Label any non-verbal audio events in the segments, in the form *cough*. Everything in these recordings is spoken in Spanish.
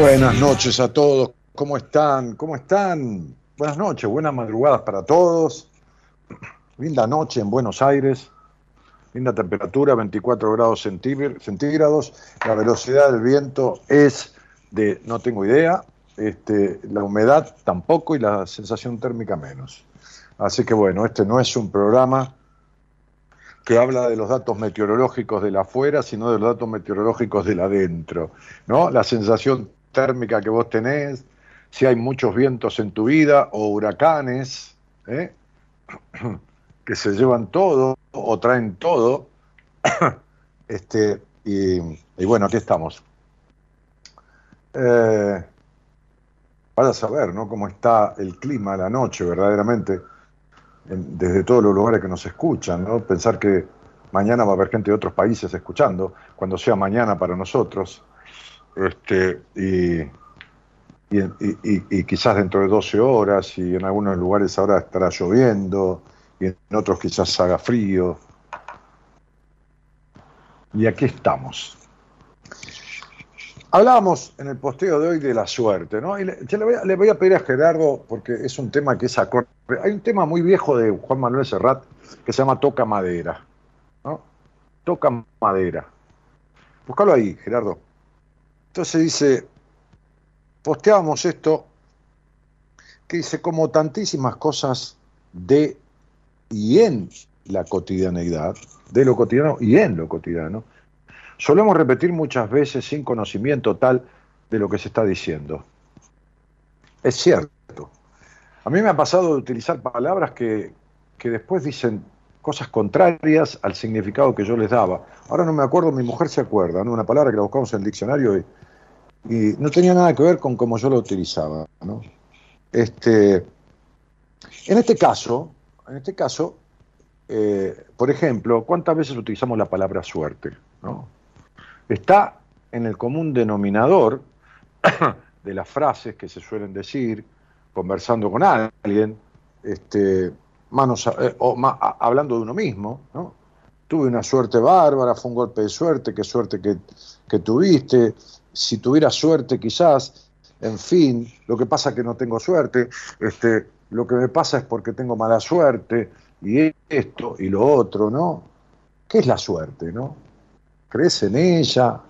Buenas noches a todos, ¿cómo están? ¿Cómo están? Buenas noches, buenas madrugadas para todos. Linda noche en Buenos Aires, linda temperatura, 24 grados centígr- centígrados. La velocidad del viento es de, no tengo idea, este, la humedad tampoco y la sensación térmica menos. Así que bueno, este no es un programa que habla de los datos meteorológicos de la afuera, sino de los datos meteorológicos de la adentro, ¿no? La sensación térmica que vos tenés, si hay muchos vientos en tu vida o huracanes, ¿eh? *clears throat* que se llevan todo o traen todo, *clears throat* este, y, bueno, aquí estamos. Eh, para saber, ¿no? Cómo está el clima la noche, verdaderamente en- desde todos los lugares que nos escuchan, ¿no? Pensar que mañana va a haber gente de otros países escuchando, cuando sea mañana para nosotros, este, y, y, y- quizás dentro de 12 horas, y en algunos lugares ahora estará lloviendo, y en otros quizás haga frío. Y aquí estamos. Hablábamos en el posteo de hoy de la suerte, ¿no? Y le, yo le voy, a, le voy a pedir a Gerardo, porque es un tema que es acorde. Hay un tema muy viejo de Juan Manuel Serrat que se llama Toca Madera, ¿no? Toca Madera. Búscalo ahí, Gerardo. Entonces dice, posteábamos esto, que dice, como tantísimas cosas de y en la cotidianeidad, de lo cotidiano y en lo cotidiano, solemos repetir muchas veces sin conocimiento tal de lo que se está diciendo. Es cierto. A mí me ha pasado de utilizar palabras que, que después dicen cosas contrarias al significado que yo les daba. Ahora no me acuerdo, mi mujer se acuerda, ¿no? una palabra que la buscamos en el diccionario y, y no tenía nada que ver con cómo yo la utilizaba. ¿no? Este, en este caso, en este caso, eh, por ejemplo, ¿cuántas veces utilizamos la palabra suerte? ¿no? Está en el común denominador *coughs* de las frases que se suelen decir conversando con alguien, este, manos eh, o ma- a- hablando de uno mismo, ¿no? Tuve una suerte bárbara, fue un golpe de suerte, qué suerte que, que tuviste, si tuviera suerte quizás, en fin, lo que pasa es que no tengo suerte, este, lo que me pasa es porque tengo mala suerte, y esto y lo otro, ¿no? ¿Qué es la suerte, no? ¿Crees en ella?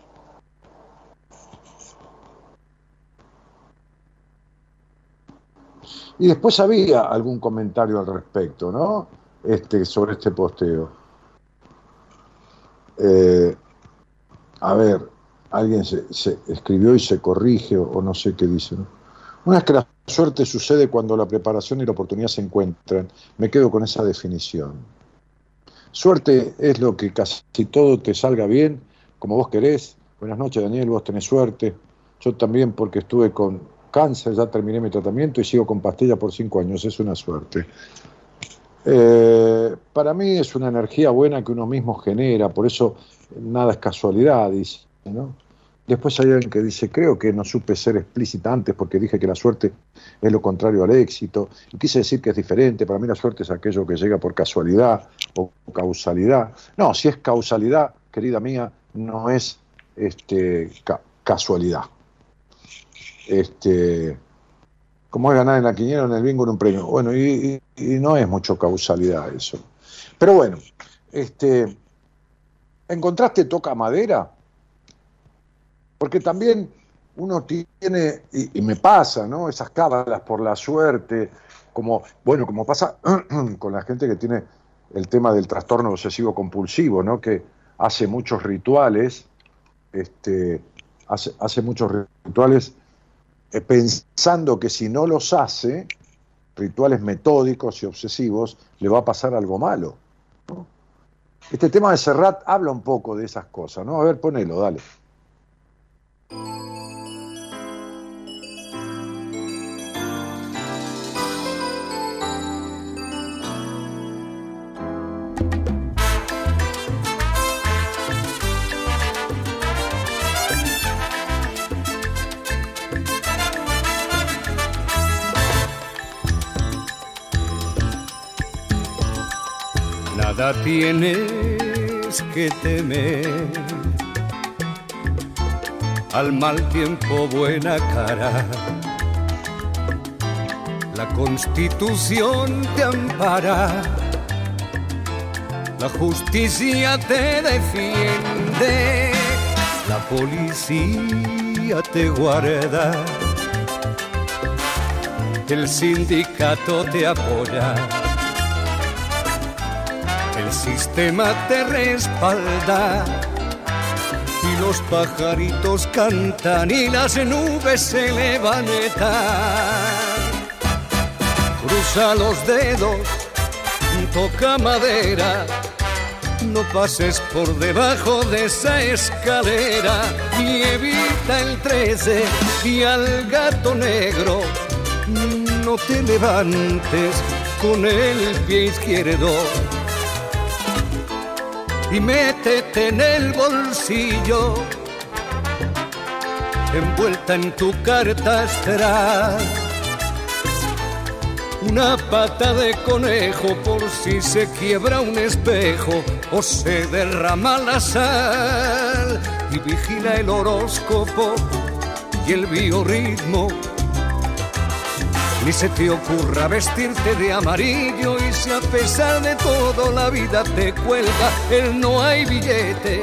Y después había algún comentario al respecto, ¿no? Este, sobre este posteo. Eh, a ver, alguien se, escribió y se corrige, o, no sé qué dice. Una es que la suerte sucede cuando la preparación y la oportunidad se encuentran. Me quedo con esa definición. Suerte es lo que casi todo te salga bien, como vos querés. Buenas noches, Daniel, vos tenés suerte. Yo también, porque estuve con cáncer, ya terminé mi tratamiento y sigo con pastilla por cinco años, es una suerte. Eh, para mí es una energía buena que uno mismo genera, por eso nada es casualidad, dice. ¿no? Después hay alguien que dice, creo que no supe ser explícita antes porque dije que la suerte es lo contrario al éxito. Y quise decir que es diferente. Para mí la suerte es aquello que llega por casualidad o causalidad. No, si es causalidad, querida mía, no es este, casualidad. Este, como es ganar en la quiniela, en el bingo, en un premio. Bueno, y, no es mucho causalidad eso. Pero bueno, este, ¿encontraste toca madera? Porque también uno tiene, y, me pasa, ¿no? Esas cábalas por la suerte, como, bueno, como pasa *clears throat* con la gente que tiene el tema del trastorno obsesivo compulsivo, ¿no? Que hace muchos rituales, este, hace, hace muchos rituales pensando que si no los hace, rituales metódicos y obsesivos, le va a pasar algo malo. Este tema de Serrat habla un poco de esas cosas, ¿no? A ver, ponelo, dale. Tienes que temer al mal tiempo buena cara. La constitución te ampara, la justicia te defiende, la policía te guarda, el sindicato te apoya. El sistema te respalda y los pajaritos cantan y las nubes se levantan. Cruza los dedos, toca madera, no pases por debajo de esa escalera y evita el 13 y al gato negro. No te levantes con el pie izquierdo y métete en el bolsillo, envuelta en tu carta astral. Una pata de conejo por si se quiebra un espejo o se derrama la sal. Y vigila el horóscopo y el biorritmo ni se te ocurra vestirte de amarillo y si a pesar de todo la vida te cuelga el no hay billete.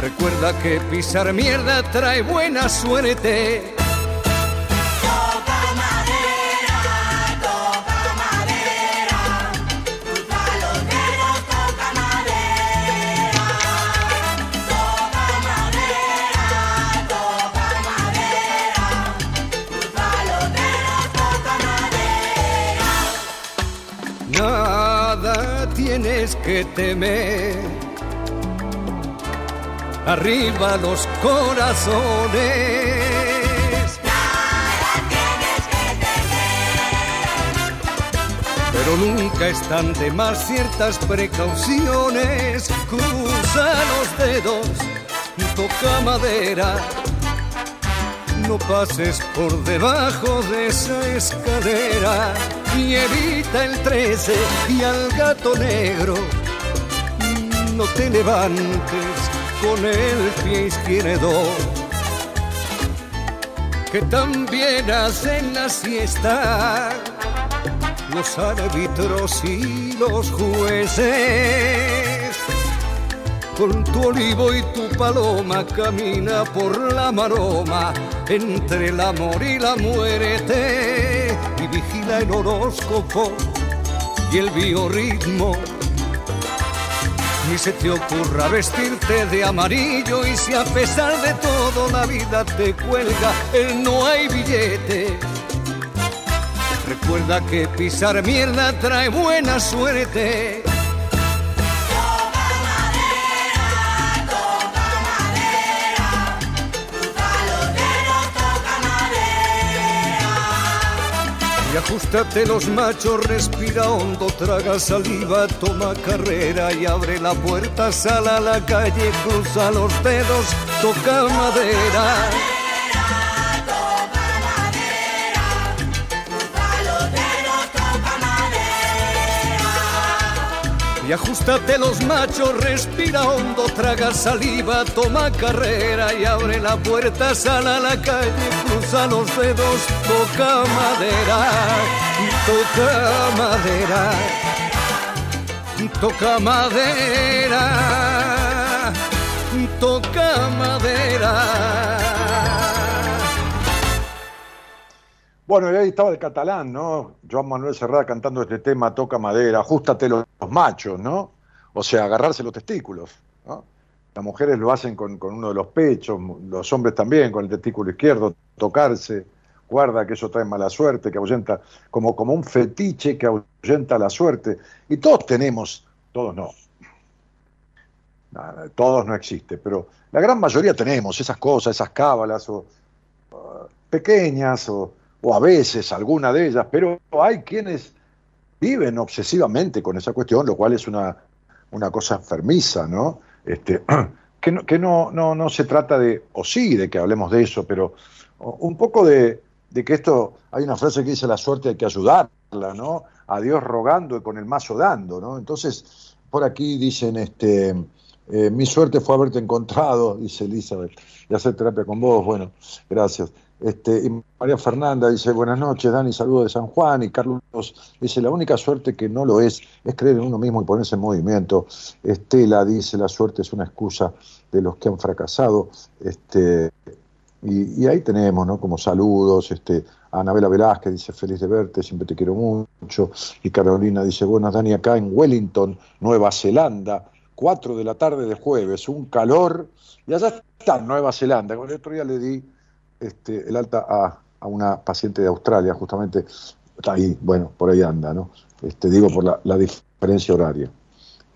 Recuerda que pisar mierda trae buena suerte. Que. Arriba los corazones. tienes que temer. Pero nunca están de más ciertas precauciones. Cruza los dedos, toca madera. No pases por debajo de esa escalera y evita el 13 y al gato negro. No te levantes con el pie izquierdo, que también hacen la siesta los árbitros y los jueces. Con tu olivo y tu paloma camina por la maroma entre el amor y la muerte el horóscopo y el biorritmo. Ni se te ocurra vestirte de amarillo y si a pesar de todo la vida te cuelga el no hay billete. Recuerda que pisar mierda trae buena suerte Ajustate los machos, respira hondo, traga saliva, toma carrera y abre la puerta, sal a la calle, cruza los dedos, toca madera. Y ajustate los machos, respira hondo, traga saliva, toma carrera y abre la puerta, sal a la calle, cruza los dedos, toca madera, toca madera, toca madera, toca madera. Bueno, y ahí estaba el catalán, ¿no? Joan Manuel Serrada cantando este tema, toca madera, ajustate los, machos, ¿no? O sea, agarrarse los testículos, ¿no? Las mujeres lo hacen con, con uno de los pechos, los hombres también, con el testículo izquierdo, tocarse, guarda que eso trae mala suerte, que ahuyenta, como, como un fetiche que ahuyenta la suerte. Y todos tenemos, todos no, todos no existe, pero la gran mayoría tenemos esas cosas, esas cábalas, o pequeñas, o, o a veces alguna de ellas, pero hay quienes viven obsesivamente con esa cuestión, lo cual es una, una cosa enfermiza, ¿no? Este, *clears throat* que no, que no, no, no se trata de, o sí, de que hablemos de eso, pero un poco de, de que esto, hay una frase que dice la suerte hay que ayudarla, ¿no? A Dios rogando y con el mazo dando, ¿no? Entonces, por aquí dicen, este, eh, mi suerte fue haberte encontrado, *laughs* dice Elizabeth, y hacer terapia con vos, bueno, gracias. Este, y María Fernanda dice, buenas noches, Dani, saludos de San Juan. Y Carlos dice, la única suerte que no lo es es creer en uno mismo y ponerse en movimiento. Estela dice, la suerte es una excusa de los que han fracasado. Este, y, ahí tenemos, ¿no? Como saludos, este, Anabela Velázquez dice, feliz de verte, siempre te quiero mucho. Y Carolina dice, buenas, Dani, acá en Wellington, Nueva Zelanda, 4 de la tarde de jueves, un calor. Y allá está Nueva Zelanda. El otro día le di este, el alta a, a, una paciente de Australia, justamente ahí, bueno, por ahí anda, ¿no? Este, digo por la, diferencia horaria.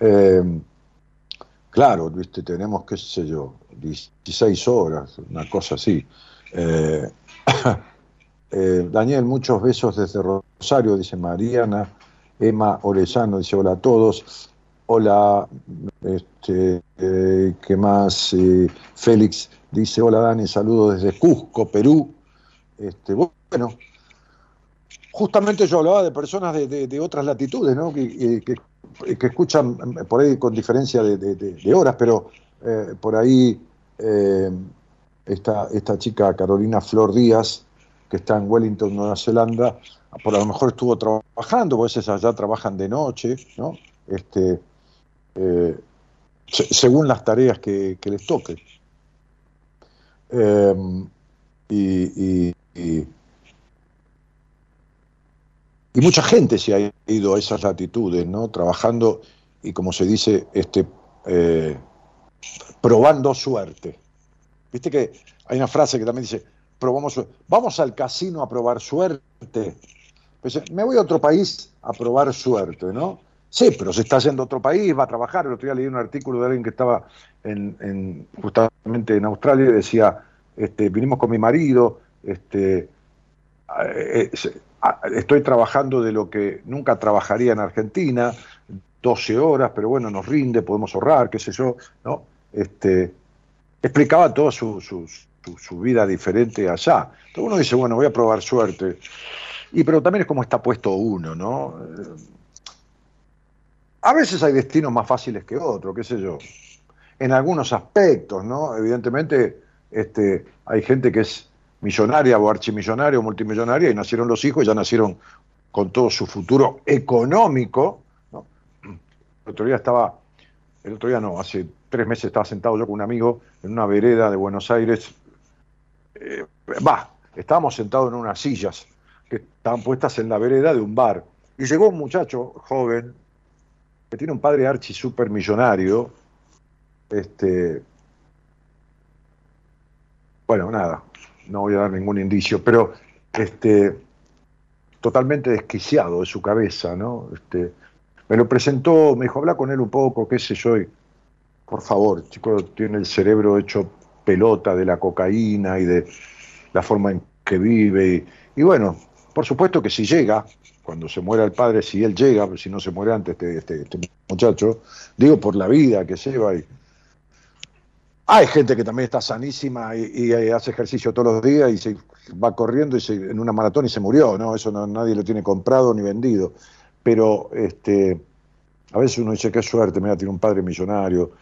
Eh, claro, viste, tenemos, qué sé yo, 16 horas, una cosa así. Eh, *coughs* eh, Daniel, muchos besos desde Rosario, dice Mariana. Emma Orellano dice hola a todos. Hola, este, eh, ¿qué más? Félix dice hola Dani, saludos desde Cusco, Perú. Este, bueno, justamente yo hablaba de personas de, otras latitudes, ¿no? Que, que, escuchan por ahí con diferencia de, horas, pero eh, por ahí eh, esta, chica Carolina Flor Díaz, que está en Wellington, Nueva Zelanda, por a lo mejor estuvo trabajando, porque esas allá trabajan de noche, ¿no? Este, eh, se, según las tareas que les toque. Eh, y, y, y, y, mucha gente se ha ido a esas latitudes, ¿no? Trabajando y como se dice, este, eh, probando suerte. Viste que hay una frase que también dice, probamos, vamos al casino a probar suerte. Pues, me voy a otro país a probar suerte, ¿no? Sí, pero se está yendo otro país, va a trabajar. El otro día leí un artículo de alguien que estaba en, en, justamente en Australia y decía, este, vinimos con mi marido, este, eh, estoy trabajando de lo que nunca trabajaría en Argentina, 12 horas, pero bueno, nos rinde, podemos ahorrar, qué sé yo, ¿no? Este, explicaba toda su, vida diferente allá. Entonces uno dice, bueno, voy a probar suerte. Y pero también es como está puesto uno, ¿no? A veces hay destinos más fáciles que otros, qué sé yo. En algunos aspectos, ¿no? Evidentemente, este, hay gente que es millonaria o archimillonaria o multimillonaria y nacieron los hijos y ya nacieron con todo su futuro económico. El otro día estaba, el otro día no, hace tres meses estaba sentado yo con un amigo en una vereda de Buenos Aires. Va, eh, estábamos sentados en unas sillas que estaban puestas en la vereda de un bar. Y llegó un muchacho joven, que tiene un padre archi super millonario, este, bueno, nada, no voy a dar ningún indicio, pero este, totalmente desquiciado de su cabeza, ¿no? Este, me lo presentó, me dijo, habla con él un poco, qué sé yo, por favor, chico, tiene el cerebro hecho pelota de la cocaína y de la forma en que vive, y, y bueno, por supuesto que si llega, cuando se muera el padre, si él llega, si no se muere antes este, este, este muchacho, digo por la vida que lleva y, hay gente que también está sanísima y, y, hace ejercicio todos los días y se va corriendo y se, en una maratón y se murió, ¿no? Eso nadie lo tiene comprado ni vendido. Pero este, a veces uno dice, qué suerte, mira, tiene un padre millonario.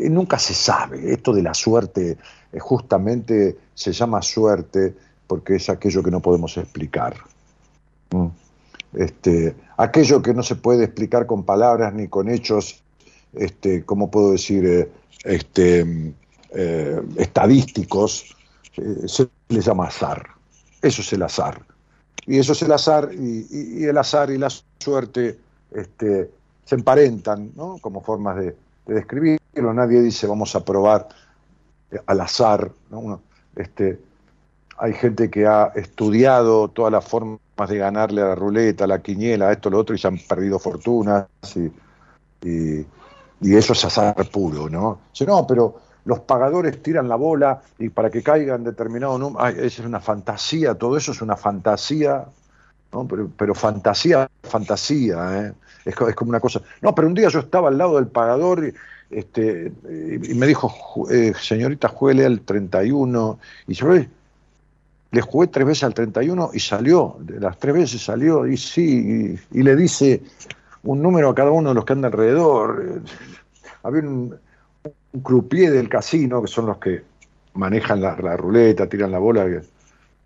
Y nunca se sabe. Esto de la suerte eh, justamente se llama suerte porque es aquello que no podemos explicar. Este, aquello que no se puede explicar con palabras ni con hechos, este, ¿cómo puedo decir? Eh, este, eh, estadísticos, eh, se le llama azar. Eso es el azar. Y eso es el azar, y, el azar y la suerte este, se emparentan como formas de, de, describirlo. Nadie dice vamos a probar al azar. este, hay gente que ha estudiado todas las formas de ganarle a la ruleta, a la quiniela, esto, lo otro, y se han perdido fortunas. Y, y eso es azar puro, ¿no? Dice, no, pero los pagadores tiran la bola y para que caigan determinado número, ay, es una fantasía, todo eso es una fantasía, ¿no? pero, pero fantasía, fantasía, ¿eh? es, como una cosa. No, pero un día yo estaba al lado del pagador y, este, y me dijo, eh, señorita, juegue al 31, y yo le jugué tres veces al 31 y salió, las tres veces salió, y sí, y le dice un número a cada uno de los que andan alrededor. Había un, un croupier del casino, que son los que manejan la, la, ruleta, tiran la bola.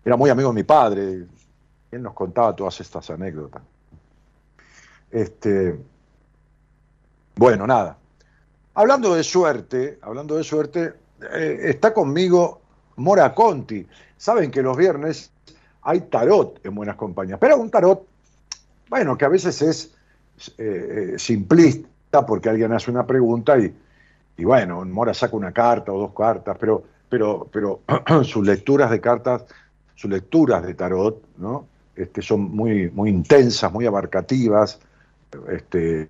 Era muy amigo de mi padre. Él nos contaba todas estas anécdotas. Este, bueno, nada. Hablando de suerte, hablando de suerte, eh, está conmigo Mora Conti. Saben que los viernes hay tarot en buenas compañías, pero un tarot, bueno, que a veces es eh, simplista porque alguien hace una pregunta y, y, bueno, Mora saca una carta o dos cartas, pero, pero, pero *clears throat* sus lecturas de cartas, sus lecturas de tarot, ¿no? Este, son muy, muy intensas, muy abarcativas, este,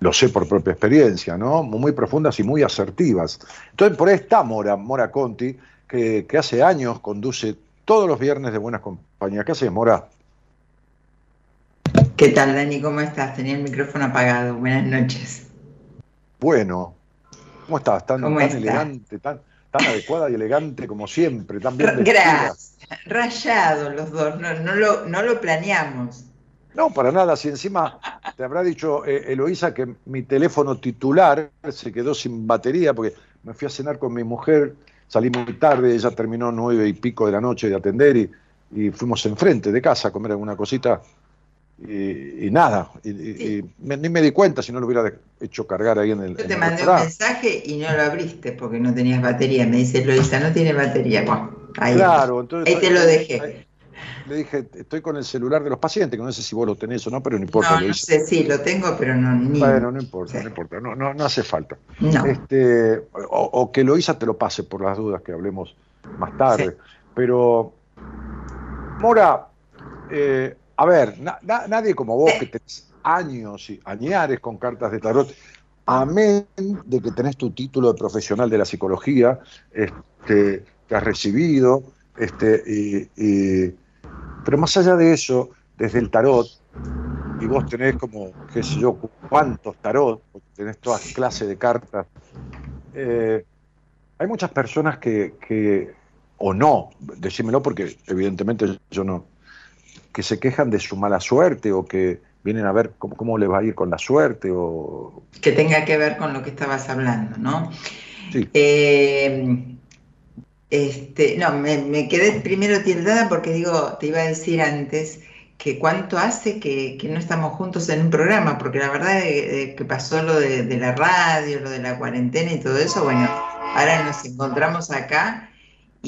lo sé por propia experiencia, ¿no? Muy profundas y muy asertivas. Entonces, por ahí está Mora, Mora Conti, que, que hace años conduce todos los viernes de Buenas Compañías. ¿Qué haces, Mora? ¿Qué tal, Dani? ¿Cómo estás? Tenía el micrófono apagado. Buenas noches. Bueno, ¿cómo estás? Tan, ¿Cómo tan está? elegante, tan, tan adecuada y elegante como siempre, tan bien Gracias. Rayados los dos, no, no, lo, no lo planeamos. No, para nada. Si encima te habrá dicho eh, Eloísa que mi teléfono titular se quedó sin batería porque me fui a cenar con mi mujer, salí muy tarde, ella terminó nueve y pico de la noche de atender y, y fuimos enfrente de casa a comer alguna cosita y, y nada, y, sí. y me, ni me di cuenta si no lo hubiera hecho cargar ahí en el. Yo en te el mandé un mensaje y no lo abriste porque no tenías batería. Me dice Loisa, no tiene batería. Bueno, ahí, claro, entonces, ahí te lo dejé. Ahí, le dije, estoy con el celular de los pacientes, que no sé si vos lo tenés o no, pero no importa. No, no sé, sí, lo tengo, pero no. Ni... Bueno, no importa, sí. no importa, no, no, no, hace falta. No. Este, o, o, que Loisa te lo pase por las dudas que hablemos más tarde. Sí. Pero, Mora, eh, a ver, na, na, nadie como vos que tenés años y añares con cartas de tarot, amén de que tenés tu título de profesional de la psicología, este, que has recibido, este, y, y, pero más allá de eso, desde el tarot, y vos tenés como, qué sé yo, cuántos tarot, tenés todas clases de cartas, eh, hay muchas personas que, que, o no, decímelo porque evidentemente yo no, que se quejan de su mala suerte o que vienen a ver cómo, cómo le va a ir con la suerte o... Que tenga que ver con lo que estabas hablando, ¿no? Sí. Eh, este, no, me, me, quedé primero tildada porque digo, te iba a decir antes que cuánto hace que, que no estamos juntos en un programa, porque la verdad es que pasó lo de, de, la radio, lo de la cuarentena y todo eso, bueno, ahora nos encontramos acá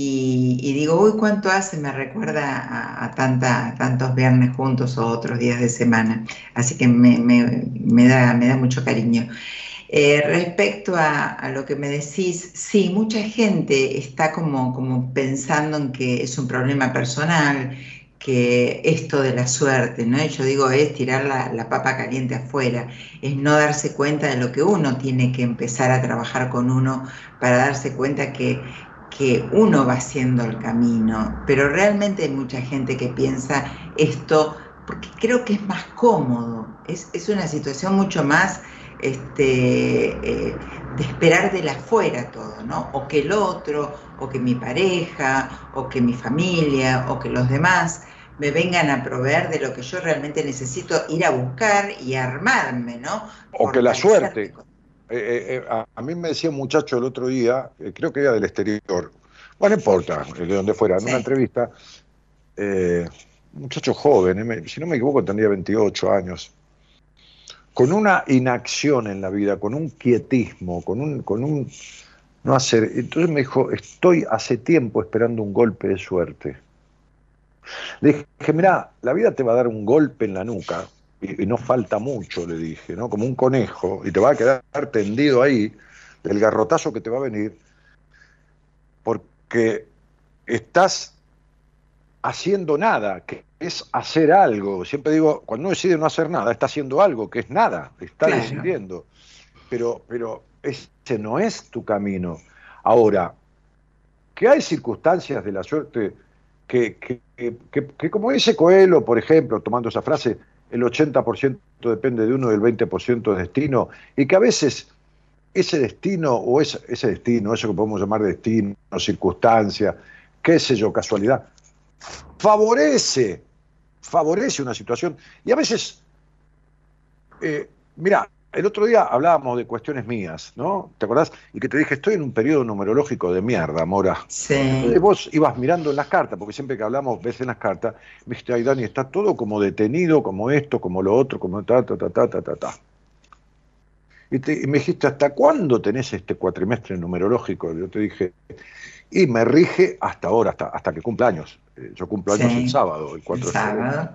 y, digo, uy, cuánto hace, me recuerda a, tantos viernes juntos o otros días de semana, así que me, da, mucho cariño. Eh, respecto a, lo que me decís, sí, mucha gente está como, como pensando en que es un problema personal, que esto de la suerte, ¿no? Yo digo, es tirar la, la, papa caliente afuera, es no darse cuenta de lo que uno tiene que empezar a trabajar con uno para darse cuenta que, que uno va haciendo el camino, pero realmente hay mucha gente que piensa esto porque creo que es más cómodo, es, es una situación mucho más este, eh, de esperar de la afuera todo, ¿no? O que el otro, o que mi pareja, o que mi familia, o que los demás me vengan a proveer de lo que yo realmente necesito ir a buscar y armarme, ¿no? O que la suerte. Con- Eh, eh, a, a mí me decía un muchacho el otro día, eh, creo que era del exterior, bueno, no importa, eh, de donde fuera, en Sí. una entrevista, eh, un muchacho joven, eh, si no me equivoco tendría 28 años, con una inacción en la vida, con un quietismo, con un, con un no hacer. Entonces me dijo, estoy hace tiempo esperando un golpe de suerte. Le dije, mirá, la vida te va a dar un golpe en la nuca, y, y no falta mucho, le dije, ¿no? Como un conejo, y te va a quedar tendido ahí del garrotazo que te va a venir, porque estás haciendo nada, que es hacer algo. Siempre digo, cuando uno decide no hacer nada, está haciendo algo, que es nada, está Claro. decidiendo. Pero, pero ese no es tu camino. Ahora, que hay circunstancias de la suerte que, que, que- que- que como dice Coelho, por ejemplo, tomando esa frase, el 80% depende de uno y el 20% es destino, y que a veces ese destino o ese, ese destino, eso que podemos llamar destino, circunstancia, qué sé yo, casualidad, favorece, favorece una situación. Y a veces, eh, mira, el otro día hablábamos de cuestiones mías, ¿no? ¿Te acordás? Y que te dije, estoy en un periodo numerológico de mierda, Mora. Sí, Entonces vos ibas mirando en las cartas, porque siempre que hablamos ves en las cartas, me dijiste, ay Dani, está todo como detenido, como esto, como lo otro, como ta, ta, ta, ta, ta, ta, ta. Y, te- y me dijiste, ¿hasta cuándo tenés este cuatrimestre numerológico? Yo te dije, y me rige hasta ahora, hasta, hasta que cumpla años. Eh, Yo cumplo años Sí. el sábado, el 4 el de sábado.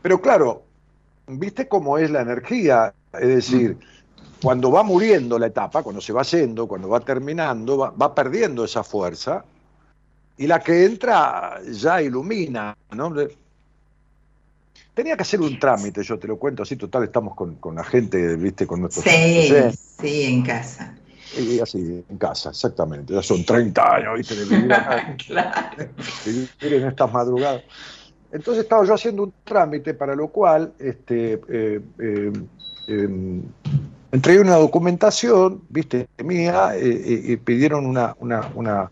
Pero claro, ¿viste cómo es la energía? Es decir, cuando va muriendo la etapa, cuando se va yendo, cuando va terminando, va, va perdiendo esa fuerza y la que entra ya ilumina, ¿no? Tenía que hacer un trámite, yo te lo cuento así, total, estamos con, con la gente, ¿viste? Con nuestros... Sí, Sí, sí, en casa. y así, en casa, exactamente. Ya son 30 años, ¿viste? De vivir acá. *laughs* claro. vivir en estas madrugadas. Entonces estaba yo haciendo un trámite para lo cual este, eh, eh, eh, entregué una documentación, viste, mía, eh, eh, y pidieron una, una, una,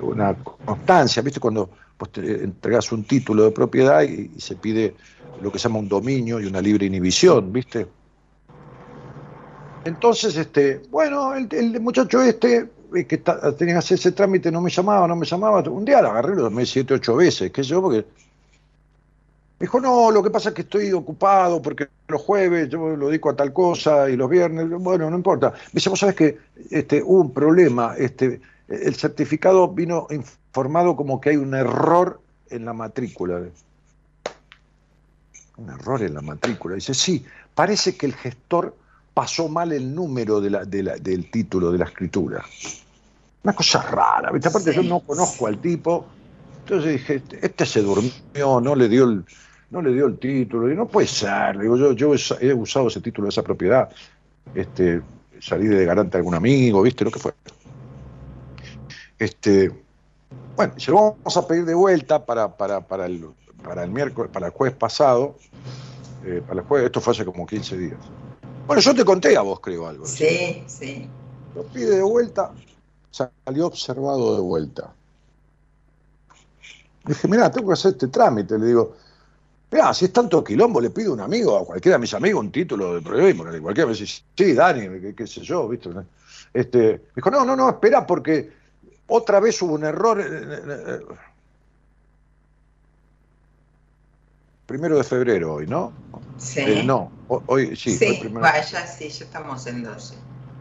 una constancia, viste, cuando te entregas un título de propiedad y, se pide lo que se llama un dominio y una libre inhibición, viste. Entonces, este, bueno, el, el muchacho este, eh, que tenía que hacer ese trámite, no me llamaba, no me llamaba. Un día lo agarré, lo llamé siete, ocho veces, qué sé yo, porque. Me dijo, no, lo que pasa es que estoy ocupado porque los jueves yo lo dedico a tal cosa y los viernes, bueno, no importa. Me dice, vos sabés que este, hubo un problema, este, el certificado vino informado como que hay un error en la matrícula. Un error en la matrícula. Dice, sí, parece que el gestor pasó mal el número de la- de la- del título de la escritura. Una cosa rara, ¿viste? Aparte yo no conozco al tipo, entonces dije, este se durmió, no le dio el, no le dio el título, y no puede ser, digo, yo, yo he usado ese título de esa propiedad, este, salí de garante a algún amigo, ¿viste? Lo que fue. Este, bueno, se lo vamos a pedir de vuelta para, para, para, el, para el miércoles, para el jueves pasado, eh, para el jueves, esto fue hace como 15 días. Bueno, yo te conté a vos, creo, algo. Sí, sí. Lo pide de vuelta, salió observado de vuelta. Dije, mirá, tengo que hacer este trámite. Le digo, mirá, si es tanto quilombo, le pido a un amigo, a cualquiera de mis amigos, un título de periodismo. Cualquiera me dice, sí, Dani, qué, qué sé yo, ¿viste? Este, me dijo, no, no, no, espera, porque otra vez hubo un error. eh, eh, eh. Primero de febrero hoy, ¿no? Sí. Eh, no, ho- hoy sí, Sí, hoy primero. vaya, sí, ya estamos en 12.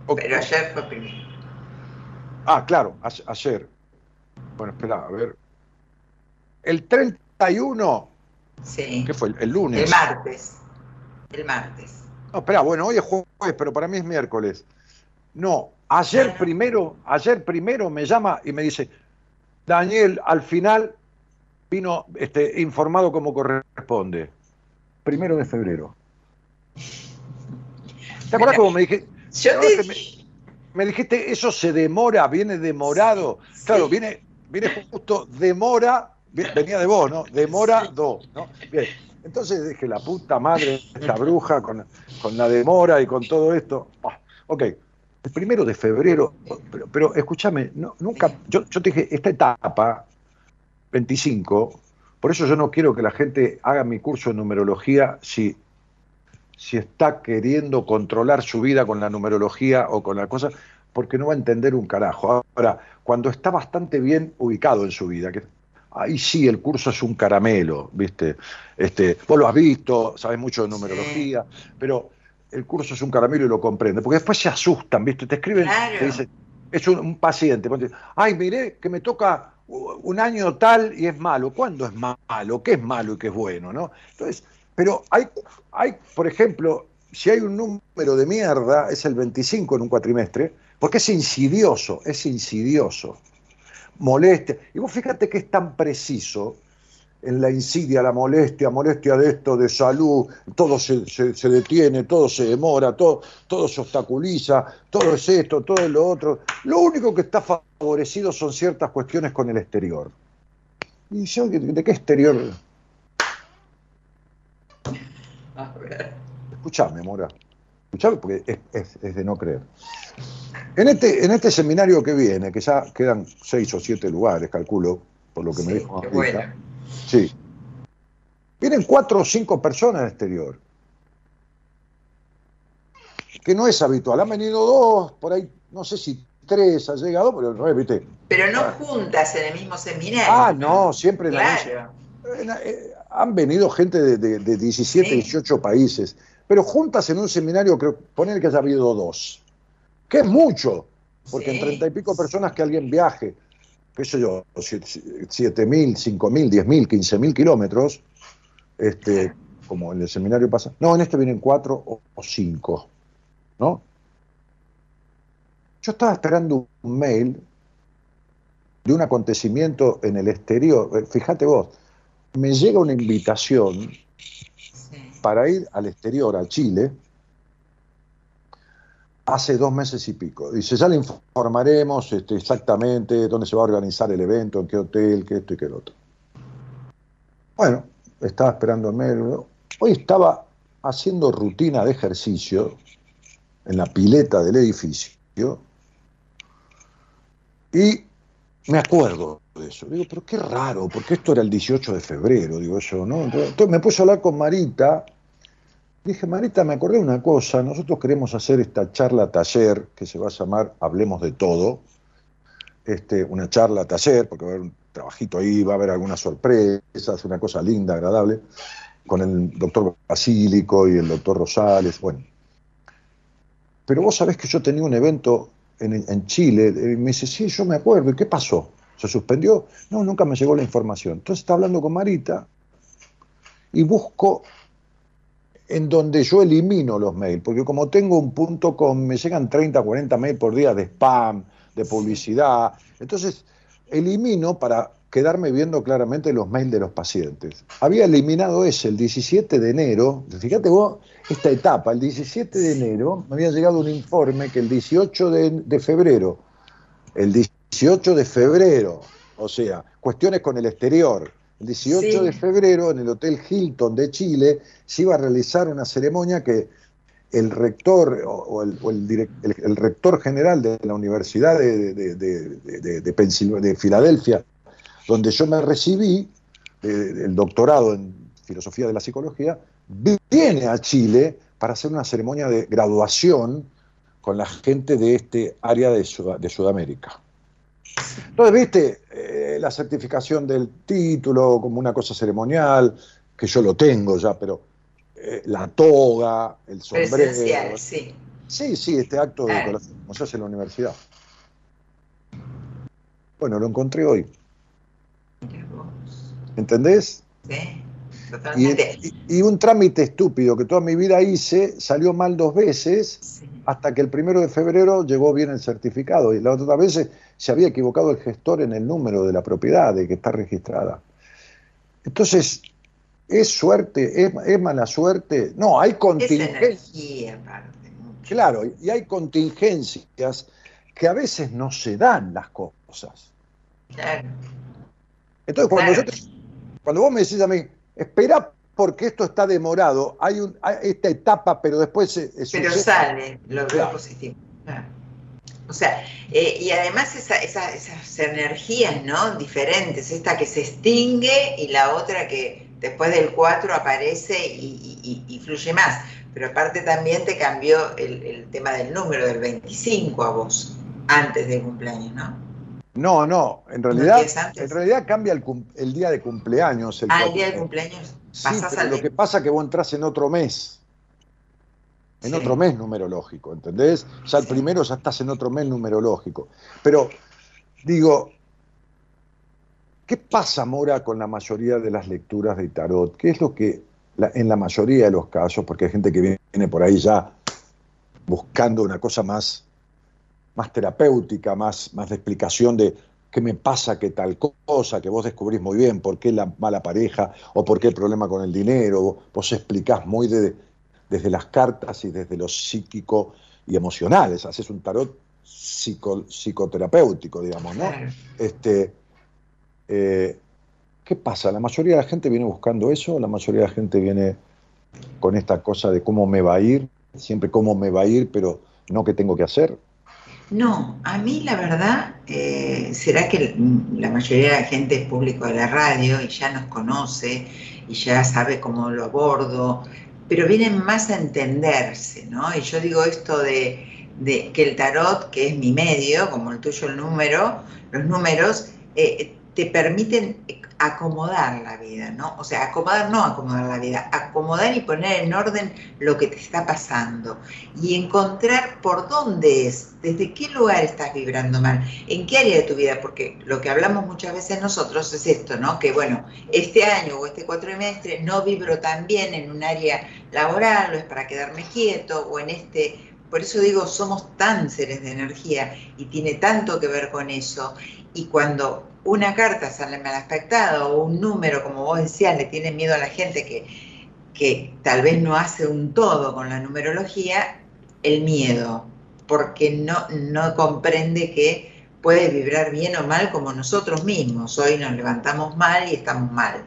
Ok. Pero ayer fue primero. Ah, claro, ayer. Bueno, espera, a ver. El 31, Sí. ¿qué fue? El, lunes. El martes. El martes. No, espera, bueno, hoy es jueves, pero para mí es miércoles. No, ayer Ah. primero, ayer primero me llama y me dice, Daniel, al final vino este, informado como corresponde. Primero de febrero. ¿Te acuerdas cómo me dije? Yo Ahora te que me- dijiste, eso se demora, viene demorado. Claro, Sí. viene, viene justo demora, venía de vos, ¿no? Demora do, ¿no? Bien. Entonces dije, la puta madre, esta bruja con, con la demora y con todo esto. Ah, ok, el primero de febrero, pero, pero escúchame, no, nunca, yo, yo te dije, esta etapa, 25, por eso yo no quiero que la gente haga mi curso de numerología si, si está queriendo controlar su vida con la numerología o con la cosa, porque no va a entender un carajo. Ahora, cuando está bastante bien ubicado en su vida, que ahí sí el curso es un caramelo, ¿viste? Este, vos lo has visto, sabes mucho de numerología, pero el curso es un caramelo y lo comprende, porque después se asustan, ¿viste? Te escriben, Claro. te dicen, es un, un paciente, ay, miré que me toca un año tal y es malo. ¿Cuándo es malo? ¿Qué es malo y qué es bueno? ¿no? Entonces, pero hay, hay, por ejemplo, si hay un número de mierda, es el 25 en un cuatrimestre, porque es insidioso, es insidioso. Molestia. Y vos fíjate que es tan preciso en la insidia, la molestia, molestia de esto, de salud, todo se, se- se detiene, todo se demora, todo, todo se obstaculiza, todo es esto, todo es lo otro. Lo único que está favorecido son ciertas cuestiones con el exterior. ¿Y yo de, de qué exterior? A ver. Escuchame, Mora. Escuchame porque es, es- es de no creer. En este, en este seminario que viene, que ya quedan seis o siete lugares, calculo, por lo que me dijo bueno. Sí. Vienen cuatro o cinco personas del exterior. Que no es habitual. Han venido dos, por ahí, no sé si tres ha llegado, pero el repite. Pero no juntas en el mismo seminario. Ah, no, siempre en la Claro. Eh, han venido gente de, de- de 17, Sí. 18 países, pero juntas en un seminario, creo, poner que haya habido dos, que es mucho, porque en treinta y pico personas que alguien viaje, qué sé yo, siete mil, cinco mil, diez mil, quince mil kilómetros, este, como en el seminario pasa, no, en este vienen cuatro o, cinco, ¿no? Yo estaba esperando un mail de un acontecimiento en el exterior, Eh, fíjate vos, me llega una invitación. Para ir al exterior, a Chile, hace dos meses y pico. Dice, ya le informaremos este, exactamente dónde se va a organizar el evento, en qué hotel, qué esto y qué lo otro. Bueno, estaba esperando el mail. Hoy estaba haciendo rutina de ejercicio en la pileta del edificio y me acuerdo eso. Digo, pero qué raro, porque esto era el 18 de febrero, digo yo, ¿no? Entonces, me puse a hablar con Marita. Dije, Marita, me acordé de una cosa. Nosotros queremos hacer esta charla taller que se va a llamar Hablemos de Todo. Este, una charla taller, porque va a haber un trabajito ahí, va a haber algunas sorpresas, una cosa linda, agradable, con el doctor Basílico y el doctor Rosales. Bueno. Pero vos sabés que yo tenía un evento en, en Chile. Y me dice, sí, yo me acuerdo. ¿Y qué pasó? ¿Se suspendió? No, nunca me llegó la información. Entonces está hablando con Marita y busco en donde yo elimino los mails, porque como tengo un punto com, me llegan 30, 40 mails por día de spam, de publicidad, entonces elimino para quedarme viendo claramente los mails de los pacientes. Había eliminado ese el 17 de enero, fíjate vos esta etapa, el 17 de enero me había llegado un informe que el 18 de, de febrero, el 18 de febrero, o sea, cuestiones con el exterior, el 18 Sí. de febrero en el Hotel Hilton de Chile se iba a realizar una ceremonia que el rector o, o el, o el el- el rector general de la Universidad de, de- de- Filadelfia, donde yo me recibí eh, el doctorado en filosofía de la psicología, viene a Chile para hacer una ceremonia de graduación con la gente de este área de, Sud- de Sudamérica. Entonces, viste, eh, la certificación del título como una cosa ceremonial, que yo lo tengo ya, pero eh, la toga, el sombrero. Presencial, sí. Sí, sí, este acto de decoración, como se hace en la universidad. Bueno, lo encontré hoy. ¿entendés? Sí, Y, totalmente. y- y un trámite estúpido que toda mi vida hice salió mal dos veces Sí. Hasta que el primero de febrero llegó bien el certificado y la otra vez se había equivocado el gestor en el número de la propiedad de que está registrada. Entonces, ¿es suerte? ¿Es, es mala suerte? No, hay contingencias. Claro, y hay contingencias que a veces no se dan las cosas. Claro. Entonces, cuando, Claro. yo te- cuando vos me decís a mí, espera porque esto está demorado, hay, un, hay esta etapa, pero después se, se Pero sale, lo veo Claro. positivo. claro. O sea, eh, y además esa- esa- esas energías, ¿no? Diferentes, esta que se extingue y la otra que después del 4 aparece y, y- y- y fluye más. Pero aparte también te cambió el, el tema del número del 25 a vos, antes del cumpleaños, ¿no? No, no, en realidad, en realidad cambia el, el día de cumpleaños. El Ah, el día del cumpleaños Sí, pero lo de- que pasa es que vos entras en otro mes. En Sí. otro mes numerológico, ¿entendés? Ya el Sí. primero ya estás en otro mes numerológico. Pero, digo, ¿qué pasa, Mora, con la mayoría de las lecturas de tarot? ¿Qué es lo que, la- en la mayoría de los casos, porque hay gente que viene por ahí ya buscando una cosa más, más terapéutica, más, más de explicación de qué me pasa, qué tal cosa, que vos descubrís muy bien por qué la mala pareja o por qué el problema con el dinero, vos explicás muy de- desde las cartas y desde lo psíquico y emocionales, haces un tarot psico- psicoterapéutico, digamos, ¿no? Este, eh, ¿Qué pasa? ¿La mayoría de la gente viene buscando eso? ¿O la mayoría de la gente viene con esta cosa de cómo me va a ir? Siempre cómo me va a ir, pero no qué tengo que hacer. No, a mí la verdad, eh, será que la mayoría de la gente es público de la radio y ya nos conoce y ya sabe cómo lo abordo, pero vienen más a entenderse, ¿no? Y yo digo esto de, de que el tarot, que es mi medio, como el tuyo el número, los números eh, te permiten acomodar la vida, ¿no? O sea, acomodar, no acomodar la vida, acomodar y poner en orden lo que te está pasando y encontrar por dónde es, desde qué lugar estás vibrando mal, en qué área de tu vida, porque lo que hablamos muchas veces nosotros es esto, ¿no? Que bueno, este año o este cuatrimestre no vibro tan bien en un área laboral, o es para quedarme quieto, o en este, por eso digo, somos tan seres de energía y tiene tanto que ver con eso, y cuando una carta sale mal aspectada o un número, como vos decías, le tiene miedo a la gente que, que tal vez no hace un todo con la numerología, el miedo, porque no, no comprende que puede vibrar bien o mal como nosotros mismos. Hoy nos levantamos mal y estamos mal.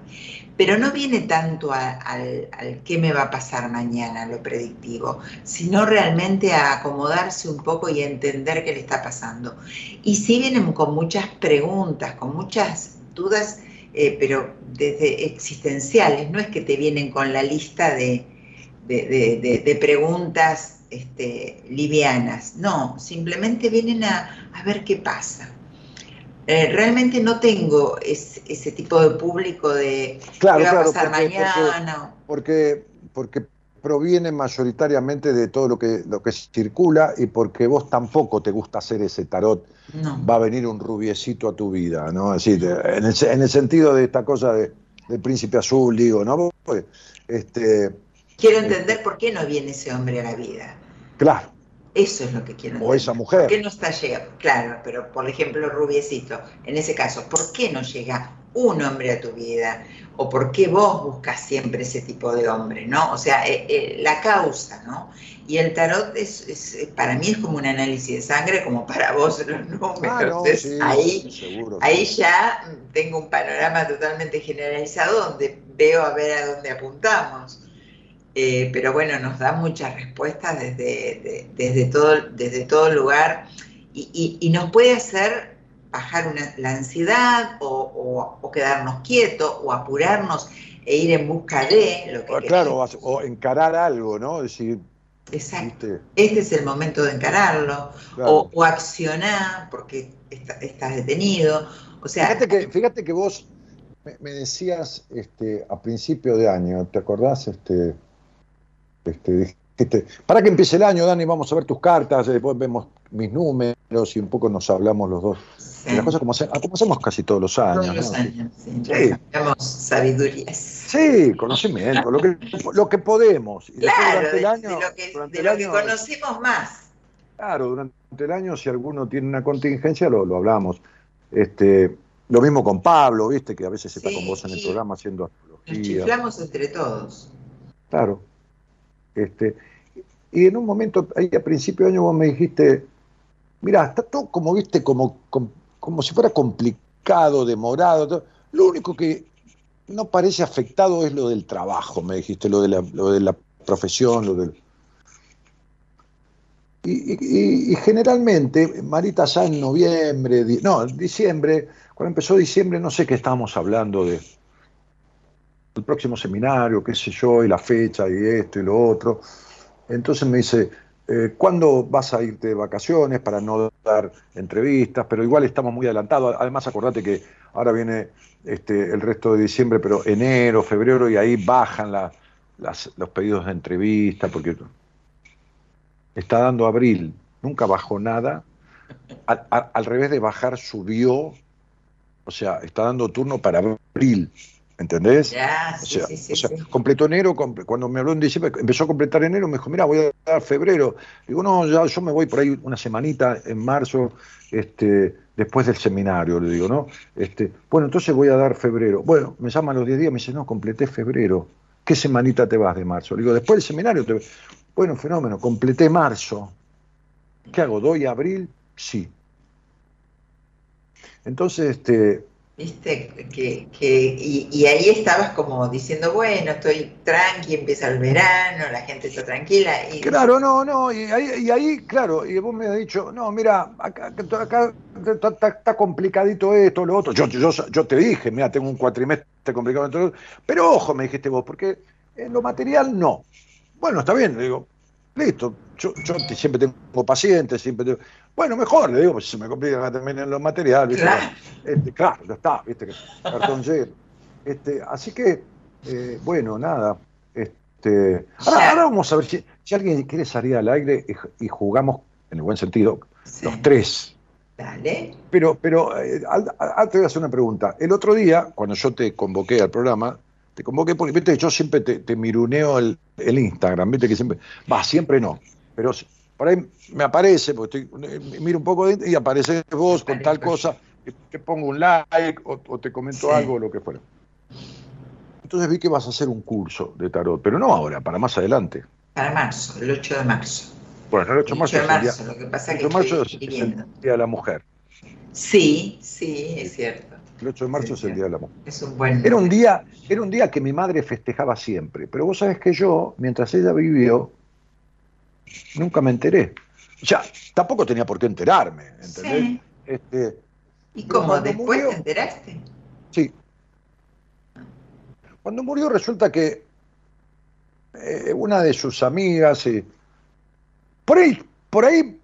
Pero no viene tanto al, qué me va a pasar mañana, lo predictivo, sino realmente a acomodarse un poco y a entender qué le está pasando. Y sí vienen con muchas preguntas, con muchas dudas, eh, pero desde existenciales, no es que te vienen con la lista de, de, preguntas este, livianas, no, simplemente vienen a ver qué pasa. Eh, realmente no tengo es- ese tipo de público de Claro, qué va a pasar porque- mañana. porque, porque proviene mayoritariamente de todo lo que, lo que circula y porque vos tampoco te gusta hacer ese tarot, No. va a venir un rubiecito a tu vida, ¿no? Decir, en el, en el sentido de esta cosa de- del príncipe azul, digo, ¿no? Pues, Este, Quiero entender por qué no viene ese hombre a la vida. claro, Eso es lo que quiero o entender. esa ¿Por mujer. qué no está llegando? Claro, pero por ejemplo, Rubiecito, en ese caso, ¿por qué no llega un hombre a tu vida? ¿O por qué vos buscas siempre ese tipo de hombre, no? O sea, eh, eh, la causa, ¿no? Y el tarot es, es- eh, para mí es como un análisis de sangre, como para vos los números. Ah, no, Entonces, sí, ahí, seguro, ahí sí. ya tengo un panorama totalmente generalizado donde veo a ver a dónde apuntamos. Eh, pero bueno, nos da muchas respuestas desde, de- desde, todo, desde todo lugar y, y- y nos puede hacer bajar una- la ansiedad o, o- o quedarnos quietos o apurarnos e ir en busca de lo que Claro, queremos. o, o encarar algo, ¿no? Es decir, Exacto. ¿viste? Este es el momento de encararlo Claro. o, o accionar porque está- estás detenido. O sea, Fíjate que, fíjate que vos me, me decías este, a principio de año, ¿te acordás? Este, este, dijiste, para que empiece el año, Dani, vamos a ver tus cartas, eh, después vemos mis números y un poco nos hablamos los dos. sí, las cosas como, hace- ah, como hacemos casi todos los años. todos los ¿no? años, sí, Sí. sabidurías. Sí, conocimiento, lo que, lo que podemos. Y Claro, durante de, el año, de lo que, durante de el lo que año- conocemos más. Claro, durante el año, si alguno tiene una contingencia, lo, lo hablamos. Este, lo mismo con Pablo, viste, que a veces está Sí, con vos en el programa haciendo Nos astrología. chiflamos entre todos. Claro. Este, y en un momento, ahí a principio de año, vos me dijiste, Mira, está todo como, viste, como, como, como si fuera complicado, demorado. Lo único que no parece afectado es lo del trabajo, me dijiste, lo de la, lo de la profesión, lo del... Y, y- generalmente, Marita, ya en noviembre, no, diciembre, cuando empezó diciembre, no sé qué estábamos hablando de el próximo seminario, qué sé yo, y la fecha, y esto y lo otro. Entonces me dice, eh, ¿cuándo vas a irte de vacaciones para no dar entrevistas? Pero igual estamos muy adelantados. Además, acordate que ahora viene este, el resto de diciembre, pero enero, febrero, y ahí bajan la- las- los pedidos de entrevista, porque está dando abril, nunca bajó nada. Al, al- al revés de bajar, subió. O sea, está dando turno para abril. ¿Entendés? Ya, O sí, sea, sí, sí, o sea, sí. completó enero, cuando me habló en diciembre, empezó a completar enero, me dijo, mira, voy a dar febrero. Digo, no, ya yo me voy por ahí una semanita en marzo, este, después del seminario, le digo, ¿no? Este, bueno, entonces voy a dar febrero. Bueno, me llama a los 10 días, me dice, no, completé febrero. ¿Qué semanita te vas de marzo? Le digo, después del seminario te Bueno, fenómeno, completé marzo. ¿Qué hago? ¿Doy abril? Sí. Entonces, este, Viste que, que y, ahí estabas como diciendo, bueno, estoy tranqui, empieza el verano, la gente está tranquila. Claro, no, no, y ahí, claro, y vos me has dicho, no, mira, acá, está, complicadito esto, lo otro. Yo, yo, te dije, mira, tengo un cuatrimestre complicado, pero ojo, me dijiste vos, porque en lo material no. Bueno, está bien, le digo, listo, yo, yo siempre tengo pacientes, siempre tengo- Bueno, mejor, le digo, pues si se me complica también en lo material, ¿viste? Claro. Este, claro, ya está, viste, que cartón lleno. Este, así que, eh, bueno, nada. Este, ahora, vamos a ver si, si alguien quiere salir al aire y, y jugamos, en el buen sentido, Sí. los tres. Dale. Pero, pero eh, te voy a hacer una pregunta. El otro día, cuando yo te convoqué al programa, te convoqué porque, viste, yo siempre te, te miruneo el, el Instagram, viste que siempre, va, siempre no, pero por ahí me aparece, porque estoy, eh, miro un poco de- y apareces vos con tal cosa, te pongo un like o, o te comento Sí. algo, lo que fuera. Entonces vi que vas a hacer un curso de tarot, pero no ahora, para más adelante. Para marzo, el 8 de marzo. Bueno, el 8 de marzo, 8 de es el día, marzo, lo que pasa el es 8 que de marzo es el. Día de la Mujer. Sí, sí, es cierto. El 8 de marzo Sí, es el. Día de la Mujer. Es un buen. Era un día, era un día que mi madre festejaba siempre, pero vos sabés que yo, mientras ella vivió, nunca me enteré. O sea, tampoco tenía por qué enterarme, ¿entendés? Sí. Este, ¿Y cuando después murió- te enteraste? sí. Cuando murió resulta que eh, una de sus amigas, eh, por ahí, por ahí,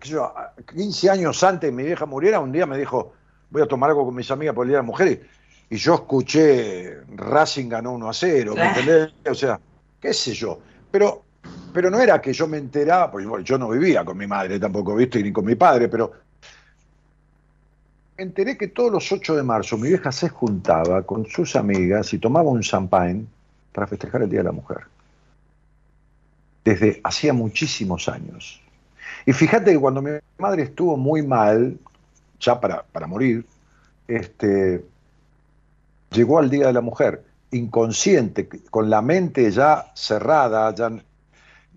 qué sé yo, a- 15 años antes de mi vieja muriera, un día me dijo, voy a tomar algo con mis amigas por el Día de las Mujeres, y yo escuché Racing ganó 1 a 0, ¿me entendés? O sea, qué sé yo. Pero, pero no era que yo me enteraba, porque bueno, yo no vivía con mi madre tampoco, ¿viste? Ni con mi padre, pero me enteré que todos los 8 de marzo mi vieja se juntaba con sus amigas y tomaba un champagne para festejar el Día de la Mujer. Desde hacía muchísimos años. Y fíjate que cuando mi madre estuvo muy mal, ya para, para morir, este, llegó al Día de la Mujer, inconsciente, con la mente ya cerrada, ya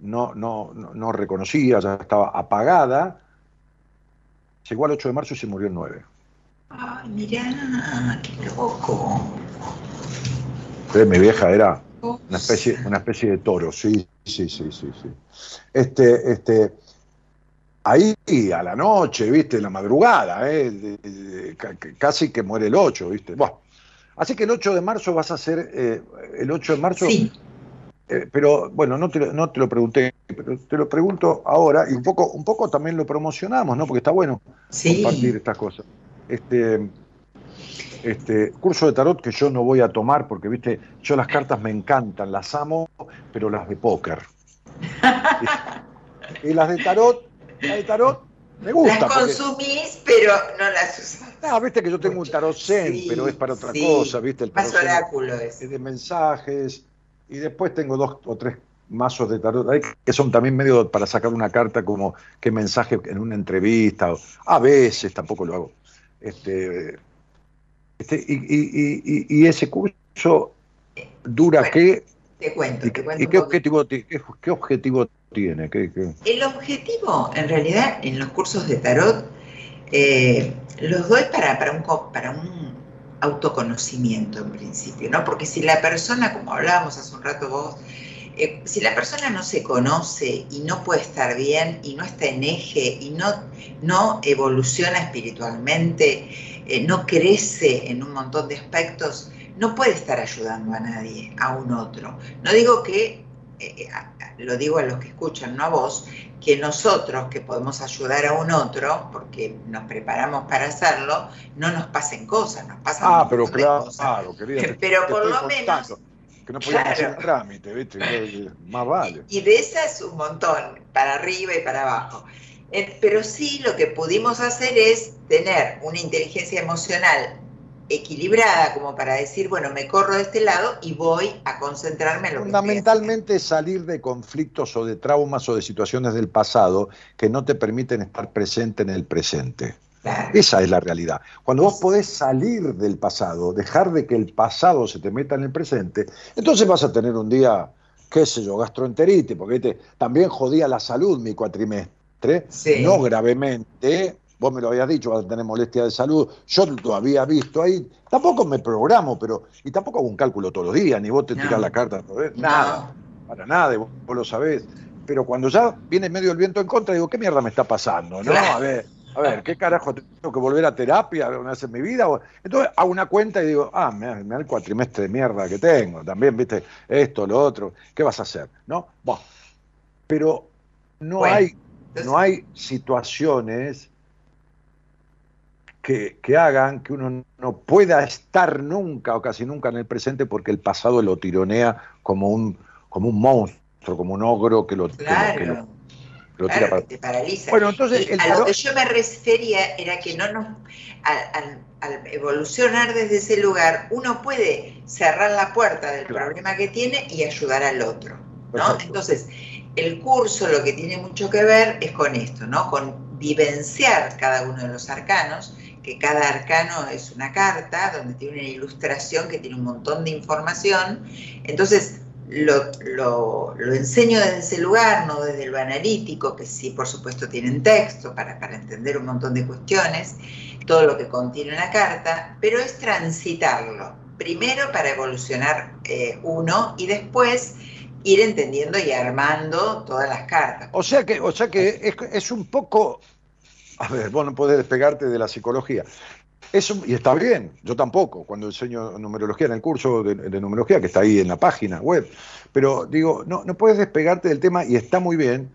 no, no, no, no reconocía, ya estaba apagada, llegó al 8 de marzo y se murió el 9. Ay, mirá, qué loco. Entonces, mi vieja era una especie, una especie de toro, sí, sí, sí, sí, sí. Este, este, ahí a la noche, viste, en la madrugada, eh, de- de- casi que muere el 8, viste. Bueno, así que el 8 de marzo vas a hacer, eh, el 8 de marzo, Sí, eh, pero bueno, no te, lo- no te lo pregunté, pero te lo pregunto ahora, y un poco, un poco también lo promocionamos, ¿no? Porque está bueno compartir estas cosas. Este, este curso de tarot que yo no voy a tomar porque, viste, yo las cartas me encantan, las amo, pero las de póker. *laughs* y, las de tarot, las de tarot me Las gustan. porque- consumís, pero no las usás. no, viste que yo tengo un tarot zen, Sí, pero es para otra sí. cosa, viste, el tarot Más zen oráculo es. es de mensajes, y después tengo dos o tres mazos de tarot ahí que son también medio para sacar una carta como qué mensaje en una entrevista, o- a veces tampoco lo hago. Este, este, y, y- y- y- ese curso dura Bueno, qué Te cuento, y, te qué- cuento y qué objetivo ti- qué, qué objetivo tiene? ¿Qué, qué? El objetivo, en realidad, en los cursos de tarot, eh, los doy para, para, un, para un autoconocimiento en principio, ¿no? Porque si la persona, como hablábamos hace un rato vos, eh, si la persona no se conoce y no puede estar bien y no está en eje y no, no evoluciona espiritualmente, eh, no crece en un montón de aspectos, no puede estar ayudando a nadie, a un otro. No digo que, eh, lo digo a los que escuchan, no a vos, que nosotros que podemos ayudar a un otro, porque nos preparamos para hacerlo, no nos pasen cosas, nos pasan Ah, pero claro, cosas. claro, querida. te- *laughs* Pero por lo menos- Que no podíamos Claro. trámite, ¿viste? Yo- Más vale. Y de esas un montón, para arriba y para abajo. Eh, Pero sí lo que pudimos hacer es tener una inteligencia emocional equilibrada como para decir, bueno, me corro de este lado y voy a concentrarme en lo que Fundamentalmente salir de conflictos o de traumas o de situaciones del pasado que no te permiten estar presente en el presente. Claro. Esa es la realidad. Cuando vos podés salir del pasado, dejar de que el pasado se te meta en el presente, entonces vas a tener un día, qué sé yo, gastroenteritis, porque ¿viste? también jodía la salud mi cuatrimestre, Sí. no gravemente, vos me lo habías dicho, vas a tener molestia de salud, yo lo había visto ahí, tampoco me programo, pero, y tampoco hago un cálculo todos los días, ni vos te No. tirás la carta, ¿no nada, para nada, y vos, vos lo sabés. Pero cuando ya viene medio el viento en contra, digo, ¿qué mierda me está pasando? ¿no? A ver, a ver, ¿qué carajo tengo que volver a terapia una vez en mi vida? Entonces hago una cuenta y digo, ah, me da el cuatrimestre de mierda que tengo, también, viste, esto, lo otro, ¿qué vas a hacer? ¿No? Pero no Bueno, hay, entonces- no hay situaciones que, que hagan que uno no pueda estar nunca o casi nunca en el presente porque el pasado lo tironea como un, como un monstruo, como un ogro que lo, que lo- Claro. que lo- lo Claro, tira te paraliza. Bueno, entonces el a lo que yo me refería era que no nos, al, al- al evolucionar desde ese lugar, uno puede cerrar la puerta del Claro. problema que tiene y ayudar al otro, ¿no? Entonces, el curso lo que tiene mucho que ver es con esto, ¿no? Con vivenciar cada uno de los arcanos, que cada arcano es una carta donde tiene una ilustración que tiene un montón de información. Entonces, lo, lo- lo enseño desde ese lugar, no desde lo analítico, que sí, por supuesto, tienen texto para, para entender un montón de cuestiones, todo lo que contiene una carta, pero es transitarlo. Primero para evolucionar eh, uno y después ir entendiendo y armando todas las cartas. O sea que, o sea que es, es un poco. A ver, vos no podés despegarte de la psicología. Es un- y está bien, yo tampoco, cuando enseño numerología en el curso de, de numerología, que está ahí en la página web. Pero digo, no, no puedes despegarte del tema, y está muy bien,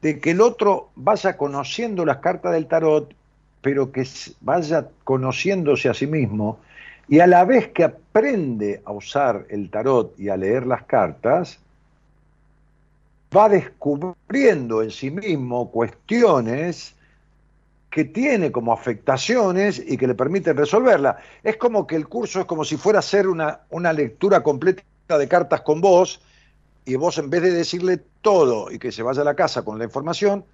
de que el otro vaya conociendo las cartas del tarot, pero que vaya conociéndose a sí mismo, y a la vez que aprende a usar el tarot y a leer las cartas, va descubriendo en sí mismo cuestiones que tiene como afectaciones y que le permiten resolverla. Es como que el curso es como si fuera a hacer una, una lectura completa de cartas con vos y vos en vez de decirle todo y que se vaya a la casa con la información,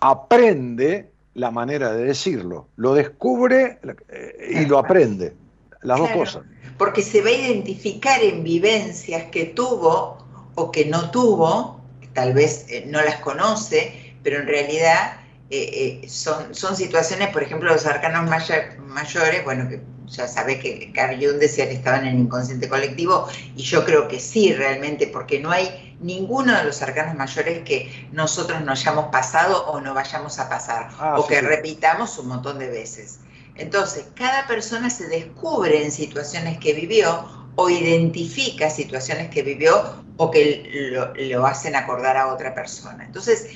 aprende la manera de decirlo, lo descubre eh, y lo aprende, las dos cosas. Porque se va a identificar en vivencias que tuvo o que no tuvo, tal vez eh, no las conoce, pero en realidad eh, eh, son, son situaciones, por ejemplo, los arcanos maya- mayores, bueno, que ya sabés que Carl Jung decía que estaban en el inconsciente colectivo, y yo creo que sí, realmente, porque no hay ninguno de los arcanos mayores que nosotros no hayamos pasado o no vayamos a pasar, Ah, o sí, que repitamos un montón de veces. Entonces, cada persona se descubre en situaciones que vivió o identifica situaciones que vivió o que lo, lo hacen acordar a otra persona. Entonces,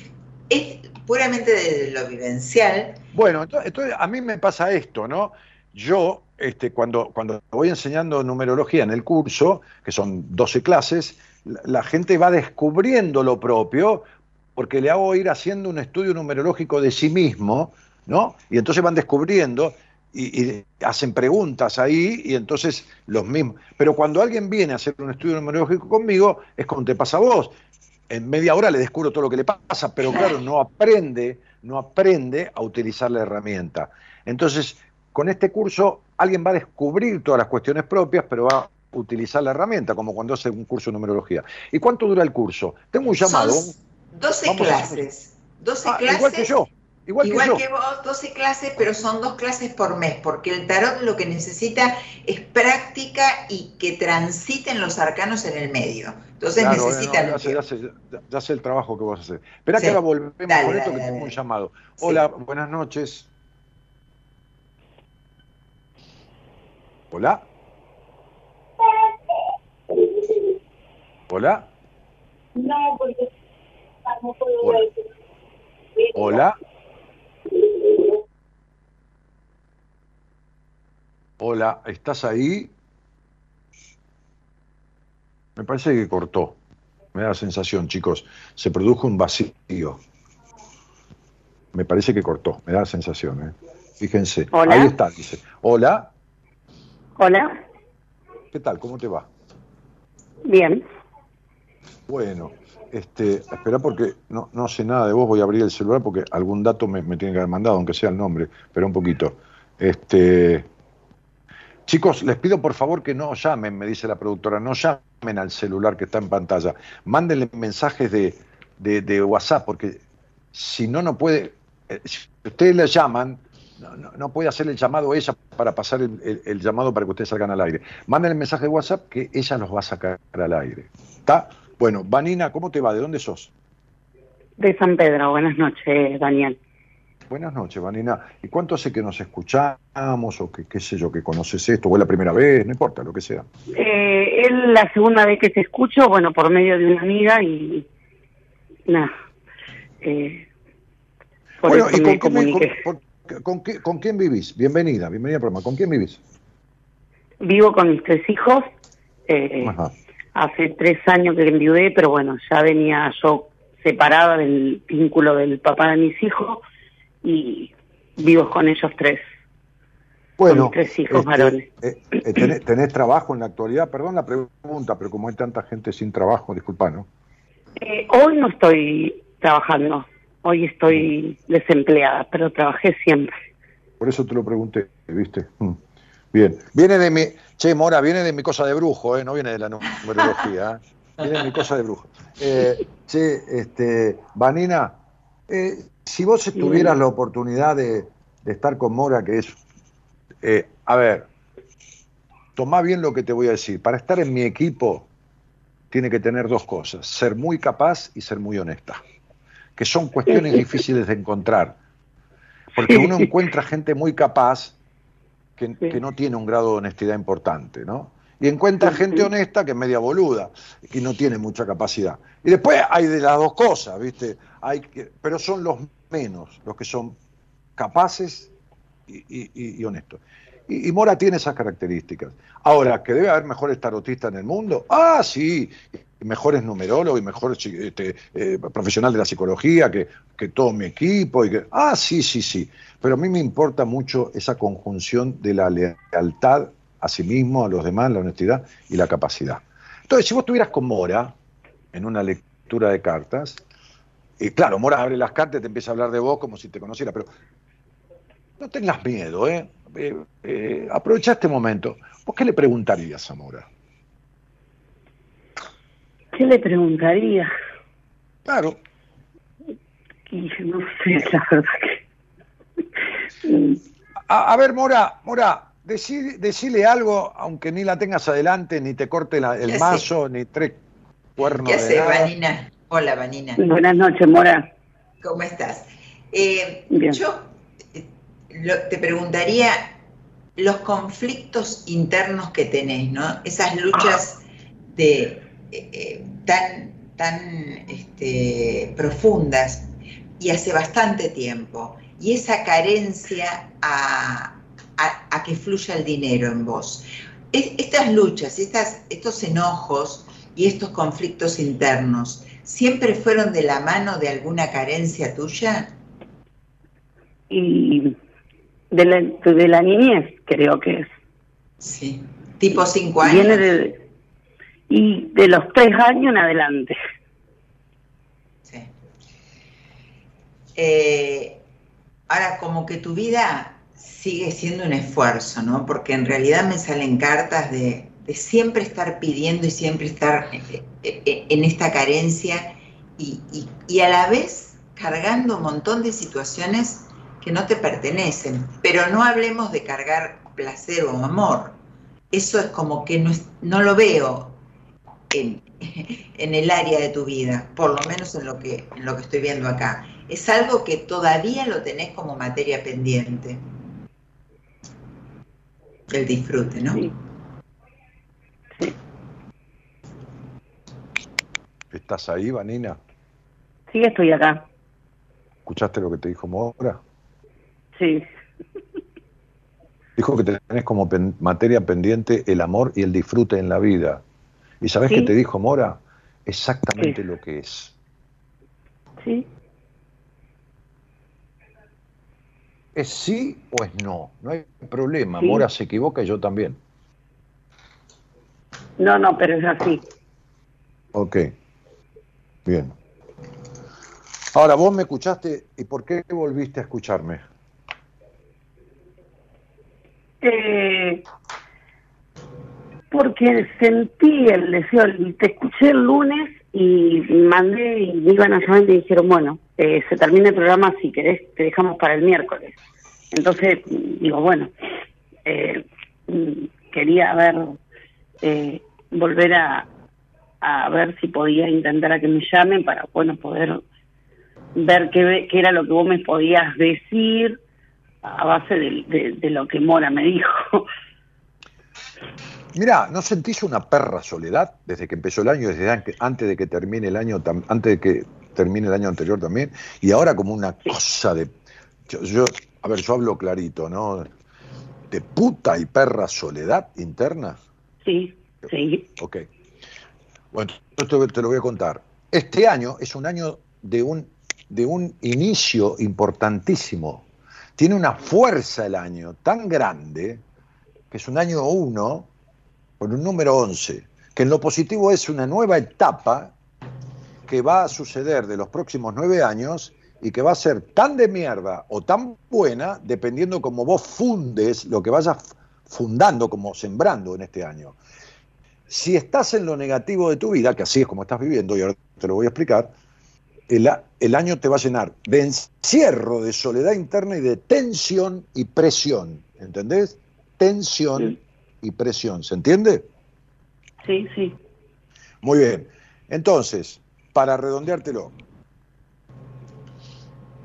es puramente desde lo vivencial. Bueno, entonces, a mí me pasa esto, ¿no? Yo, este, cuando, cuando voy enseñando numerología en el curso, que son 12 clases, la, la gente va descubriendo lo propio porque le hago ir haciendo un estudio numerológico de sí mismo, ¿no? Y entonces van descubriendo y, y hacen preguntas ahí y entonces los mismos. Pero cuando alguien viene a hacer un estudio numerológico conmigo, es como te pasa a vos. En media hora le descubro todo lo que le pasa, pero claro, no aprende, no aprende a utilizar la herramienta. Entonces, con este curso, alguien va a descubrir todas las cuestiones propias, pero va a utilizar la herramienta, como cuando hace un curso de numerología. ¿Y cuánto dura el curso? Tengo un llamado. Son, 12 Vamos a- clases. 12 Ah, clases. igual que yo. Igual, Igual que vos, 12 clases, pero son dos clases por mes, porque el tarot lo que necesita es práctica y que transiten los arcanos en el medio. Entonces Claro, necesitan... no, ya, sé, ya sé, ya- ya sé el trabajo que vas a hacer. Espera Sí. que ahora volvemos Dale, con esto dale, que tengo dale. un llamado. Sí. Hola, buenas noches. Hola. Hola. No, porque no puedo Hola. ver. Hola. Hola, ¿estás ahí? Me parece que cortó. Me da la sensación, chicos. Se produjo un vacío. Me parece que cortó. Me da la sensación. ¿eh? Fíjense. Hola. Ahí está, dice. Hola. Hola, ¿Qué tal? ¿Cómo te va? bien. Bueno, este, espera porque no, no sé nada de vos, voy a abrir el celular porque algún dato me, me tiene que haber mandado, aunque sea el nombre, pero un poquito. Este, chicos, les pido por favor que no llamen, me dice la productora, no llamen al celular que está en pantalla, mándenle mensajes de, de- WhatsApp, porque si no, no puede, eh, si ustedes le llaman, no, no- puede hacer el llamado ella para pasar el, el- llamado para que ustedes salgan al aire. Manden el mensaje de WhatsApp que ella los va a sacar al aire. ¿Está? Bueno, Vanina, ¿cómo te va? ¿De dónde sos? De San Pedro, buenas noches, Daniel. Buenas noches, Vanina. ¿Y cuánto hace que nos escuchamos o que qué sé yo, que conoces esto? ¿O es la primera vez? No importa, lo que sea. Eh, es la segunda vez que te escucho, bueno, por medio de una amiga y nada. Eh, por bueno, eso ¿y me con, quién, comuniqué. con- con- con qué- con quién vivís? Bienvenida, bienvenida al programa. ¿Con quién vivís? Vivo con mis tres hijos. eh, Ajá. hace tres años que enviudé, pero bueno, ya venía yo separada del vínculo del papá de mis hijos y vivo con ellos tres. Bueno, tres hijos este, varones. eh, eh, tenés, tenés trabajo en la actualidad? Perdón la pregunta, pero como hay tanta gente sin trabajo, disculpa, ¿no? Eh, hoy no estoy trabajando, hoy estoy desempleada, pero trabajé siempre. Por eso te lo pregunté, ¿viste? Mm. Bien. Viene de mi. Che, Mora, viene de mi cosa de brujo, ¿eh? No viene de la numerología, ¿eh? Viene de mi cosa de brujo. Eh, che, este. Vanina, eh, si vos tuvieras la oportunidad de, de estar con Mora, que es. eh, a ver, tomá bien lo que te voy a decir. Para estar en mi equipo, tiene que tener dos cosas: ser muy capaz y ser muy honesta. Que son cuestiones difíciles de encontrar. Porque uno encuentra gente muy capaz que, que no tiene un grado de honestidad importante, ¿no? Y encuentra gente honesta que es media boluda y no tiene mucha capacidad. Y después hay de las dos cosas, ¿viste? Hay que, pero son los menos, los que son capaces y, y- y- y honestos. Y, y Mora tiene esas características. Ahora, que debe haber mejores tarotistas en el mundo, ah, sí, mejores numerólogos y mejores este, eh, profesional de la psicología que, que todo mi equipo. Y que, ah, sí, sí, sí. Pero a mí me importa mucho esa conjunción de la lealtad a sí mismo, a los demás, la honestidad y la capacidad. Entonces, si vos estuvieras con Mora en una lectura de cartas, y claro, Mora abre las cartas y te empieza a hablar de vos como si te conociera, pero no tengas miedo, ¿eh? Eh, eh, aprovecha este momento. ¿Vos qué le preguntarías a Mora? ¿Qué le preguntaría? Claro, Y no sé, la verdad que... A, a ver, Mora, Mora, decí- decile algo, aunque ni la tengas adelante, ni te corte la- el Ya sé. mazo, ni tres cuernos ¿Qué haces. Vanina? Hola, Vanina. Buenas noches, Mora. ¿Cómo estás? Eh, Bien. yo eh, lo- te preguntaría los conflictos internos que tenés, ¿no? Esas luchas de eh, eh, tan, tan este, profundas y hace bastante tiempo. Y esa carencia a, a- a que fluya el dinero en vos. Es- estas luchas, estas, estos enojos y estos conflictos internos, ¿siempre fueron de la mano de alguna carencia tuya? Y de la, de la niñez, creo que es. Sí. Tipo cinco años. Viene de... Y de los tres años en adelante. Sí. Eh, ahora, como que tu vida sigue siendo un esfuerzo, ¿no? Porque en realidad me salen cartas de, siempre estar pidiendo y siempre estar eh, eh, eh, en esta carencia y, y- y a la vez cargando un montón de situaciones que no te pertenecen. Pero no hablemos de cargar placer o amor. Eso es como que no, es- no lo veo en, *laughs* en el área de tu vida, por lo menos en lo, que, en lo que estoy viendo acá. Es algo que todavía lo tenés como materia pendiente. El disfrute, ¿no? Sí. ¿Estás ahí, Vanina? Sí, estoy acá. ¿Escuchaste lo que te dijo Mora? Sí, Dijo que tenés como pen- materia pendiente el amor y el disfrute en la vida. ¿Y sabés Sí. qué te dijo Mora? Exactamente Sí. lo que es. sí. ¿Es sí o es no? No hay problema. Sí. Mora se equivoca y yo también. No, no, pero es así. Ok. Bien. Ahora, vos me escuchaste y ¿por qué volviste a escucharme? Eh, porque sentí el deseo, te escuché el lunes y mandé y me iban a llamar y me dijeron, bueno, eh, se termina el programa, si querés te dejamos para el miércoles. Entonces, digo, bueno, eh, quería ver, eh, volver a, a ver si podía intentar a que me llamen para, bueno, poder ver qué, qué era lo que vos me podías decir a base de lo que Mora me dijo. Mirá, ¿no sentís una perra soledad desde que empezó el año, desde an- antes de que termine el año, antes de que termine el año anterior también? Y ahora como una cosa de... Yo, yo- a ver, yo hablo clarito, ¿no? De puta y perra soledad interna. Sí, sí, Ok. Bueno, te, te lo voy a contar. Este año es un año de un, de un inicio importantísimo. Tiene una fuerza el año tan grande que es un año uno con un número 11, que en lo positivo es una nueva etapa que va a suceder de los próximos nueve años y que va a ser tan de mierda o tan buena dependiendo como vos fundes lo que vayas fundando, como sembrando en este año. Si estás en lo negativo de tu vida, que así es como estás viviendo, y ahora te lo voy a explicar, el, el año te va a llenar de encierro, de soledad interna y de tensión y presión. ¿Entendés? Tensión. Y presión. ¿Se entiende? sí, sí. Muy bien. Entonces, para redondeártelo,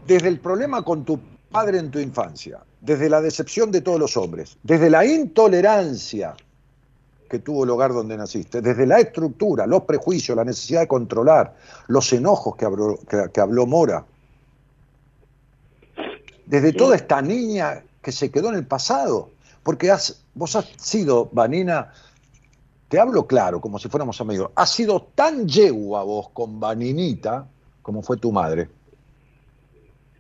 desde el problema con tu padre en tu infancia, desde la decepción de todos los hombres, desde la intolerancia que tuvo el hogar donde naciste, desde la estructura, los prejuicios, la necesidad de controlar, los enojos que habló, que- que habló Mora, desde Sí. toda esta niña que se quedó en el pasado, porque has, vos has sido, Vanina, te hablo claro, como si fuéramos amigos, has sido tan yegua vos con Vaninita como fue tu madre.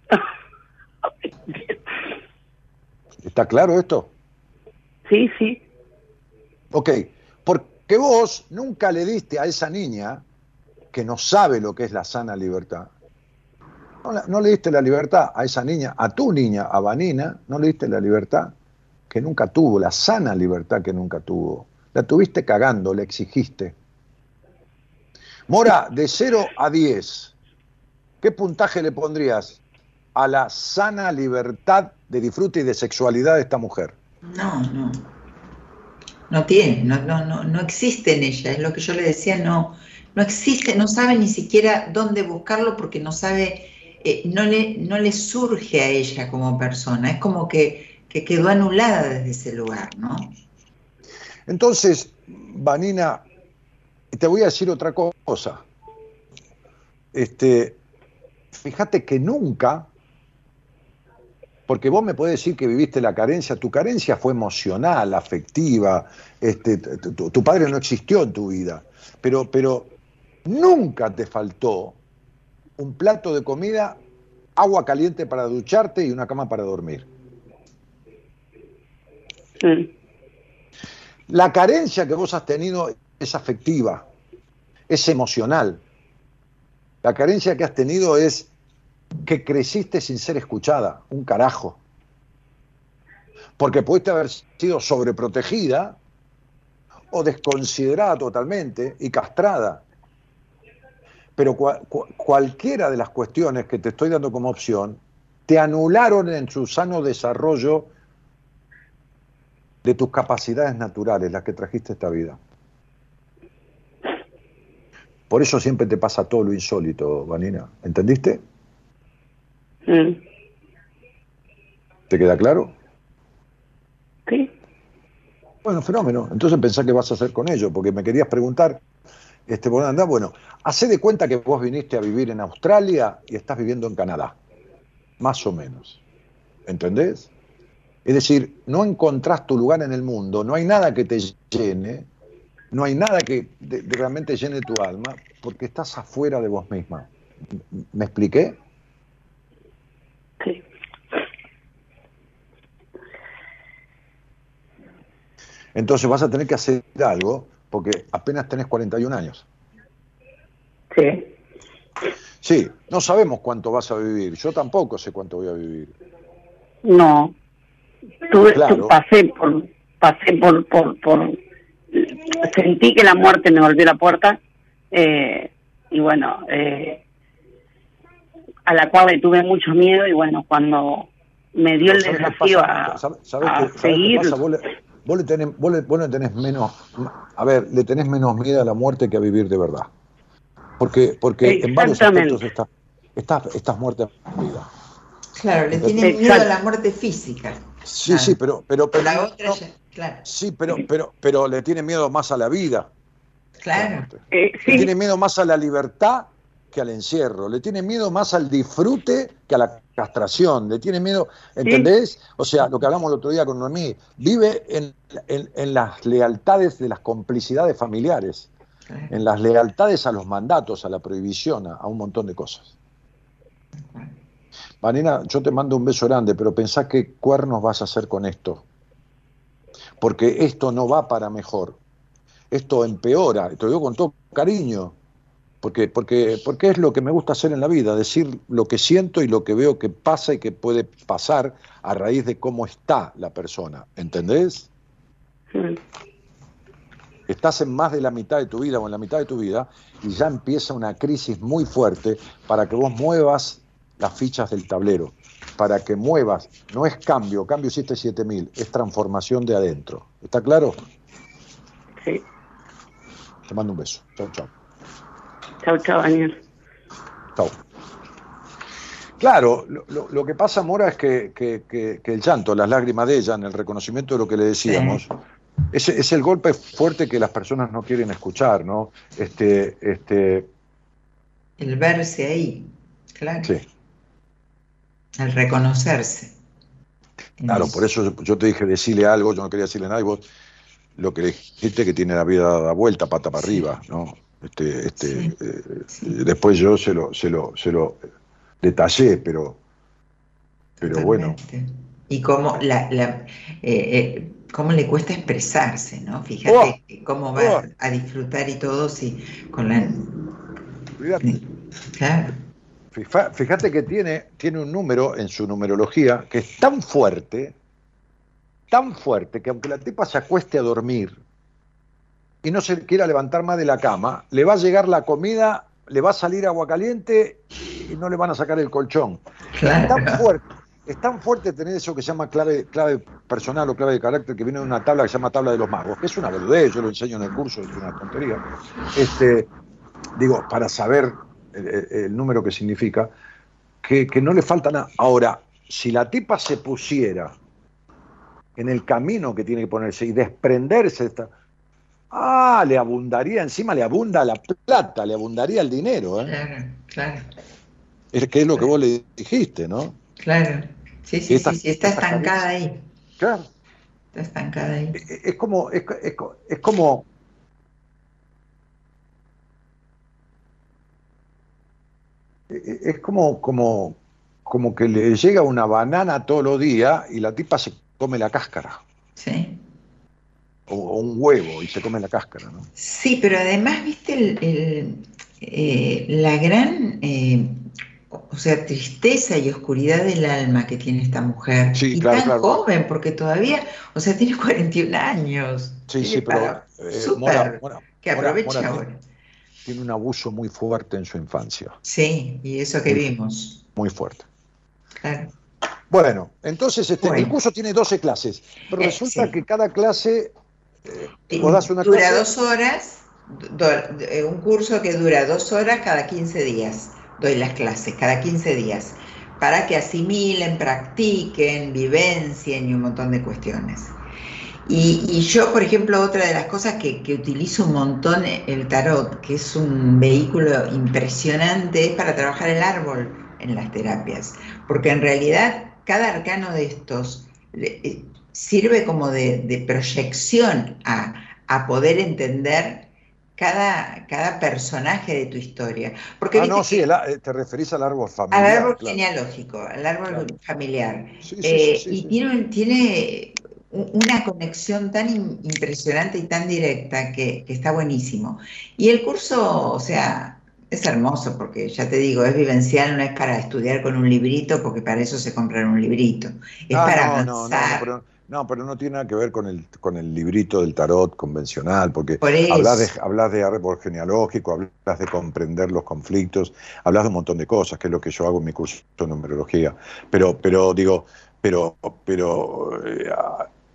*laughs* ¿Está claro esto? Sí, sí, Ok, porque vos nunca le diste a esa niña que no sabe lo que es la sana libertad. No, no le diste la libertad a esa niña, a tu niña, a Vanina, no le diste la libertad que nunca tuvo, la sana libertad que nunca tuvo. La tuviste cagando, le exigiste. Mora, de 0 a 10, ¿qué puntaje le pondrías a la sana libertad de disfrute y de sexualidad de esta mujer? No, no. No tiene, no, no, no, no existe en ella, es lo que yo le decía, no, no existe, no sabe ni siquiera dónde buscarlo porque no sabe, eh, no, le, no le surge a ella como persona, es como que, que quedó anulada desde ese lugar, ¿no? Entonces, Vanina, te voy a decir otra cosa. Este, fíjate que nunca, porque vos me podés decir que viviste la carencia, tu carencia fue emocional, afectiva, este, tu, tu- padre no existió en tu vida, pero, pero nunca te faltó un plato de comida, agua caliente para ducharte y una cama para dormir. La carencia que vos has tenido es afectiva, es emocional. La carencia que has tenido es que creciste sin ser escuchada, un carajo. Porque pudiste haber sido sobreprotegida o desconsiderada totalmente y castrada. pero cua- cua- cualquiera de las cuestiones que te estoy dando como opción te anularon en su sano desarrollo de tus capacidades naturales, las que trajiste a esta vida. Por eso siempre te pasa todo lo insólito, Vanina. ¿Entendiste? Mm, ¿Te queda claro? Sí. Bueno, fenómeno. Entonces pensá qué vas a hacer con ello, porque me querías preguntar, este, andás. Bueno, hacé de cuenta que vos viniste a vivir en Australia y estás viviendo en Canadá, más o menos. ¿Entendés? Es decir, no encontrás tu lugar en el mundo, no hay nada que te llene, no hay nada que realmente llene tu alma, porque estás afuera de vos misma. ¿M- ¿Me expliqué? Sí. Entonces vas a tener que hacer algo, porque apenas tenés 41 años. Sí. Sí, no sabemos cuánto vas a vivir. Yo tampoco sé cuánto voy a vivir. No. Tuve, Claro. tu- pasé por, pasé por, por, por, sentí que la muerte me volvió la puerta, eh, y bueno, eh, a la cual le tuve mucho miedo, y bueno, cuando me dio el ¿Sabes qué desafío a, ¿Sabes- a qué seguir? Vos le, vos le tenés, vos le- vos le tenés menos, a ver, le tenés menos miedo a la muerte que a vivir de verdad. Porque, porque en varios aspectos estás, estás, estás muerta en vida. Claro, le tienen miedo a la muerte física. Sí, sí, pero, pero, pero La no- otra no- ya, claro, sí, pero, pero, pero le tiene miedo más a la vida. claro. eh, Le tiene miedo más a la libertad que al encierro. Le tiene miedo más al disfrute que a la castración. Le tiene miedo, ¿entendés? O sea, lo que hablamos el otro día con Noemí, vive en, en- en las lealtades de las complicidades familiares, claro. en las lealtades a los mandatos, a la prohibición, a, a un montón de cosas. Vanina, yo te mando un beso grande, pero pensá qué cuernos vas a hacer con esto. Porque esto no va para mejor. Esto empeora, te lo digo con todo cariño, porque, porque, porque es lo que me gusta hacer en la vida, decir lo que siento y lo que veo que pasa y que puede pasar a raíz de cómo está la persona. ¿Entendés? Estás en más de la mitad de tu vida o en la mitad de tu vida y ya empieza una crisis muy fuerte para que vos muevas las fichas del tablero, para que muevas, no es cambio, cambio hiciste 7000, es transformación de adentro. ¿Está claro? sí. Te mando un beso. Chau, chau. Chau, chau, Daniel. Chau. Claro, lo, lo- lo que pasa, Mora, es que, que- que- que el llanto, las lágrimas de ella, en el reconocimiento de lo que le decíamos, es, es el golpe fuerte que las personas no quieren escuchar, ¿no? Este, este, El verse ahí, claro. sí. El reconocerse. Claro, por eso yo, te dije decirle algo, yo no quería decirle nada, y vos lo que le dijiste que tiene la vida dada vuelta, pata para Sí. arriba, ¿no? Este, este, Sí, eh, sí. Después yo se lo, se lo, se lo detallé, pero, pero bueno. Y cómo, la, la, eh, eh, cómo le cuesta expresarse, ¿no? Fíjate que cómo va Oh. a disfrutar y todo si con la... Claro, fíjate que tiene, tiene un número en su numerología que es tan fuerte, tan fuerte, que aunque la tipa se acueste a dormir y no se quiera levantar más de la cama, le va a llegar la comida, le va a salir agua caliente y no le van a sacar el colchón. Es tan fuerte, es tan fuerte tener eso que se llama clave, clave personal o clave de carácter que viene de una tabla que se llama tabla de los magos, que es una boludez, yo lo enseño en el curso, es una tontería. Este, digo, para saber el, número que significa, que, que no le falta nada. Ahora, si la tipa se pusiera en el camino que tiene que ponerse y desprenderse de esta. Ah, le abundaría, encima le abunda la plata, le abundaría el dinero, ¿eh? Claro, claro, Es que es lo que vos le dijiste, ¿no? claro. Sí, sí, Esta- sí, sí, está esta estancada ahí. Claro. Está estancada ahí. Es es como, es, es- es como. Es es como, como, como que le llega una banana todos los días y la tipa se come la cáscara. Sí. O, o un huevo y se come la cáscara, ¿no? Sí, pero además, viste, el, el, eh, la gran, eh, o sea, tristeza y oscuridad del alma que tiene esta mujer. Sí, y claro, tan claro. joven, porque todavía, o sea, tiene 41 años. Sí, sí, pero. eh, Mora, Mora, que Mora, aproveche Mora, ahora. Tiene un abuso muy fuerte en su infancia, Sí, y eso que vimos. muy fuerte. Claro. Bueno, entonces este, Bueno. el curso tiene 12 clases, pero Eh, resulta sí. que cada clase, eh, vos das una dura clase, dos horas, do- eh, un curso que dura dos horas cada 15 días. Doy las clases cada 15 días para que asimilen, practiquen, vivencien y un montón de cuestiones. Y, y yo, por ejemplo, otra de las cosas que, que utilizo un montón el tarot, que es un vehículo impresionante, es para trabajar el árbol en las terapias. Porque en realidad cada arcano de estos eh, sirve como de, de proyección a, a poder entender cada, cada personaje de tu historia. Porque ah, no, sí, el eh, te referís al árbol al familiar. árbol claro. genealógico, al árbol Claro. familiar. Sí, sí, Eh, sí, sí, y tiene, tiene una conexión tan im- impresionante y tan directa que, que está buenísimo. Y el curso, o sea, es hermoso porque ya te digo, es vivencial, no es para estudiar con un librito, porque para eso se compran un librito. Es Ah, para no, no, no, no, avanzar. pero, no, pero no tiene nada que ver con el, con el librito del tarot convencional, porque Por hablas de, hablas de árbol genealógico, hablas de comprender los conflictos, hablas de un montón de cosas, que es lo que yo hago en mi curso de numerología. Pero, pero digo, pero, pero eh,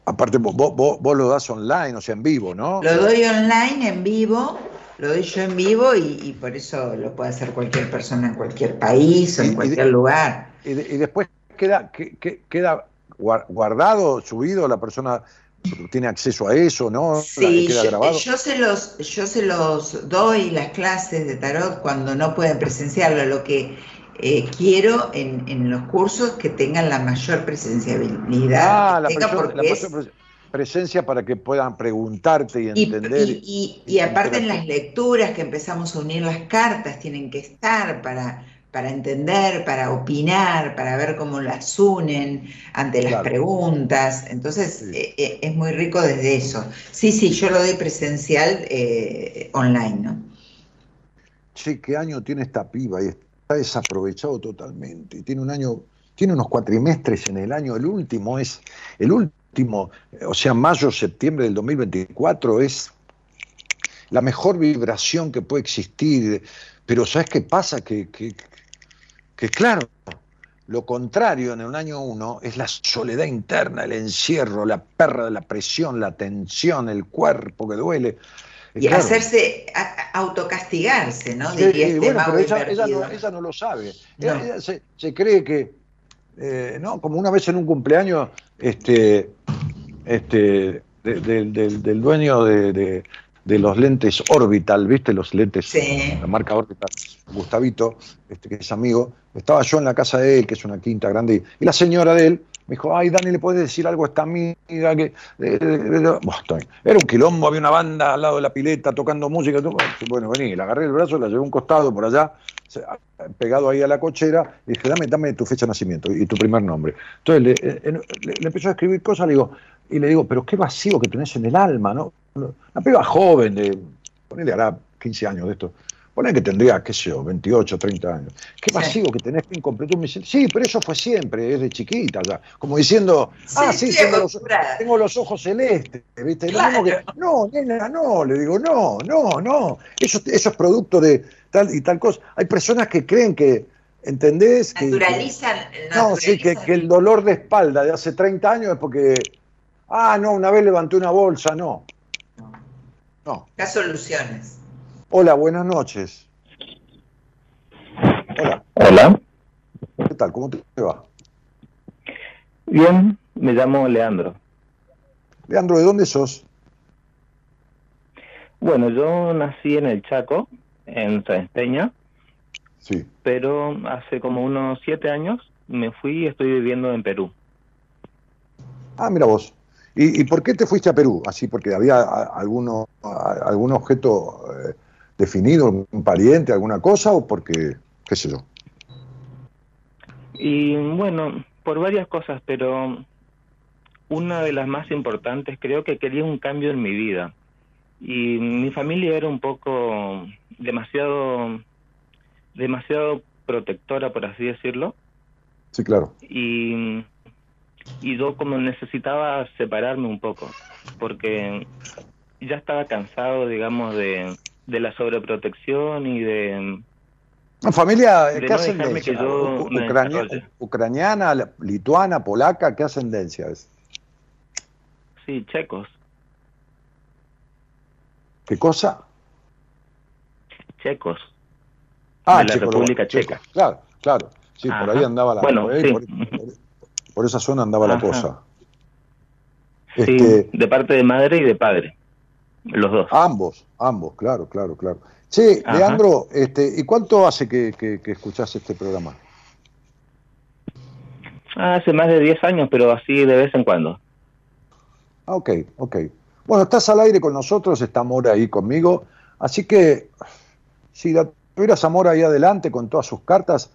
aparte vos, vos- vos- lo das online, o sea, en vivo, ¿no? Lo doy online, en vivo, lo doy yo en vivo y, y por eso lo puede hacer cualquier persona en cualquier país o Y- en y- cualquier lugar. Y, de- y después queda, que- que- queda guar- guardado, subido, la persona tiene acceso a eso, ¿no? Sí, queda yo, grabado. yo se los, yo se los doy las clases de tarot cuando no pueden presenciarlo. Lo que eh, quiero en, en los cursos que tengan la mayor presenciabilidad. Ah, la, tenga presión- la porque es- mayor pres- presencia para que puedan preguntarte y entender. y- y- y aparte en las lecturas que empezamos a unir las cartas, tienen que estar para, para entender, para opinar, para ver cómo las unen ante las Claro. preguntas. Entonces Sí. eh, eh, es muy rico desde eso. Sí, sí, yo lo doy presencial eh, online, ¿no? Che, qué año tiene esta piba y está desaprovechado totalmente. Tiene un año, tiene unos cuatrimestres en el año. El último es, el último, o sea, mayo, septiembre del 2024 es la mejor vibración que puede existir. Pero ¿sabes qué pasa? Que, que, que claro, lo contrario en el año uno es la soledad interna, el encierro, la perra la presión, la tensión, el cuerpo que duele. Y Claro. hacerse, a- autocastigarse, ¿no? Sí, Diría este bueno, pero ella, no, ella no lo sabe. No. Ella, ella se, se cree que, eh, ¿no? Como una vez en un cumpleaños, este, este, de- del- del- del dueño de, de- de los lentes Orbital, ¿viste? Los lentes, Sí. la marca Orbital, Gustavito, este, que es amigo, estaba yo en la casa de él, que es una quinta grande, y, la señora de één me dijo, ay, Dani, ¿le puedes decir algo a esta amiga? que bien. Era un quilombo, había una banda al lado de la pileta tocando música. Bueno, vení, la agarré el brazo, la llevé a un costado por allá, pegado ahí a la cochera, y dije, dame, dame tu fecha de nacimiento y tu primer nombre. Entonces le, eh, le- le empezó a escribir cosas, le digo, y le digo, pero qué vacío que tenés en el alma, ¿no? Una piba joven, de, ponele, hará 15 años de esto. Ponele que tendría, qué sé yo, 28, 30 años. Qué Sí. vacío que tenés, qué incompleto. Me dice, sí, pero eso fue siempre, es de chiquita ya. Como diciendo, ah, Sí, sí, tengo los, acostumbrada. tengo los ojos celestes, ¿viste? Claro. que, no, nena, no, le digo, no, no, no. Eso, eso es producto de tal y tal cosa. Hay personas que creen que, ¿entendés? Que- Naturalizan, que- no, sí, que, que el dolor de espalda de hace 30 años es porque, ah, no, una vez levanté una bolsa, no. No. Las soluciones. Hola, buenas noches. Hola, Hola, ¿qué tal? ¿Cómo te va? bien, me llamo Leandro. Leandro, ¿de dónde sos? Bueno, yo nací en el Chaco, en San Peña, Sí. pero hace como unos siete años me fui y estoy viviendo en Perú. Ah, mira vos. ¿Y, y por qué te fuiste a Perú? Así, porque había alguno, algún objeto eh, definido, un pariente, alguna cosa, o porque, qué sé yo. Y bueno, por varias cosas, pero una de las más importantes creo que quería un cambio en mi vida. Y mi familia era un poco demasiado, demasiado protectora, por así decirlo. Sí, claro. y, y yo como necesitaba separarme un poco, porque ya estaba cansado, digamos, de, de la sobreprotección y de... Familia, De ¿qué ascendencia? ucrania- ucraniana, lituana, polaca, ¿qué ascendencia es? Sí, checos, ¿Qué cosa? checos. Ah, De la República Checo. Checa. Claro, claro. Sí, por ahí andaba la Bueno, por, ahí, sí. por, por- por esa zona andaba la cosa. Sí, Este, de parte de madre y de padre, los dos. ambos, ambos, claro, claro, claro. Sí, Ajá. Leandro, este, ¿y cuánto hace que, que, que escuchás este programa? Ah, hace más de 10 años, pero así de vez en cuando. Ah, ok, ok. Bueno, estás al aire con nosotros, está Mora ahí conmigo, así que si la tuvieras a Mora ahí adelante con todas sus cartas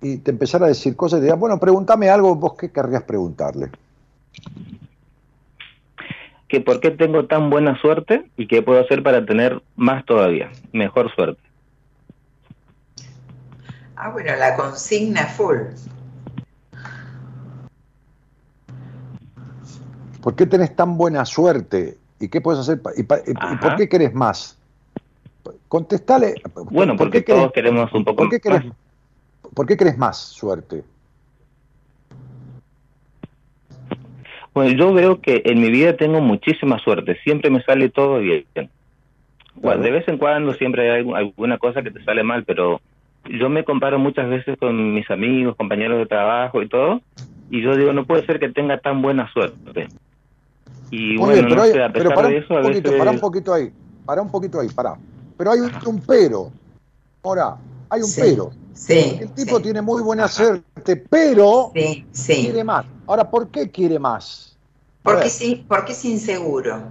y te empezara a decir cosas y te diría, bueno, pregúntame algo, vos qué querrías preguntarle. Que por qué tengo tan buena suerte y qué puedo hacer para tener más todavía, mejor suerte. Ah, bueno, la consigna full. ¿Por qué tenés tan buena suerte? ¿Y qué puedes hacer? y, y- por qué querés más? Contestale. Bueno, ¿por porque qué todos querés- queremos un poco ¿por qué, querés, más. ¿Por qué querés más suerte? Bueno, yo veo que en mi vida tengo muchísima suerte, siempre me sale todo bien. Bueno, de vez en cuando siempre hay algu- alguna cosa que te sale mal, pero yo me comparo muchas veces con mis amigos, compañeros de trabajo y todo, y yo digo, no puede ser que tenga tan buena suerte. Y Muy bueno, bien, pero, no sé, a pero pesar para de un eso, a veces... para un poquito ahí, para un poquito ahí, para. Pero hay un, un pero. Ahora, hay un Sí, pero. Sí. El tipo sí, tiene muy buena suerte, pero quiere más. Ahora, ¿por qué quiere más? Porque sí, porque es inseguro.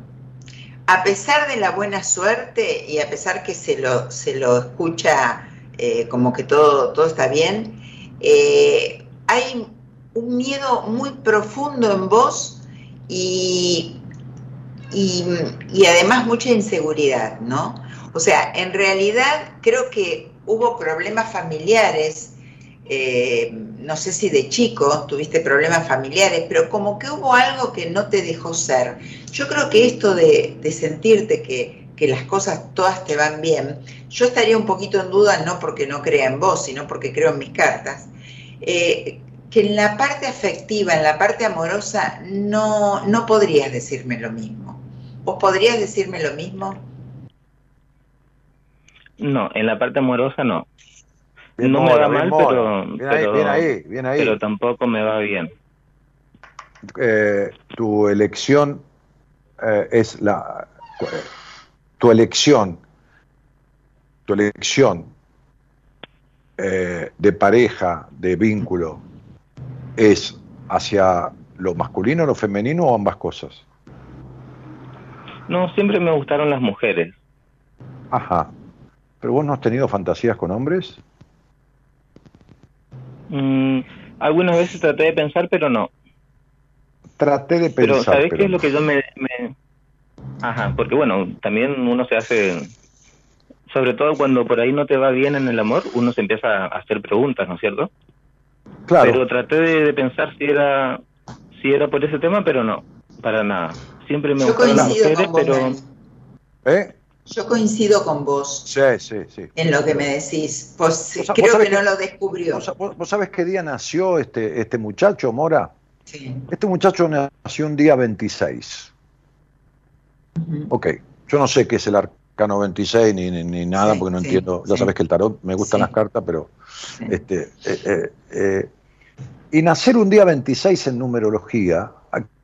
A pesar de la buena suerte y a pesar que se lo, se lo escucha eh, como que todo, todo está bien, eh, hay un miedo muy profundo en vos y, y, y además mucha inseguridad, ¿no? O sea, en realidad creo que hubo problemas familiares eh, no sé si de chico tuviste problemas familiares, pero como que hubo algo que no te dejó ser. Yo creo que esto de, sentirte que, que las cosas todas te van bien, yo estaría un poquito en duda, no porque no crea en vos, sino porque creo en mis cartas, eh, que en la parte afectiva, en la parte amorosa, no, no podrías decirme lo mismo. ¿Vos podrías decirme lo mismo? No, en la parte amorosa no. Bien no me va mal, Mora. pero, Bien ahí, pero, bien ahí, bien ahí. pero tampoco me va bien. Eh, tu elección eh, es la. Tu elección. Tu elección eh, de pareja, de vínculo, es hacia lo masculino, lo femenino o ambas cosas. No, siempre me gustaron las mujeres. Ajá. ¿Pero vos no has tenido fantasías con hombres? Mm, algunas veces traté de pensar, pero no. Traté de Pero pensar. ¿sabés pero qué es no. lo que yo me, me- Ajá, porque bueno, también uno se hace... Sobre todo cuando por ahí no te va bien en el amor, uno se empieza a hacer preguntas, ¿no es cierto? Claro. Pero traté de, de pensar si era si era por ese tema, pero no, para nada. Siempre me gustaron las coincido mujeres, pero... ¿Eh? Yo coincido con vos Sí, sí, sí. en lo que me decís. Pues Vos creo sabés que no lo descubrió. ¿Vos, sabés qué día nació este, este muchacho, Mora? Sí. Este muchacho nació un día 26. Ujú. Ok, yo no sé qué es el arcano 26 ni, ni, ni nada, Sí, porque no sí, entiendo. Ya sí. sabes que el tarot me gustan las cartas, pero. Este eh, eh, eh, Y nacer un día 26 en numerología,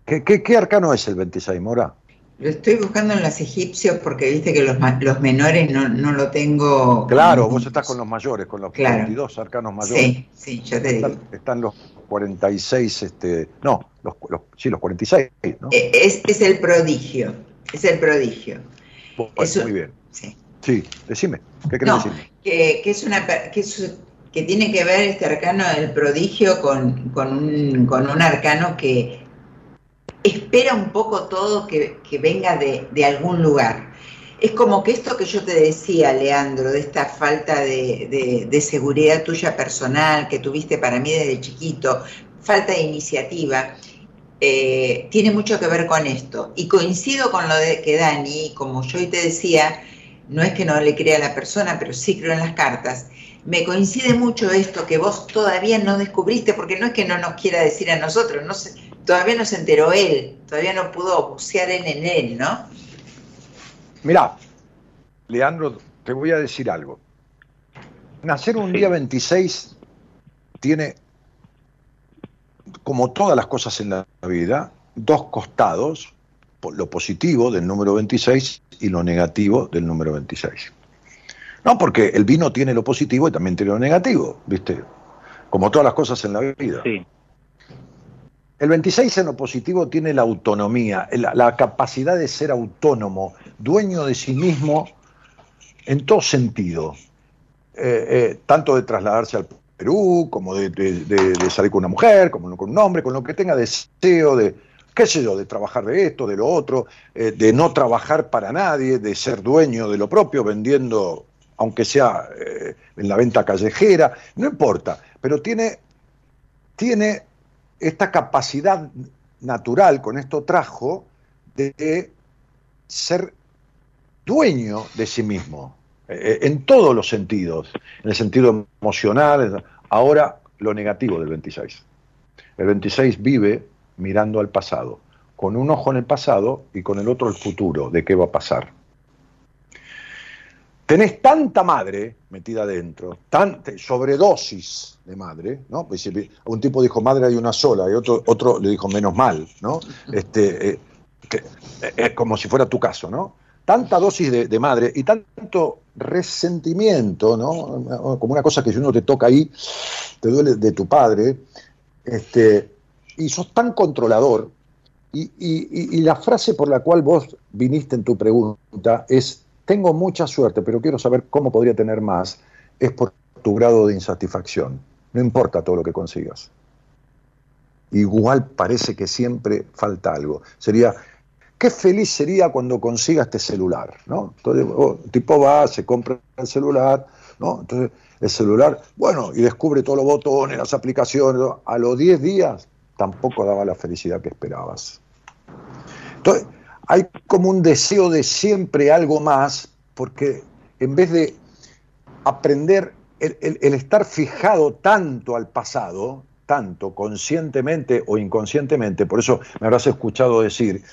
¿qué, qué, qué arcano es el 26, Mora? Lo estoy buscando en los egipcios porque viste que los, los menores no, no lo tengo. Claro, vos estás con los mayores, con los Claro. 22 arcanos mayores. Sí, sí, yo te digo. Están, están los 46, este, no, los, los- sí, los 46, ¿no? Eh, Es, es el prodigio. Es el prodigio. Bueno, eso- muy bien. Sí. Sí, decime, ¿qué querés No, decirme? que, que es una que, es- que tiene que ver este arcano del prodigio con, con un, con un arcano que espera un poco todo que, que venga de, de algún lugar. Es como que esto que yo te decía, Leandro, de esta falta de, de- seguridad tuya personal que tuviste para mí desde chiquito, falta de iniciativa, eh, tiene mucho que ver con esto. Y coincido con lo de que Dani, como yo hoy te decía, no es que no le crea a la persona, pero sí creo en las cartas. Me coincide mucho esto que vos todavía no descubriste, porque no es que no nos quiera decir a nosotros, no se- todavía no se enteró él, todavía no pudo bucear él en él, ¿no? Mirá, Leandro, te voy a decir algo. Nacer un Sí. día 26 tiene, como todas las cosas en la vida, dos costados, lo positivo del número 26 y lo negativo del número 26. No, porque el vino tiene lo positivo y también tiene lo negativo, ¿viste? Como todas las cosas en la vida. Sí, El 26 en positivo tiene la autonomía, la, capacidad de ser autónomo, dueño de sí mismo en todo sentido. Eh, eh, tanto de trasladarse al Perú, como de, salir con una mujer, como con un hombre, con lo que tenga deseo de, qué sé yo, de trabajar de esto, de lo otro, eh, de no trabajar para nadie, de ser dueño de lo propio, vendiendo, aunque sea en la venta callejera, no importa, pero tiene, tiene esta capacidad natural, con esto trajo, de ser dueño de sí mismo, eh, en todos los sentidos, en el sentido emocional, ahora lo negativo del 26. El 26 vive mirando al pasado, con un ojo en el pasado y con el otro el futuro, de qué va a pasar. Tenés tanta madre metida adentro, tan, sobredosis de madre, ¿no? Pues un tipo dijo madre hay una sola y otro, otro le dijo menos mal, ¿no? *laughs* Este, eh, que- eh, como si fuera tu caso, ¿no? Tanta dosis de, de madre y tanto resentimiento, ¿no? Como una cosa que si uno te toca ahí, te duele de tu padre, este, y sos tan controlador. Y- y- y la frase por la cual vos viniste en tu pregunta es, tengo mucha suerte, pero quiero saber cómo podría tener más, es por tu grado de insatisfacción. No importa todo lo que consigas. Igual parece que siempre falta algo. Sería, qué feliz sería cuando consiga este celular, ¿no? Entonces, oh, el tipo va, se compra el celular, ¿no? Entonces, el celular, bueno, y descubre todos los botones, las aplicaciones, a los 10 días tampoco daba la felicidad que esperabas. Entonces, hay como un deseo de siempre algo más, porque en vez de aprender, el, estar fijado tanto al pasado, tanto conscientemente o inconscientemente, por eso me habrás escuchado decir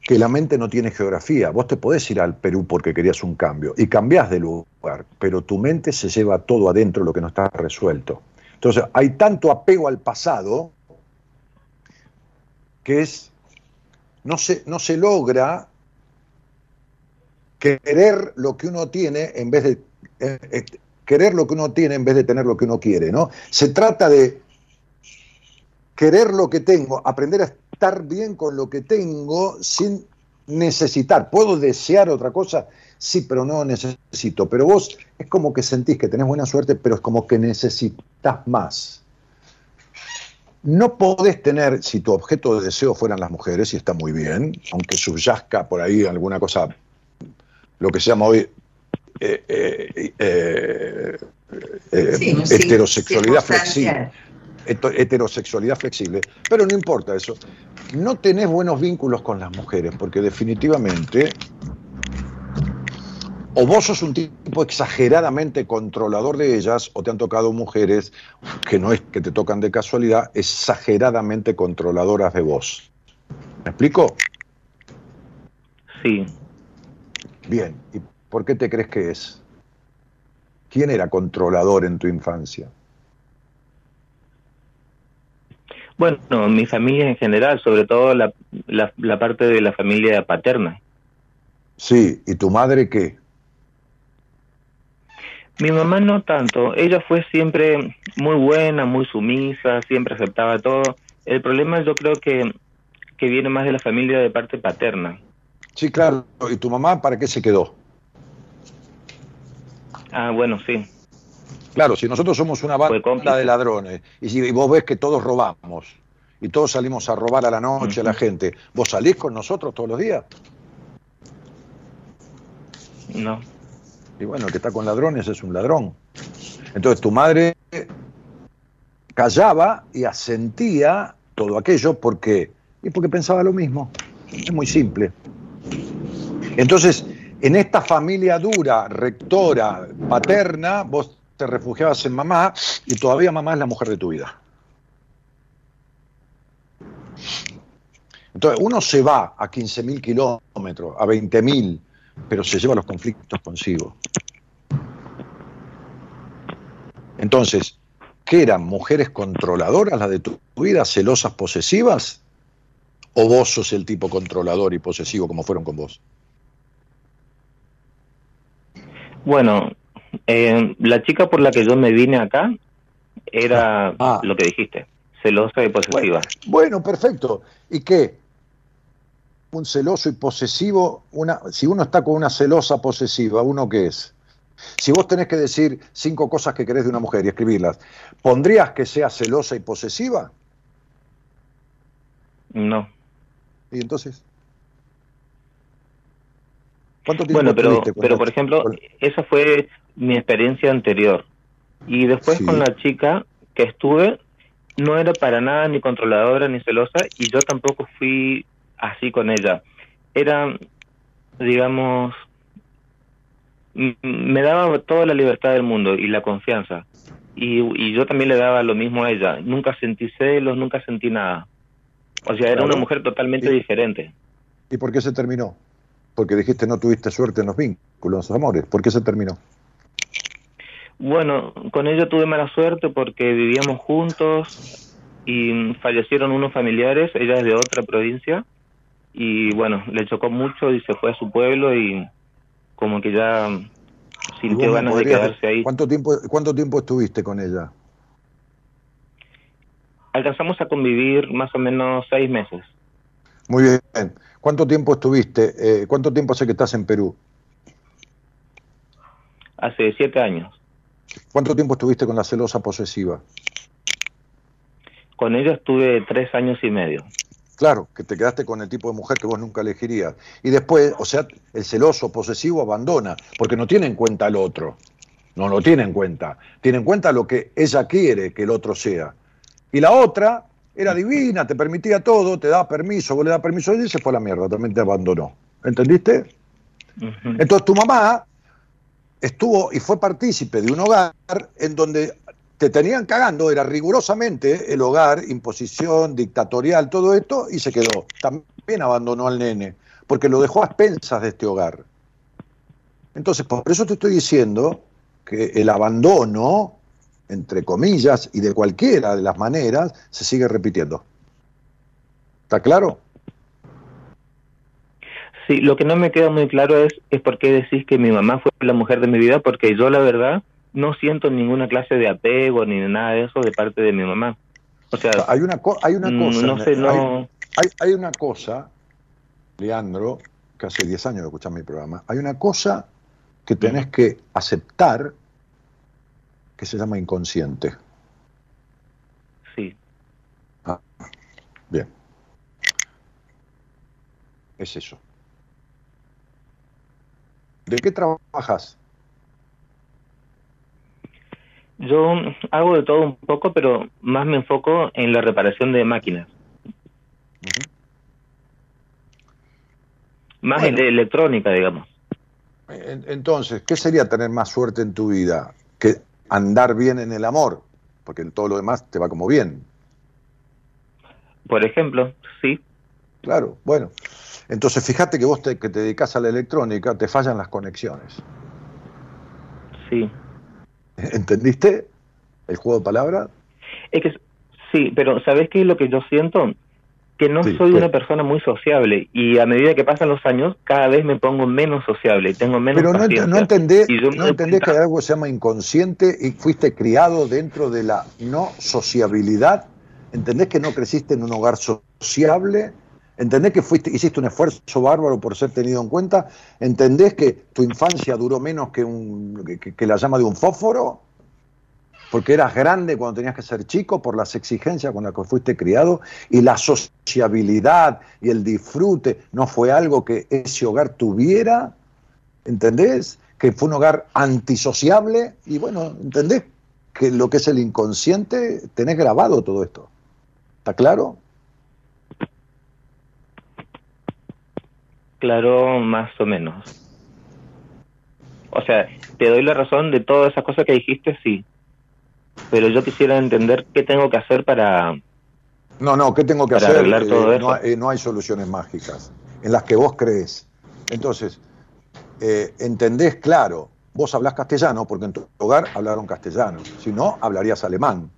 que la mente no tiene geografía. Vos te podés ir al Perú porque querías un cambio y cambiás de lugar, pero tu mente se lleva todo adentro lo que no está resuelto. Entonces, hay tanto apego al pasado que es no se, no se logra querer lo que uno tiene en vez de eh, eh, querer lo que uno tiene en vez de tener lo que uno quiere, ¿no? Se trata de querer lo que tengo, aprender a estar bien con lo que tengo sin necesitar. ¿Puedo desear otra cosa? Sí, pero no necesito. Pero vos es como que sentís que tenés buena suerte, pero es como que necesitas más. No podés tener, si tu objeto de deseo fueran las mujeres, y está muy bien, aunque subyazca por ahí alguna cosa, lo que se llama hoy eh, eh, eh, Sí, heterosexualidad flexible. Heterosexualidad flexible. Pero no importa eso. No tenés buenos vínculos con las mujeres, porque definitivamente o vos sos un tipo exageradamente controlador de ellas, o te han tocado mujeres que no es que te tocan de casualidad, exageradamente controladoras de vos. ¿Me explico? sí. Bien. ¿Y por qué te crees que es? ¿Quién era controlador en tu infancia? Bueno, mi familia en general, sobre todo la, la, la parte de la familia paterna. Sí, ¿y tu madre qué? Mi mamá no tanto, ella fue siempre muy buena, muy sumisa, siempre aceptaba todo. El problema yo creo que, que viene más de la familia de parte paterna. Sí, claro. ¿Y tu mamá para qué se quedó? Ah, bueno, sí. Claro, si nosotros somos una banda de ladrones y, si, vos ves que todos robamos y todos salimos a robar a la noche a la gente, ¿vos salís con nosotros todos los días? No. Y bueno, el que está con ladrones es un ladrón. Entonces tu madre callaba y asentía todo aquello porque, y porque pensaba lo mismo. Es muy simple. Entonces, En esta familia dura, rectora, paterna, vos te refugiabas en mamá y todavía mamá es la mujer de tu vida. Entonces, uno se va a 15.000 kilómetros, a 20.000, pero se lleva los conflictos consigo. Entonces, ¿qué eran? ¿Mujeres controladoras las de tu vida, celosas, posesivas? ¿O vos sos el tipo controlador y posesivo como fueron con vos? Bueno, eh, la chica por la que yo me vine acá era Ah. lo que dijiste, celosa y posesiva. Bueno, perfecto. ¿Y qué? Un celoso y posesivo, una, si uno está con una celosa posesiva, ¿uno qué es? Si vos tenés que decir cinco cosas que querés de una mujer y escribirlas, ¿pondrías que sea celosa y posesiva? No. ¿Y entonces? ¿Cuánto tiempo Bueno, pero, pero por ejemplo, con- esa fue mi experiencia anterior. Y después Sí. con la chica que estuve, no era para nada ni controladora ni celosa y yo tampoco fui así con ella. Era, digamos, me daba toda la libertad del mundo y la confianza. Y, y yo también le daba lo mismo a ella. Nunca sentí celos, nunca sentí nada. O sea, era Claro. una mujer totalmente diferente. ¿Y por qué se terminó? Porque dijiste no tuviste suerte en los vínculos, en los amores. ¿Por qué se terminó? Bueno, con ella tuve mala suerte porque vivíamos juntos y fallecieron unos familiares, ella es de otra provincia y bueno, le chocó mucho y se fue a su pueblo y como que ya ¿Y vos sintió ganas de quedarse ahí. ¿Cuánto tiempo, ¿Cuánto tiempo estuviste con ella? Alcanzamos a convivir más o menos seis meses, Muy bien. ¿Cuánto tiempo estuviste? eh, ¿Cuánto tiempo hace que estás en Perú? hace siete años. ¿Cuánto tiempo estuviste con la celosa posesiva? Con ella estuve tres años y medio. Claro, que te quedaste con el tipo de mujer que vos nunca elegirías. Y después, o sea, el celoso posesivo abandona, porque no tiene en cuenta al otro. No lo tiene en cuenta. Tiene en cuenta lo que ella quiere que el otro sea. Y la otra era divina, te permitía todo, te daba permiso, vos le das permiso a ella y se fue a la mierda, también te abandonó. ¿Entendiste? Entonces tu mamá estuvo y fue partícipe de un hogar en donde te tenían cagando, era rigurosamente el hogar, imposición, dictatorial, todo esto, y se quedó. También abandonó al nene, porque lo dejó a expensas de este hogar. Entonces, por eso te estoy diciendo que el abandono, entre comillas, y de cualquiera de las maneras, se sigue repitiendo. ¿Está claro? Sí, lo que no me queda muy claro es, es por qué decís que mi mamá fue la mujer de mi vida, porque yo la verdad no siento ninguna clase de apego ni nada de eso de parte de mi mamá. O sea, Hay una, co- hay una mm, cosa. no sé, hay- no... Hay, hay una cosa, Leandro, que hace 10 años que escuchás mi programa, hay una cosa que tenés que aceptar que se llama inconsciente. Sí. Ah, bien. Es eso. ¿De qué trabajas? Yo hago de todo un poco, pero más me enfoco en la reparación de máquinas. Más Bueno. de electrónica, digamos. En- Entonces, ¿qué sería tener más suerte en tu vida? Que andar bien en el amor, porque en todo lo demás te va como bien. Por ejemplo, sí, Claro, bueno. Entonces, fíjate que vos te, que te dedicas a la electrónica, te fallan las conexiones. sí. ¿Entendiste el juego de palabras? Es que sí, pero ¿sabes qué es lo que yo siento? Que no Sí, soy una persona muy sociable y a medida que pasan los años, cada vez me pongo menos sociable y tengo menos Pero no, ent- no entendés, Y yo me no entendés que algo se llama inconsciente y fuiste criado dentro de la no sociabilidad. ¿Entendés que no creciste en un hogar sociable? ¿Entendés que fuiste, hiciste un esfuerzo bárbaro por ser tenido en cuenta? ¿Entendés que tu infancia duró menos que, un, que, la llama de un fósforo? Porque eras grande cuando tenías que ser chico por las exigencias con las que fuiste criado y la sociabilidad y el disfrute no fue algo que ese hogar tuviera. ¿entendés? Que fue un hogar antisociable y bueno, ¿entendés? Que lo que es el inconsciente, tenés grabado todo esto. ¿Está claro? Claro, más o menos. te doy la razón de todas esas cosas que dijiste, sí. Pero yo quisiera entender qué tengo que hacer para... No, no, ¿qué tengo que hacer? arreglar Eh, todo no, hay- eh, no hay soluciones mágicas en las que vos crees. Entonces, eh, entendés claro, vos hablás castellano porque en tu hogar hablaron castellano, si no, hablarías alemán.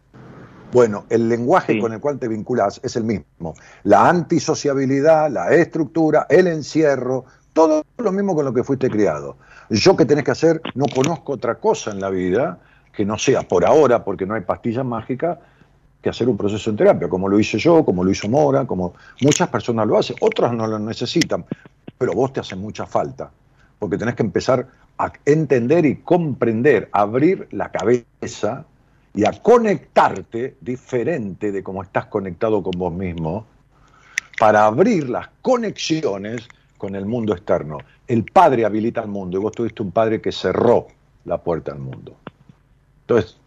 Bueno, el lenguaje Sí. con el cual te vinculás es el mismo. La antisociabilidad, la estructura, el encierro, todo lo mismo con lo que fuiste criado. Yo que tenés que hacer, no conozco otra cosa en la vida que no sea por ahora, porque no hay pastillas mágicas, que hacer un proceso en terapia, como lo hice yo, como lo hizo Mora, como muchas personas lo hacen, otras no lo necesitan, pero vos te hace mucha falta, porque tenés que empezar a entender y comprender, abrir la cabeza y a conectarte diferente de cómo estás conectado con vos mismo, para abrir las conexiones con el mundo externo. El padre habilita al mundo y vos tuviste un padre que cerró la puerta al mundo. Entonces,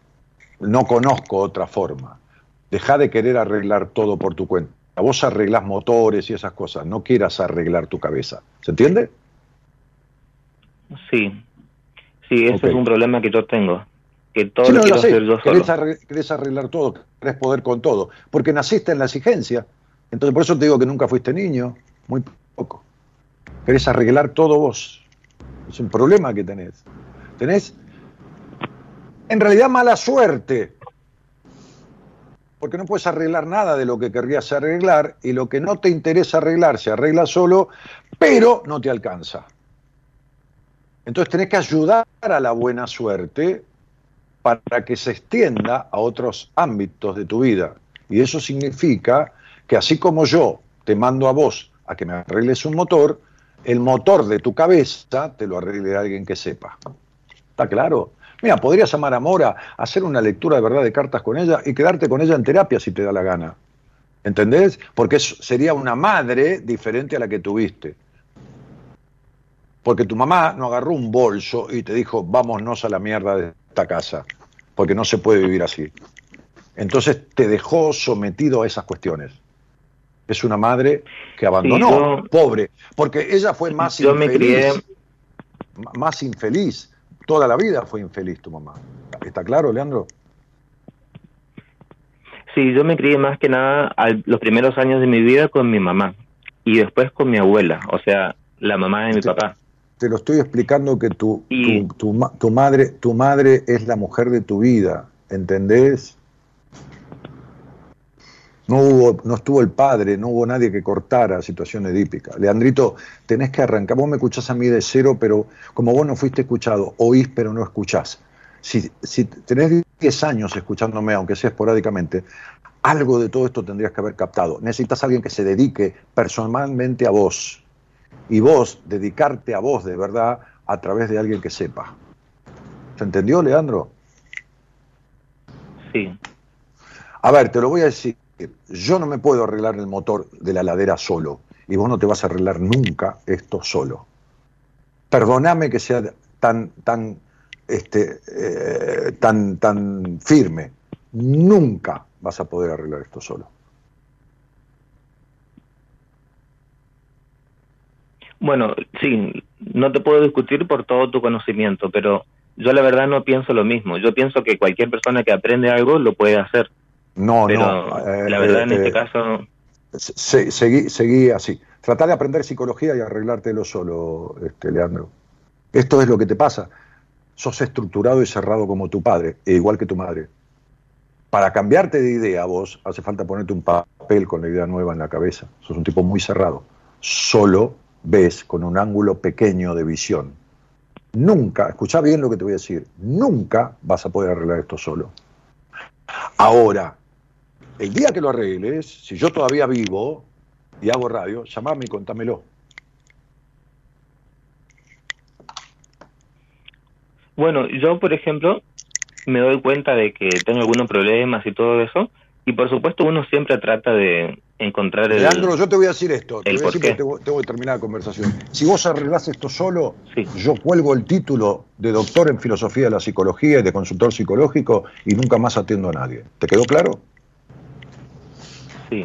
no conozco otra forma. Deja de querer arreglar todo por tu cuenta. Vos arreglás motores y esas cosas, no quieras arreglar tu cabeza. ¿Se entiende? Sí. Sí, ese es un problema que yo tengo. Que todo Sí, lo no, quiero lo sé. hacer yo Querés, solo. arre- querés arreglar todo, querés poder con todo, porque naciste en la exigencia. Entonces, por eso te digo que nunca fuiste niño, muy poco. Querés arreglar todo vos. Es un problema que tenés. Tenés, en realidad, mala suerte. Porque no puedes arreglar nada de lo que querrías arreglar y lo que no te interesa arreglar se arregla solo, pero no te alcanza. Entonces tenés que ayudar a la buena suerte para que se extienda a otros ámbitos de tu vida. Y eso significa que así como yo te mando a vos a que me arregles un motor, el motor de tu cabeza te lo arregle alguien que sepa. ¿Está claro? Mira, podrías llamar a Mora, hacer una lectura de verdad de cartas con ella y quedarte con ella en terapia si te da la gana. ¿Entendés? Porque sería una madre diferente a la que tuviste. Porque tu mamá no agarró un bolso y te dijo, vámonos a la mierda de esta casa, porque no se puede vivir así. Entonces te dejó sometido a esas cuestiones. Es una madre que abandonó, yo- pobre, porque ella fue más Yo me infeliz. crié, m- Más infeliz. Toda la vida fue infeliz tu mamá. ¿Está claro, Leandro? sí, yo me crié más que nada al- los primeros años de mi vida con mi mamá y después con mi abuela, o sea, la mamá de mi Sí. papá. Te lo estoy explicando que tu, Y- tu, tu madre, tu madre es la mujer de tu vida, ¿entendés? No hubo, no estuvo el padre, no hubo nadie que cortara situación edípica. Leandrito, tenés que arrancar. Vos me escuchás a mí de cero, pero como vos no fuiste escuchado, oís pero no escuchás. Si, si tenés 10 años escuchándome, aunque sea esporádicamente, algo de todo esto tendrías que haber captado. Necesitas a alguien que se dedique personalmente a vos y vos dedicarte a vos de verdad a través de alguien que sepa. ¿Se entendió, Leandro? Sí, A ver, te lo voy a decir. Yo no me puedo arreglar el motor de la ladera solo. Y vos no te vas a arreglar nunca esto solo. Perdóname que sea tan, tan, este, eh, tan, tan firme. Nunca vas a poder arreglar esto solo. Bueno, sí, no te puedo discutir por todo tu conocimiento, pero yo la verdad no pienso lo mismo. Yo pienso que cualquier persona que aprende algo lo puede hacer, No, pero no. eh, la verdad en eh, este caso, se- seguí, seguí así. Tratá de aprender psicología y arreglártelo solo, este, Leandro. Esto es lo que te pasa. Sos estructurado y cerrado como tu padre, e igual que tu madre. Para cambiarte de idea vos, hace falta ponerte un papel con la idea nueva en la cabeza. Sos un tipo muy cerrado. Solo ves con un ángulo pequeño de visión. Nunca, escuchá bien lo que te voy a decir, nunca vas a poder arreglar esto solo. Ahora, el día que lo arregles, si yo todavía vivo y hago radio, llamame y contámelo. bueno, yo por ejemplo me doy cuenta de que tengo algunos problemas y todo eso, y por supuesto uno siempre trata de encontrar el... Leandro, yo te voy a decir esto, te el voy a decir por qué. porque tengo, tengo que terminar la conversación. Si vos arreglás esto solo, Sí. yo cuelgo el título de doctor en filosofía de la psicología y de consultor psicológico y nunca más atiendo a nadie. ¿Te quedó claro? Sí,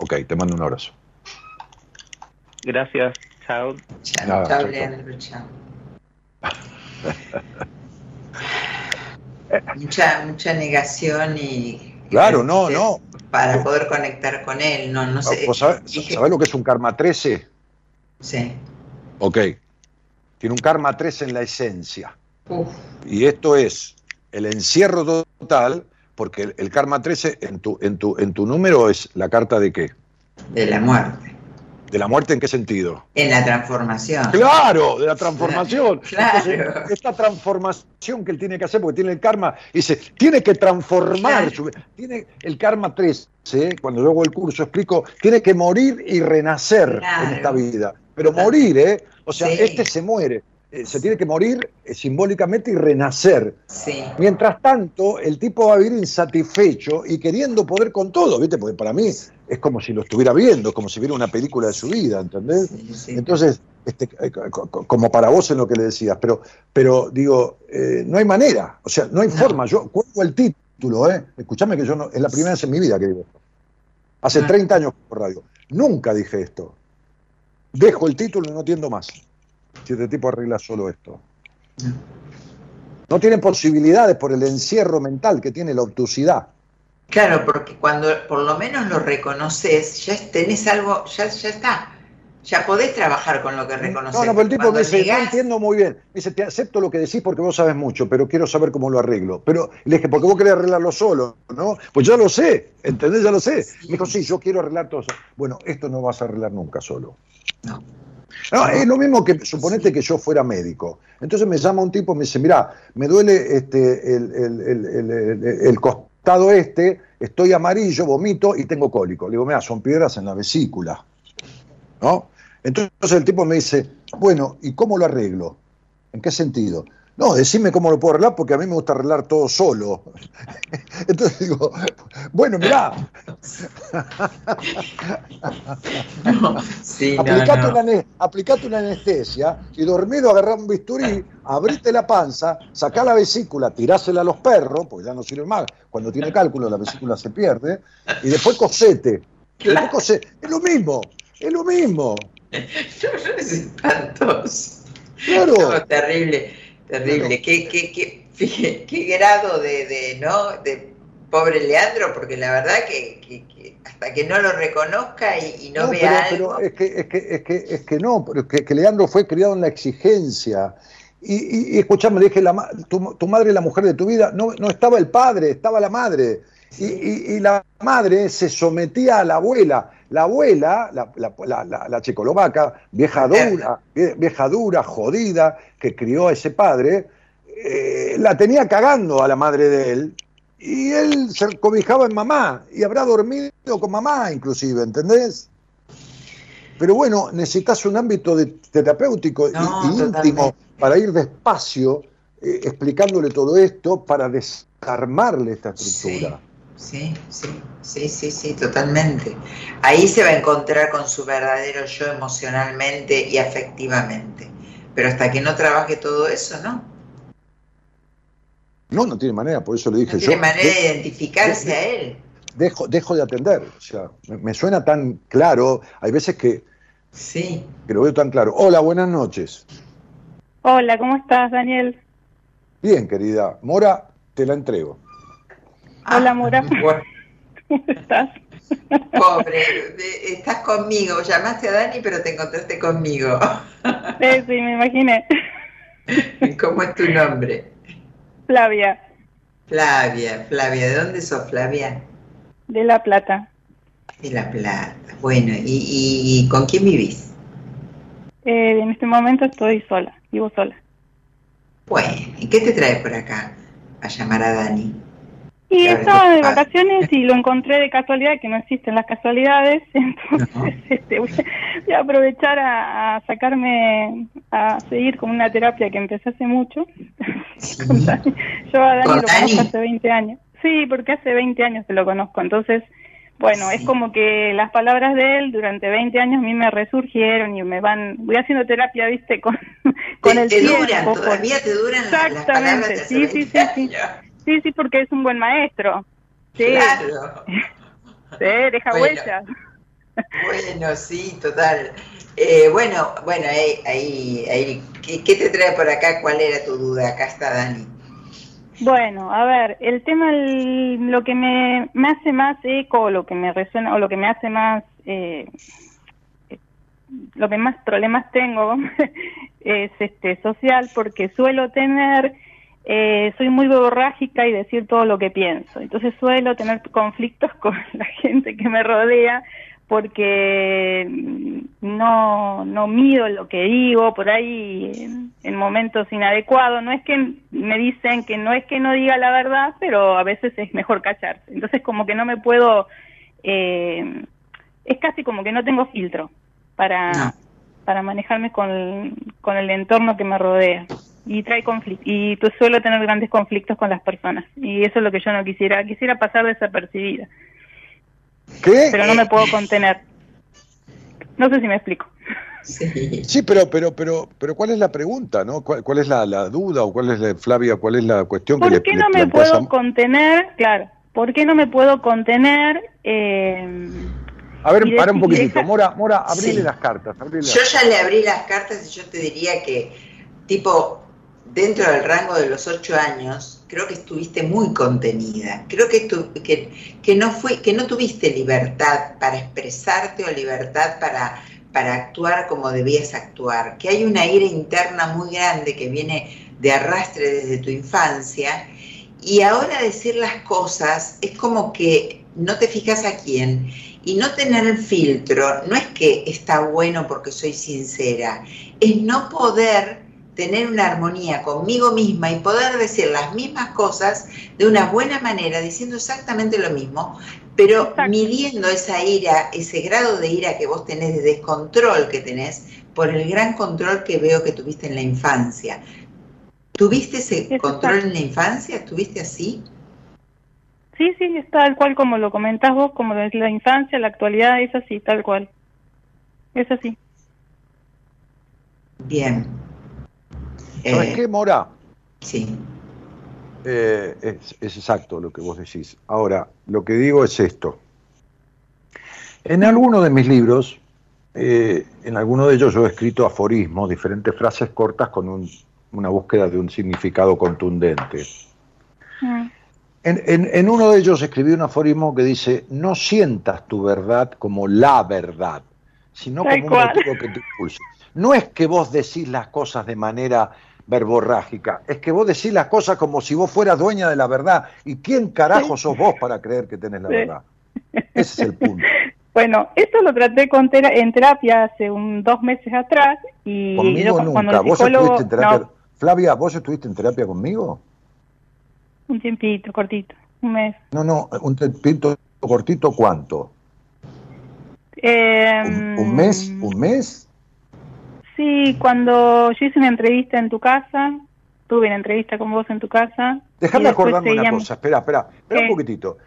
Ok, te mando un abrazo. gracias, chao. Chao, Nada, chao, chao, chao. Leandro, chao. *laughs* Mucha, mucha negación y. Claro, no, no. Para poder conectar con él, no, no sé. ¿Vos sabés, dije- sabés lo que es un karma 13? Sí. Ok. Tiene un karma 13 en la esencia. Uf, Y esto es el encierro total, porque el, el karma 13 en tu, en, tu, en tu número es la carta de qué? de la muerte. ¿De la muerte en qué sentido? En la transformación. Claro, de la *laughs* transformación. Claro. Entonces, esta transformación que él tiene que hacer, porque tiene el karma, dice, tiene que transformar Claro. su vida. Tiene el karma 13, cuando yo hago el curso explico, tiene que morir y renacer Claro. en esta vida. Pero morir, ¿eh? O sea, Sí. este se muere. Eh, Se tiene que morir eh, simbólicamente y renacer. Sí. Mientras tanto, el tipo va a vivir insatisfecho y queriendo poder con todo, ¿viste? Porque para mí es como si lo estuviera viendo, es como si viera una película de su vida, ¿entendés? sí, sí. Entonces, este, eh, co- co- como para vos en lo que le decías, pero, pero digo, eh, no hay manera, o sea, no hay No. forma. Yo cuelgo el título, ¿eh? Escuchame que yo no, es la primera vez en mi vida que digo esto. Hace Ah. 30 años por radio. Nunca dije esto. Dejo el título y no atiendo más. Si este tipo arregla solo esto. No. No tiene posibilidades por el encierro mental que tiene la obtusidad. Claro, porque cuando por lo menos lo reconoces, ya tenés algo, ya, ya está. Ya podés trabajar con lo que reconoces. No, no, pero el tipo Cuando me dice, no negás- entiendo muy bien. Me dice, te acepto lo que decís porque vos sabes mucho, pero quiero saber cómo lo arreglo. Pero le dije, porque vos querés arreglarlo solo, ¿no? Pues ya lo sé, ¿entendés? Ya lo sé. Me dijo, sí, yo quiero arreglar todo eso. Bueno, esto no vas a arreglar nunca solo. No. No, es lo mismo que suponete que yo fuera médico. Entonces me llama un tipo y me dice, mira, me duele este, el, el- el- el- el- el costado este, estoy amarillo, vomito y tengo cólico. Le digo, mira, son piedras en la vesícula. ¿No? Entonces el tipo me dice, bueno, ¿y cómo lo arreglo? ¿En qué sentido? No, decime cómo lo puedo arreglar porque a mí me gusta arreglar todo solo. *laughs* Entonces digo, bueno, mirá, *laughs* No, sí, no, aplicate, no. Una, ane- aplicate una anestesia y dormido agarrá un bisturí, abrite la panza, sacá la vesícula, tirásela a los perros, porque ya no sirve más. Cuando tiene cálculo la vesícula se pierde, y después cosete. Claro. Después cose- Es lo mismo, es lo mismo. *laughs* es espantoso. Claro. No, terrible, terrible. Claro. ¿Qué, qué, qué, fíjate, qué grado de, de, ¿no? de pobre Leandro, porque la verdad que, que- que hasta que no lo reconozca y, y no, No, vea pero, algo. pero es que, es que, es que, es que no, pero que, que Leandro fue criado en la exigencia. Y, y, y escuchame, dije, la, tu, tu madre es la mujer de tu vida. No, no estaba el padre, estaba la madre. Y, y- y la madre se sometía a la abuela. La abuela, la, la, la, la- la checolovaca, vieja dura, vie- vieja dura, jodida, que crió a ese padre, eh, la tenía cagando a la madre de él. Y él se cobijaba en mamá y habrá dormido con mamá, inclusive, ¿entendés? Pero bueno, necesitas un ámbito de- terapéutico y- No, y, íntimo para ir despacio eh, explicándole todo esto para desarmarle esta estructura. Sí, sí, sí, sí, sí, totalmente. Ahí se va a encontrar con su verdadero yo emocionalmente y afectivamente. Pero hasta que no trabaje todo eso, ¿no? No, no tiene manera, por eso le dije No yo. tiene manera de- de identificarse de- a él. dejo, dejo de atender. O sea, me, me suena tan claro. Hay veces que, Sí. que lo veo tan claro. Hola, buenas noches. Hola, ¿cómo estás, Daniel? Bien, querida. Mora, te la entrego. Hola, Mora. *laughs* Bueno, ¿Cómo estás? pobre, estás conmigo. Llamaste a Dani, pero te encontraste conmigo. Sí, sí, me imaginé. *laughs* ¿Cómo es tu nombre? Flavia, Flavia, Flavia. ¿De dónde sos, Flavia? de La Plata. De La Plata. Bueno, ¿y, y- y con quién vivís? Eh, en este momento estoy sola, vivo sola. Bueno, ¿y qué te trae por acá a llamar a Dani? Y estaba de vacaciones y lo encontré de casualidad, que no existen las casualidades, *laughs* entonces este, voy, a, voy a aprovechar a, a sacarme, a seguir con una terapia que empecé hace mucho. *laughs* Yo a Dani ¿Con lo conozco hace 20 años. Sí, porque hace 20 años que lo conozco, entonces, bueno, Sí. es como que las palabras de él durante 20 años a mí me resurgieron y me van, voy haciendo terapia, viste, con, *laughs* con ¿Te, el te tiempo. duran? ¿Todavía te duran las- las palabras de Exactamente, hace sí, sí, 20 sí, sí. años? Sí, sí, porque es un buen maestro. Sí, Claro. *laughs* sí, deja Bueno. huellas. Bueno, sí, total. Eh, bueno, bueno, ahí, ahí, ahí ¿Qué, qué te trae por acá? ¿Cuál era tu duda? Acá está Dani. Bueno, a ver, el tema, el- lo que me, me hace más eco, lo que me resuena, o lo que me hace más, eh, eh, lo que más problemas tengo *laughs* es este social, porque suelo tener, eh, soy muy borrágica y decir todo lo que pienso. Entonces suelo tener conflictos *laughs* con la gente que me rodea porque no, no mido lo que digo por ahí en, en momentos inadecuados. No es que me dicen que no es que no diga la verdad, pero a veces es mejor callarse. Entonces como que no me puedo, eh, es casi como que no tengo filtro para, No. para manejarme con, con el entorno que me rodea. Y trae conflictos, y pues suelo tener grandes conflictos con las personas. Y eso es lo que yo no quisiera, quisiera pasar desapercibida ¿Qué? pero no me puedo contener. No sé si me explico. Sí. Sí, pero, pero, pero, pero ¿cuál es la pregunta, no? ¿Cuál, cuál es la, la duda o cuál es la, Flavia, cuál es la cuestión que ¿Por qué le no me puedo a- contener? Claro, ¿por qué no me puedo contener? Eh, A ver, para un poquitito. Mora, Mora, abrile Sí. las cartas. abrile las Yo ya le abrí las cartas y yo te diría que, tipo, dentro del rango de los ocho años, creo que estuviste muy contenida. Creo que, que, no, fue, que no tuviste libertad para expresarte o libertad para, para actuar como debías actuar. Que hay una ira interna muy grande que viene de arrastre desde tu infancia. Y ahora decir las cosas es como que no te fijas a quién. Y no tener el filtro no es que está bueno porque soy sincera, es no poder tener una armonía conmigo misma y poder decir las mismas cosas de una buena manera, diciendo exactamente lo mismo, pero Exacto. midiendo esa ira, ese grado de ira que vos tenés, de descontrol que tenés, por el gran control que veo que tuviste en la infancia. ¿Tuviste ese Exacto. control en la infancia? ¿Estuviste así? sí, sí, es tal cual como lo comentás vos, como es la infancia, la actualidad, es así, tal cual. Es así. Bien. ¿Sabes Eh, qué, Mora? Sí. Eh, es, es exacto lo que vos decís. Ahora, lo que digo es esto. En alguno de mis libros, eh, en alguno de ellos yo he escrito aforismos, diferentes frases cortas con un- una búsqueda de un significado contundente. Mm. En, en- en uno de ellos escribí un aforismo que dice, no sientas tu verdad como la verdad, sino Tal como un motivo que te impulse. No es que vos decís las cosas de manera verborrágica, es que vos decís las cosas como si vos fueras dueña de la verdad. ¿Y quién carajo sos vos para creer que tenés la verdad? Ese es el punto. *laughs* Bueno, esto lo traté con tera- en terapia hace un dos meses atrás y yo Conmigo cuando nunca. ¿Vos psicólogo, estuviste en terapia? no, Flavia, ¿vos estuviste en terapia conmigo? un tiempito, cortito, un mes. No, no, un tiempito cortito, ¿cuánto? Eh, ¿Un, un mes? ¿Un mes? Sí, cuando yo hice una entrevista en tu casa, tuve una entrevista con vos en tu casa. Déjame acordarme una cosa, espera, espera, espera un poquitito,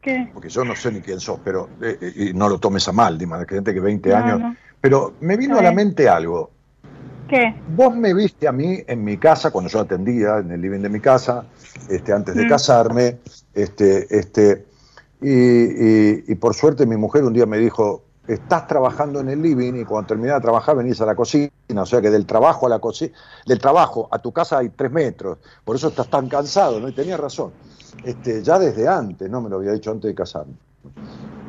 ¿Qué? porque yo no sé ni quién sos, pero eh, eh, y no lo tomes a mal, Dima, gente que 20 No, años, no. pero me vino a la mente algo. ¿Qué? Vos me viste a mí en mi casa, cuando yo atendía en el living de mi casa, este, antes de Mm. casarme, este, este, y, y- y por suerte mi mujer un día me dijo, estás trabajando en el living y cuando terminás de trabajar venís a la cocina, o sea que del trabajo a la cocina, del trabajo a tu casa hay tres metros, por eso estás tan cansado, ¿no? Y tenía razón, este, ya desde antes, no me lo había dicho antes de casarme.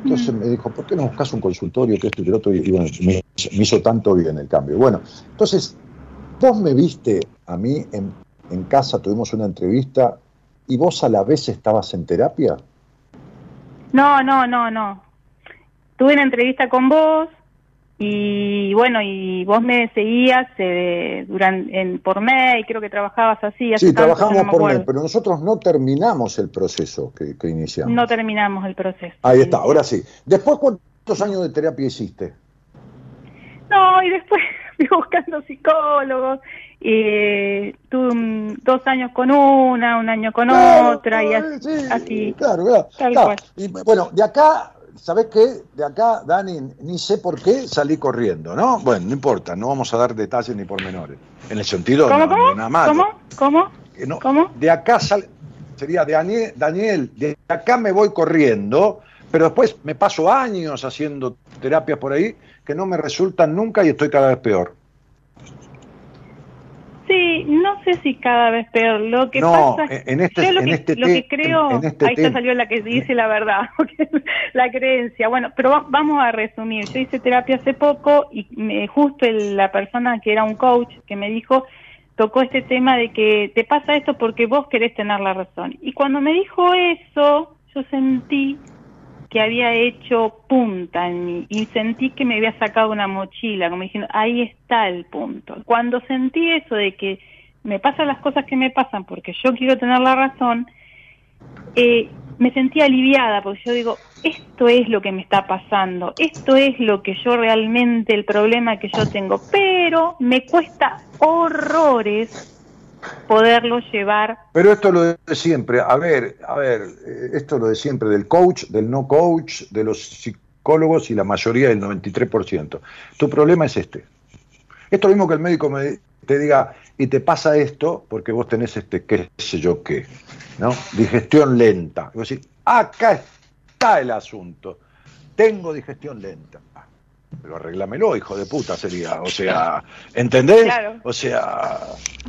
Entonces me dijo, ¿por qué no buscas un consultorio que esto y que lo otro? Y, bueno, me, me hizo tanto bien el cambio. Bueno, entonces, vos me viste a mí en, en casa, tuvimos una entrevista y vos a la vez estabas en terapia. No, no, no, no. Tuve una entrevista con vos y bueno, y vos me seguías eh, durante, en, por mail, creo que trabajabas así. hace Sí, tanto, trabajamos no por mail, pero nosotros no terminamos el proceso que, que iniciamos. No terminamos el proceso. Ahí está, ahora sí. Después, ¿cuántos años de terapia hiciste? No, y después *laughs* fui buscando psicólogos. Y tuve un- dos años con una, un año con Claro, otra, y eh, así. sí, así. Claro, claro, Tal claro. cual. Y, bueno, de acá, ¿sabés qué? De acá, Dani, ni sé por qué salí corriendo, ¿no? Bueno, no importa, no vamos a dar detalles ni pormenores. En el sentido, ¿Cómo, no, cómo? nada malo. ¿Cómo? ¿Cómo? No- ¿Cómo? De acá sal, sería Daniel, Daniel, de acá me voy corriendo, pero después me paso años haciendo terapias por ahí que no me resultan nunca y estoy cada vez peor. No sé si cada vez peor. Lo que No, pasa es en este- yo lo en que, este lo que creo, en- este ahí ya salió la que dice la verdad, *laughs* la creencia. Bueno, pero va- vamos a resumir. Yo hice terapia hace poco y me, justo el- la persona que era un coach que me dijo tocó este tema de que te pasa esto porque vos querés tener la razón. Y cuando me dijo eso, yo sentí que había hecho punta en mí y sentí que me había sacado una mochila, como diciendo, ahí está el punto. Cuando sentí eso de que me pasan las cosas que me pasan porque yo quiero tener la razón, eh, me sentí aliviada porque yo digo, esto es lo que me está pasando, esto es lo que yo realmente, el problema que yo tengo, pero me cuesta horrores poderlo llevar Pero esto es lo de siempre. A ver, a ver, eh, esto es lo de siempre del coach, del no coach, de los psicólogos y la mayoría del 93%. Tu problema es este. Esto mismo que el médico te diga, y te pasa esto porque vos tenés este, qué sé yo qué, ¿no? Digestión lenta. Y acá está el asunto. Tengo digestión lenta. Pero arreglámelo, hijo de puta, sería. O sea, ¿entendés? Claro. O sea,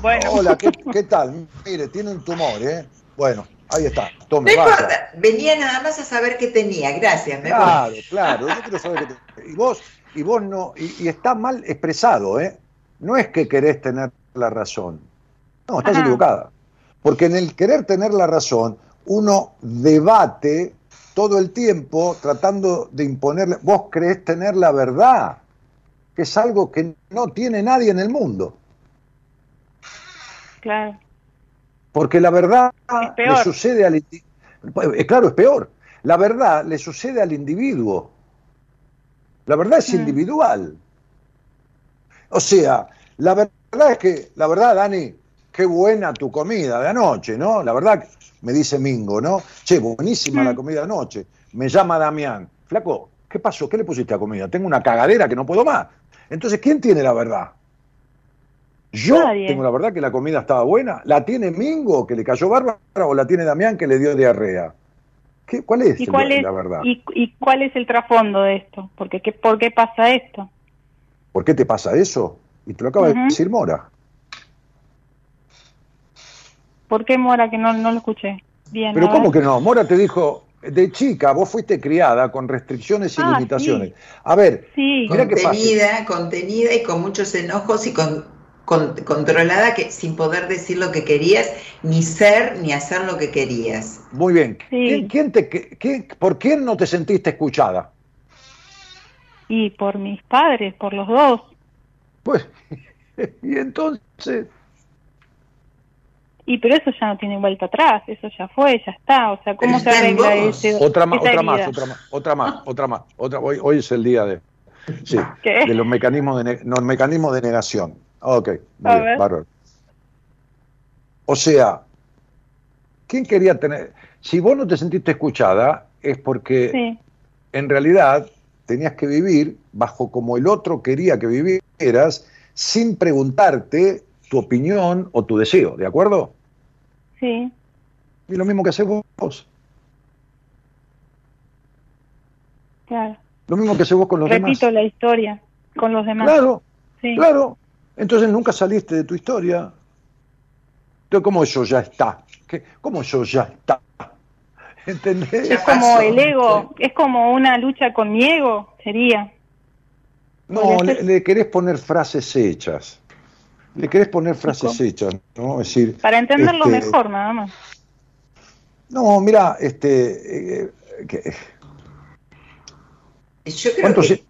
Bueno. hola, ¿qué, qué tal? Mire, tiene un tumor, ¿eh? Bueno, ahí está, tome, No vaya. importa, venía nada más a saber qué tenía, gracias, me voy. Claro, claro, yo quiero saber qué te- Y vos, y vos no, y, y está mal expresado, ¿eh? No es que querés tener la razón. No, estás Ajá. equivocada. Porque en el querer tener la razón, uno debate todo el tiempo tratando de imponerle. Vos creés tener la verdad, que es algo que no tiene nadie en el mundo. Claro. Porque la verdad le sucede al eh, claro, es peor. La verdad le sucede al individuo. La verdad es Mm. individual. O sea, la verdad es que, la verdad, Dani, qué buena tu comida de anoche, ¿no? La verdad, me dice Mingo, ¿no? Che, buenísima Mm. la comida de anoche. Me llama Damián. Flaco, ¿qué pasó? ¿Qué le pusiste a comida? Tengo una cagadera que no puedo más. Entonces, ¿quién tiene la verdad? Yo Nadie. tengo la verdad que la comida estaba buena. ¿La tiene Mingo, que le cayó bárbara, o la tiene Damián, que le dio diarrea? ¿Qué, ¿Cuál es, ¿Y el- cuál es, la verdad? y, y cuál es el trasfondo de esto? Porque, ¿qué, ¿Por qué pasa esto? ¿Por qué te pasa eso? Y te lo acaba de decir Mora. ¿Por qué Mora que no, no lo escuché? Bien. Pero ¿cómo que no? Mora te dijo, de chica, vos fuiste criada con restricciones y Ah, limitaciones. sí. A ver, Sí, Mira qué fácil. contenida, contenida y con muchos enojos y con, con- controlada que sin poder decir lo que querías, ni ser ni hacer lo que querías. muy bien. Sí. ¿Quién, quién te, qué- qué- ¿Por quién no te sentiste escuchada? y por mis padres, por los dos. Pues, *laughs* y entonces, Y pero eso ya no tiene vuelta atrás, eso ya fue, ya está. O sea, ¿cómo se arregla ese, *laughs* otra más, esa otra más, otra más, otra más, otra más, otra. Hoy, hoy es el día de, sí, ¿Qué? de los mecanismos de, no, mecanismos de negación. Ok, muy bien, bárbaro. O sea, ¿quién quería tener? Si vos no te sentiste escuchada, es porque Sí, en realidad tenías que vivir bajo como el otro quería que vivieras, sin preguntarte tu opinión o tu deseo, ¿de acuerdo? Sí, Y lo mismo que haces vos, claro. lo mismo que haces vos con los Repito demás. la historia con los demás. Claro, sí. claro. Entonces nunca saliste de tu historia. Entonces, ¿cómo eso ya está? ¿Qué? ¿Cómo eso ya está? *laughs* ¿Entendés? Es como el ego, es como una lucha con mi ego, sería. No, le, le querés poner frases hechas. Le querés poner frases ¿Cómo? hechas, ¿no? Es decir, Para entenderlo este, mejor, nada más. No, mira, este, eh, que- Yo creo ¿cuánto que, se-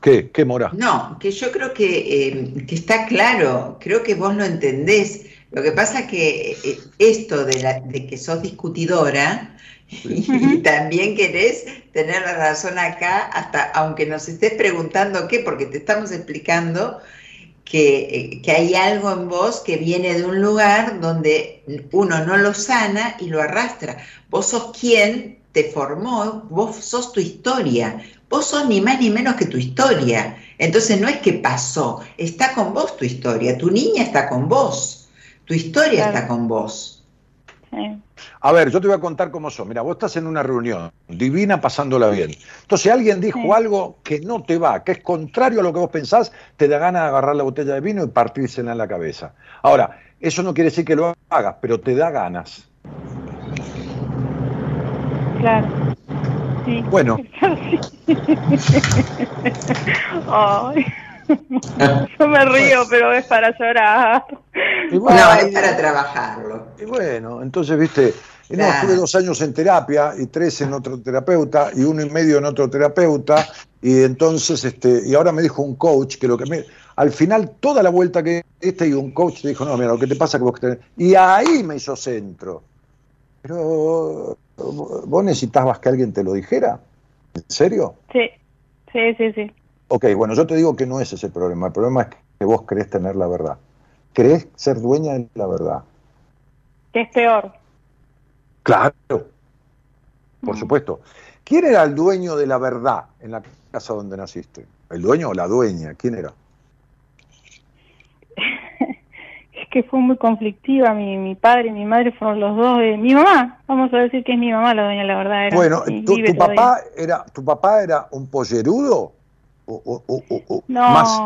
¿Qué? ¿Qué mora? no, que yo creo que, eh, que está claro, creo que vos lo entendés. Lo que pasa es que eh, esto de, la, de que sos discutidora *laughs* y, Ujú. también querés tener la razón acá, hasta aunque nos estés preguntando qué, porque te estamos explicando que, eh, que hay algo en vos que viene de un lugar donde uno no lo sana y lo arrastra. Vos sos quien te formó, vos sos tu historia, vos sos ni más ni menos que tu historia. Entonces no es que pasó, está con vos tu historia, tu niña está con vos, tu historia Claro. está con vos. Sí. A ver, yo te voy a contar cómo son. Mira, vos estás en una reunión divina pasándola bien. Entonces alguien dijo Sí. algo que no te va, que es contrario a lo que vos pensás, te da ganas de agarrar la botella de vino y partírsela en la cabeza. Ahora, eso no quiere decir que lo hagas, pero te da ganas. Claro. Sí. Bueno. *laughs* *laughs* Ay. *laughs* Yo me río, pero es para llorar. Y No, bueno, es para trabajarlo. y bueno, entonces, viste, no, Claro. estuve dos años en terapia y tres en otro terapeuta y uno y medio en otro terapeuta y entonces, este, y ahora me dijo un coach que lo que me, al final toda la vuelta que este y un coach te dijo, no, mira, lo que te pasa es que vos tenés, y ahí me hizo centro. Pero vos necesitabas que alguien te lo dijera, ¿en serio? Sí, sí, sí, sí. Ok, bueno, yo te digo que no ese es el problema, el problema es que vos crees tener la verdad, crees ser dueña de la verdad. Que es peor. Claro, por Mm. supuesto. ¿Quién era el dueño de la verdad en la casa donde naciste? ¿El dueño o la dueña? ¿Quién era? *laughs* Es que fue muy conflictiva. Mi, mi padre y mi madre fueron los dos. de- mi mamá, vamos a decir que es mi mamá la dueña, la verdad. Era, bueno, ¿tu, tu papá era, ¿tu papá era un pollerudo? O, o- o- o- o No, más-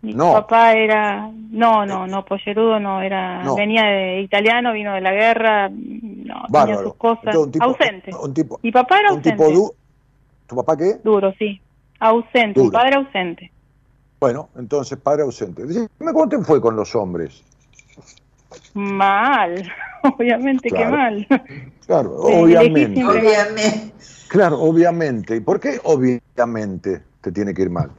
mi no. papá era. No, no, no, pollerudo no. era No. Venía de italiano, vino de la guerra. No, tenía bárbaro. sus cosas. Entonces, un tipo- ausente. Un tipo, Mi papá era un ausente. tipo du- ¿Tu papá qué? Duro, sí. Ausente, un Duro. padre ausente. Bueno, entonces padre ausente. Dime cómo te fue con los hombres. Mal, *laughs* obviamente que Claro. mal. Claro, obviamente. Obviamente. Claro, obviamente. ¿Y por qué obviamente te tiene que ir mal?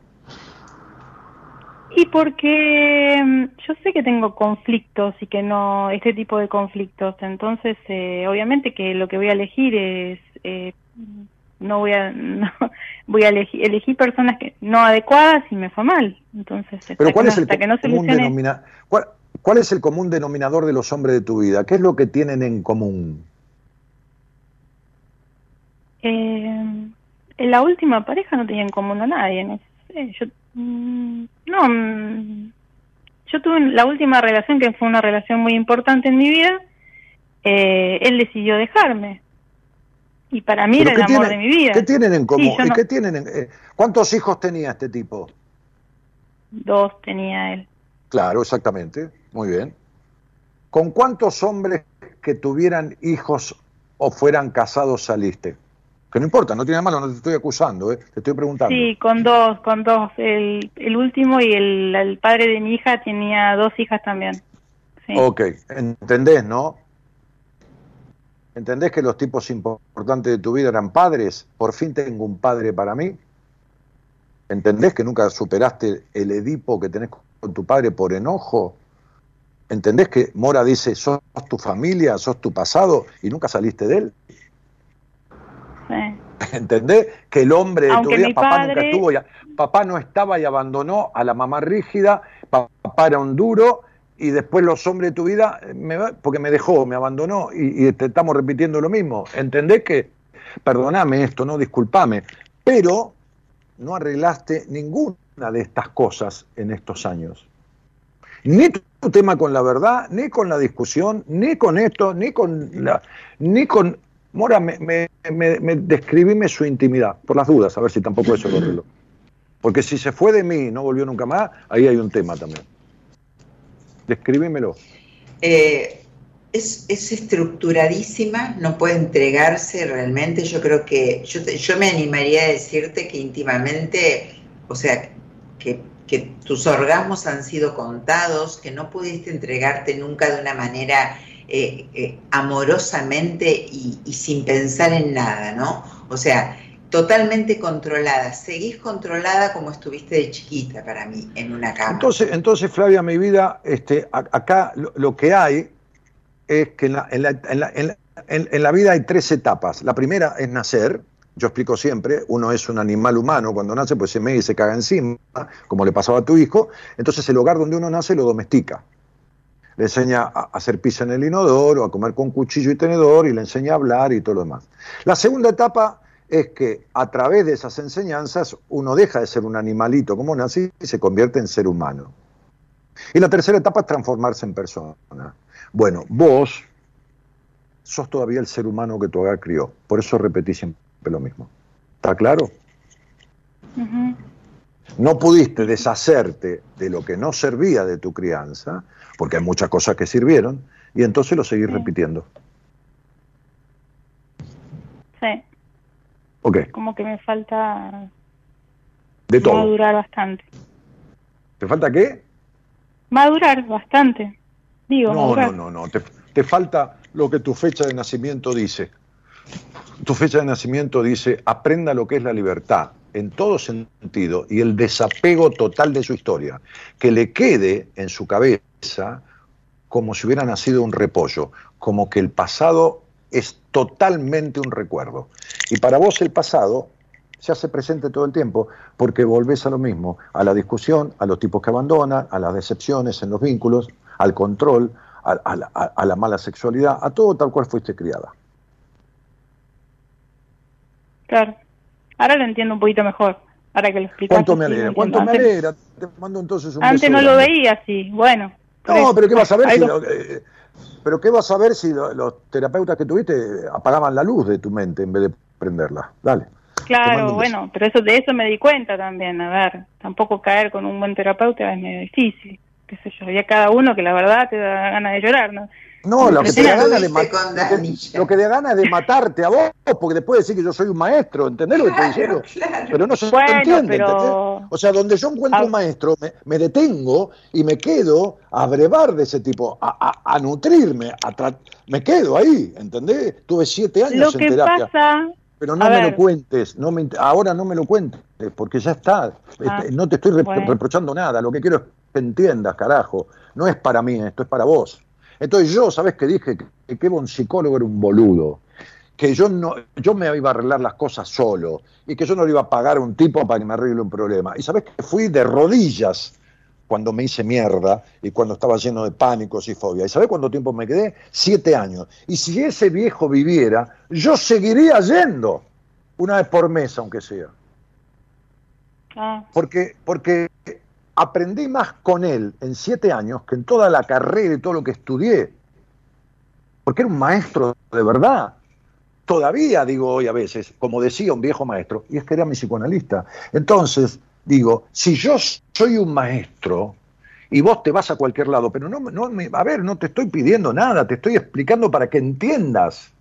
Y porque mm, yo sé que tengo conflictos y que no, este tipo de conflictos, entonces eh, obviamente que lo que voy a elegir es, eh, no voy a, *laughs* no, voy a elegir, elegir personas que no adecuadas y me fue mal, entonces hasta, Pero ¿cuál es el hasta que no común denomina- ¿cuál, cuál es el común denominador de los hombres de tu vida? ¿Qué es lo que tienen en común? eh, en la última pareja no tenía en común a nadie, no sé, yo, mm, no, mm, yo tuve la última relación que fue una relación muy importante en mi vida, eh, él decidió dejarme. Y para mí ¿Pero era el amor tienen- de mi vida. ¿Qué tienen en común? yo ¿Y no- qué tienen en- eh, ¿Cuántos hijos tenía este tipo? Dos tenía él. Claro, exactamente. Muy bien. ¿Con cuántos hombres que tuvieran hijos o fueran casados saliste? Que no importa, no tiene nada malo, no te estoy acusando, ¿eh? te estoy preguntando. Sí, con dos, con dos. El, el último y el, el padre de mi hija tenía dos hijas también. Sí. Ok, ¿entendés, no? ¿Entendés que los tipos importantes de tu vida eran padres? Por fin tengo un padre para mí. ¿Entendés que nunca superaste el Edipo que tenés con tu padre por enojo? ¿Entendés que Mora dice, sos tu familia, sos tu pasado y nunca saliste de él? Sí. *laughs* ¿Entendés? Que el hombre de Aunque tu vida, papá nunca estuvo, y, papá no estaba y abandonó a la mamá rígida, papá era un duro y después los hombres de tu vida, eh, me porque me dejó, me abandonó y, y te estamos repitiendo lo mismo. ¿Entendés que, perdoname esto, no disculpame, pero no arreglaste ninguna de estas cosas en estos años? Ni tu tu tema con la verdad, ni con la discusión, ni con esto, ni con la, ni con Mora, me, me, me, me- describime su intimidad, por las dudas, a ver si tampoco eso lo arreglo. Porque si se fue de mí y no volvió nunca más, ahí hay un tema también. Describímelo. Eh, es, es estructuradísima, no puede entregarse realmente. Yo creo que, yo, me animaría a decirte que íntimamente, o sea, que tus orgasmos han sido contados, que no pudiste entregarte nunca de una manera eh, eh, amorosamente y, y sin pensar en nada, ¿no? O sea, totalmente controlada. Seguís controlada como estuviste de chiquita para mí, en una cama. Entonces, entonces Flavia, mi vida, este, acá lo, lo que hay es que en la, en, la, en, la, en la- vida hay tres etapas. La primera es nacer. Yo explico siempre, uno es un animal humano, cuando nace pues se me y se caga encima, como le pasaba a tu hijo, entonces el hogar donde uno nace lo domestica. Le enseña a hacer pizza en el inodoro, a comer con cuchillo y tenedor, y le enseña a hablar y todo lo demás. La segunda etapa es que a través de esas enseñanzas uno deja de ser un animalito como nace y se convierte en ser humano. Y la tercera etapa es transformarse en persona. Bueno, vos sos todavía el ser humano que tu hogar crió. Por eso repetí siempre lo mismo. ¿Está claro? No pudiste deshacerte de lo que no servía de tu crianza, porque hay muchas cosas que sirvieron, y entonces lo seguís Sí. repitiendo. Sí, Ok, como que me falta de todo. madurar bastante. ¿Te falta qué? Madurar bastante. Digo, No, madurar. no, no, no. Te, te falta lo que tu fecha de nacimiento dice. Tu fecha de nacimiento dice, aprenda lo que es la libertad, en todo sentido, y el desapego total de su historia. Que le quede en su cabeza como si hubiera nacido un repollo, como que el pasado es totalmente un recuerdo. Y para vos el pasado se hace presente todo el tiempo porque volvés a lo mismo, a la discusión, a los tipos que abandonan, a las decepciones en los vínculos, al control, a, a la, a- a la mala sexualidad, a todo tal cual fuiste criada. Claro. Ahora lo entiendo un poquito mejor. Ahora que lo explicaste. ¿Cuánto me alegra? ¿Cuánto me Antes- alegra? Te mando entonces un Antes beso no lo veía así. Bueno. No, pero ¿qué vas a ver si lo- eh, pero qué vas a ver si lo- los terapeutas que tuviste apagaban la luz de tu mente en vez de prenderla? Dale. Claro, bueno, pero eso de eso me di cuenta también. A ver, tampoco caer con un buen terapeuta es medio difícil. Qué sé yo. Y a cada uno que la verdad te da ganas de llorar, ¿no? No, lo que te da ganas de lo que te da ganas de matarte a vos, porque después decir que yo soy un maestro, ¿entendés lo que estoy diciendo? *laughs* claro. Pero no se Bueno, entiende, pero- ¿entendés? O sea, donde yo encuentro Ah. un maestro, me, me detengo y me quedo a brevar de ese tipo, a, a- a nutrirme, a tra- me quedo ahí, ¿entendés? Tuve siete años Lo en que terapia. pasa. Pero no A me ver. lo cuentes, no me, ahora no me lo cuentes, porque ya está. Ah, Este, no te estoy re- bueno. reprochando nada, lo que quiero es que entiendas, carajo. No es para mí esto, es para vos. Entonces yo, ¿sabes qué dije? Que, que un psicólogo era un boludo. Que yo no, yo me iba a arreglar las cosas solo y que yo no le iba a pagar a un tipo para que me arregle un problema. Y sabes que fui de rodillas cuando me hice mierda y cuando estaba lleno de pánicos y fobia. ¿Y sabes cuánto tiempo me quedé? Siete años. Y si ese viejo viviera, yo seguiría yendo una vez por mes, aunque sea. Ah, Porque, porque aprendí más con él en siete años que en toda la carrera y todo lo que estudié. Porque era un maestro de verdad. Todavía digo hoy a veces, como decía un viejo maestro, y es que era mi psicoanalista. Entonces, digo, si yo soy un maestro y vos te vas a cualquier lado, pero no, no a ver, no te estoy pidiendo nada, te estoy explicando para que entiendas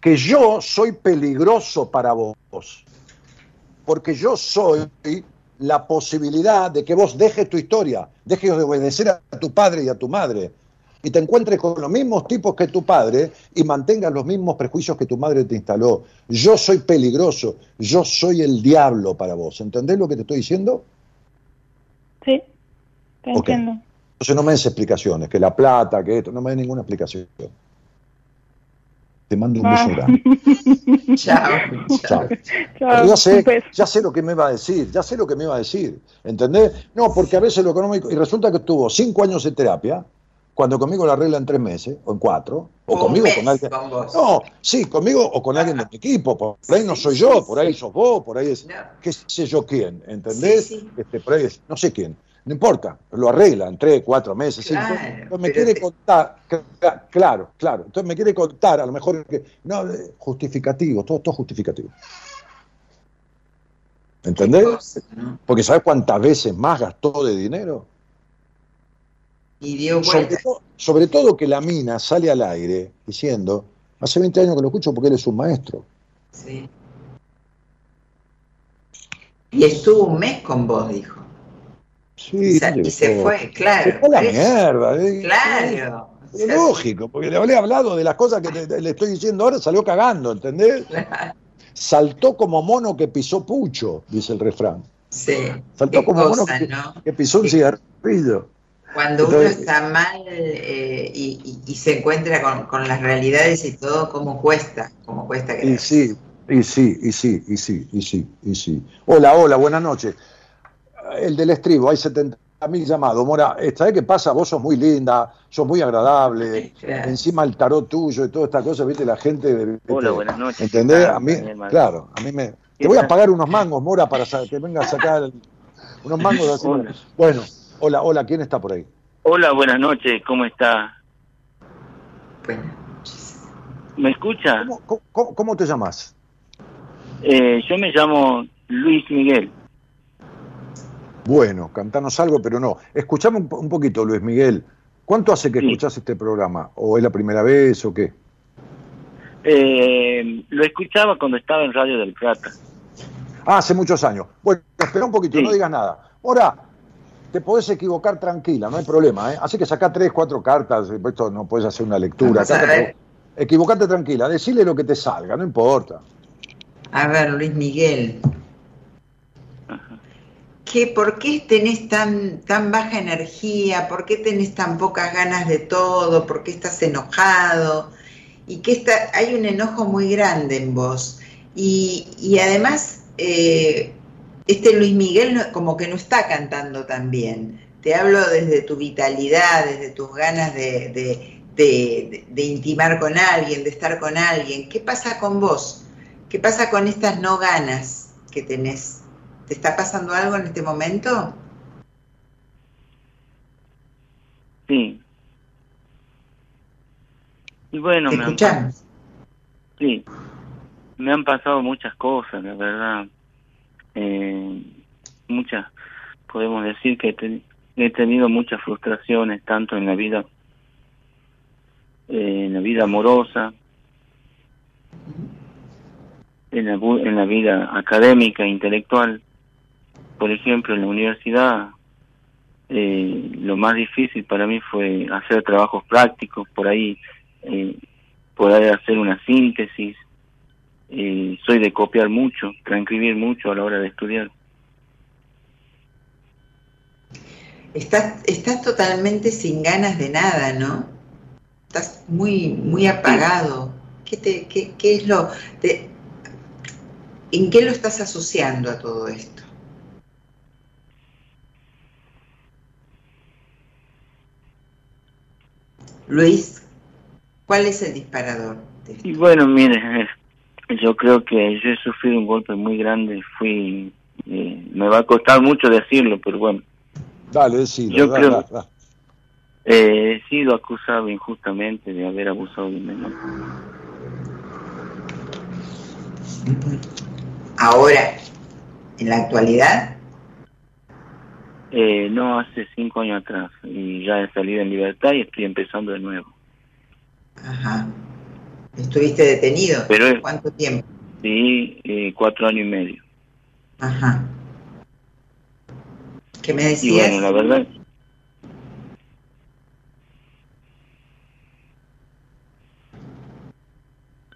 que yo soy peligroso para vos porque yo soy la posibilidad de que vos dejes tu historia, dejes de obedecer a tu padre y a tu madre, y te encuentres con los mismos tipos que tu padre y mantengas los mismos prejuicios que tu madre te instaló. Yo soy peligroso, yo soy el diablo para vos. ¿Entendés lo que te estoy diciendo? sí. Te entiendo. Entonces no me des explicaciones, que la plata, que esto, no me des ninguna explicación. Te mando un beso Ah. grande. *laughs* Chao. Chao. Chao, ya sé, ya sé lo que me iba a decir, ya sé lo que me iba a decir, ¿entendés? No, porque a veces lo económico, y resulta que tuvo cinco años de terapia, cuando conmigo la arregla en tres meses, o en cuatro, o Un conmigo mes con alguien. con. No, sí, conmigo o con alguien de mi equipo, por ahí no soy yo, por ahí sos vos, por ahí es No. qué sé yo quién, ¿entendés? Sí, sí. Este, por ahí es, no sé quién, no importa, lo arregla en tres, cuatro meses, cinco. Claro, Entonces me quiere te- contar, cla- claro, claro, entonces me quiere contar, a lo mejor que, no, eh, justificativo, todo, todo justificativo. ¿Entendés? Cosa, ¿no? Porque ¿sabes cuántas veces más gastó de dinero? Y dio Sobre sobre todo que la mina sale al aire diciendo, hace 20 años que lo escucho porque él es un maestro. Sí. Y estuvo un mes con vos, dijo. Sí, Y se, y fue, claro. Se fue a la mierda. eh. Claro. O Es sea, lógico, porque le hablé hablado de las cosas que te- te- le estoy diciendo ahora, salió cagando, ¿entendés? claro. Saltó como mono que pisó pucho, dice el refrán. Sí. Saltó como mono que, ¿no? que pisó un Sí. cigarrillo. Cuando uno está mal eh, y, y- y se encuentra con, con las realidades y todo, cómo cuesta, cómo cuesta Y creer. sí, y sí, y sí, y sí, y sí, y sí. Hola, hola, buenas noches. El del estribo, hay 70 mil llamados. Mora, ¿sabes qué pasa? Vos sos muy linda, sos muy agradable. Claro. Encima el tarot tuyo y toda esta cosa, viste, la gente. Hola, buenas noches. ¿Entendés? ¿Qué tal, A mí, claro, a mí me. Te ¿Qué voy a pagar unos mangos, Mora, para que venga a sacar unos mangos así. Hola. Bueno, hola, hola, ¿quién está por ahí? Hola, buenas noches, ¿cómo está? Buenas noches. ¿Me escucha? ¿Cómo, cómo- cómo te llamas? Eh, yo me llamo Luis Miguel. Bueno, cantanos algo, pero no. Escuchame un, po- un poquito, Luis Miguel. ¿Cuánto hace que Sí. escuchás este programa? ¿O es la primera vez o qué? Eh, lo escuchaba cuando estaba en Radio del Plata. Ah, hace muchos años. Bueno, espera un poquito, Sí. no digas nada. Ahora, te podés equivocar tranquila, no hay problema. ¿eh? Así que sacá tres, cuatro cartas, esto no puedes hacer una lectura. Te-. Equivocate tranquila, decile lo que te salga, no importa. A ver, Luis Miguel. ¿Qué, ¿Por qué tenés tan, tan baja energía? ¿Por qué tenés tan pocas ganas de todo? ¿Por qué estás enojado? Y que está, hay un enojo muy grande en vos. Y, y además, eh, este Luis Miguel como que no está cantando tan bien. Te hablo desde tu vitalidad, desde tus ganas de- de- de- de intimar con alguien, de estar con alguien. ¿Qué pasa con vos? ¿Qué pasa con estas no ganas que tenés? ¿Te está pasando algo en este momento? Sí. Y bueno, Te me han, sí, me han pasado muchas cosas, la verdad. Eh, muchas, podemos decir que he, ten- he tenido muchas frustraciones, tanto en la vida, eh, en la vida amorosa, en la, en la vida académica, intelectual. Por ejemplo, en la universidad, eh, lo más difícil para mí fue hacer trabajos prácticos, por ahí eh, poder hacer una síntesis. Eh, soy de copiar mucho, transcribir mucho a la hora de estudiar. Estás, estás totalmente sin ganas de nada, ¿no? Estás muy, muy apagado. ¿Qué, te, qué, qué es lo... te- ¿En qué lo estás asociando a todo esto? Luis, ¿cuál es el disparador? de esto? Y bueno, mire, yo creo que yo he sufrido un golpe muy grande, fui, eh, me va a costar mucho decirlo, pero bueno, Dale, decilo. Yo da, creo- da, da. eh, he sido acusado injustamente de haber abusado de un menor. Ahora, en la actualidad, Eh, no, hace cinco años atrás, y ya he salido en libertad y estoy empezando de nuevo. ajá, estuviste detenido. Pero ¿Cuánto tiempo? Sí, eh, cuatro años y medio. Ajá. ¿Qué me Y decías? bueno, la verdad,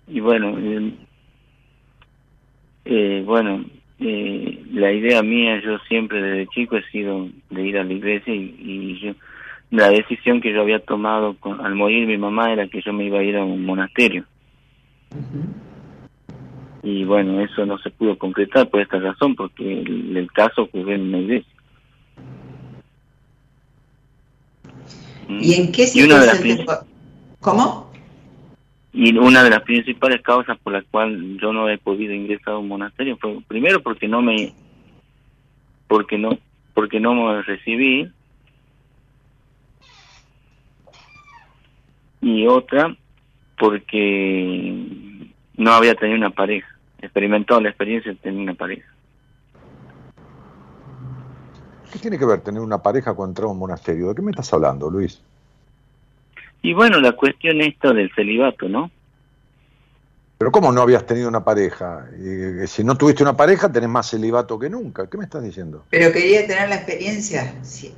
y bueno, eh, bueno, eh, la idea mía, yo siempre desde chico he sido de ir a la iglesia y, y yo, la decisión que yo había tomado con- al morir mi mamá era que yo me iba a ir a un monasterio. Y bueno, eso no se pudo concretar por esta razón, porque el, el caso ocurrió en una iglesia. ¿Y en qué las situación fue- ¿Cómo? Y una de las principales causas por las cuales yo no he podido ingresar a un monasterio fue primero porque no me porque no porque no me recibí y otra porque no había tenido una pareja, experimentado la experiencia de tener una pareja. ¿Qué tiene que ver tener una pareja con entrar a un monasterio? ¿De qué me estás hablando, Luis? Y bueno, la cuestión esta del celibato, ¿no? Pero ¿cómo no habías tenido una pareja? Y, eh, si no tuviste una pareja, tenés más celibato que nunca. ¿Qué me estás diciendo? Pero quería tener la experiencia. Sí.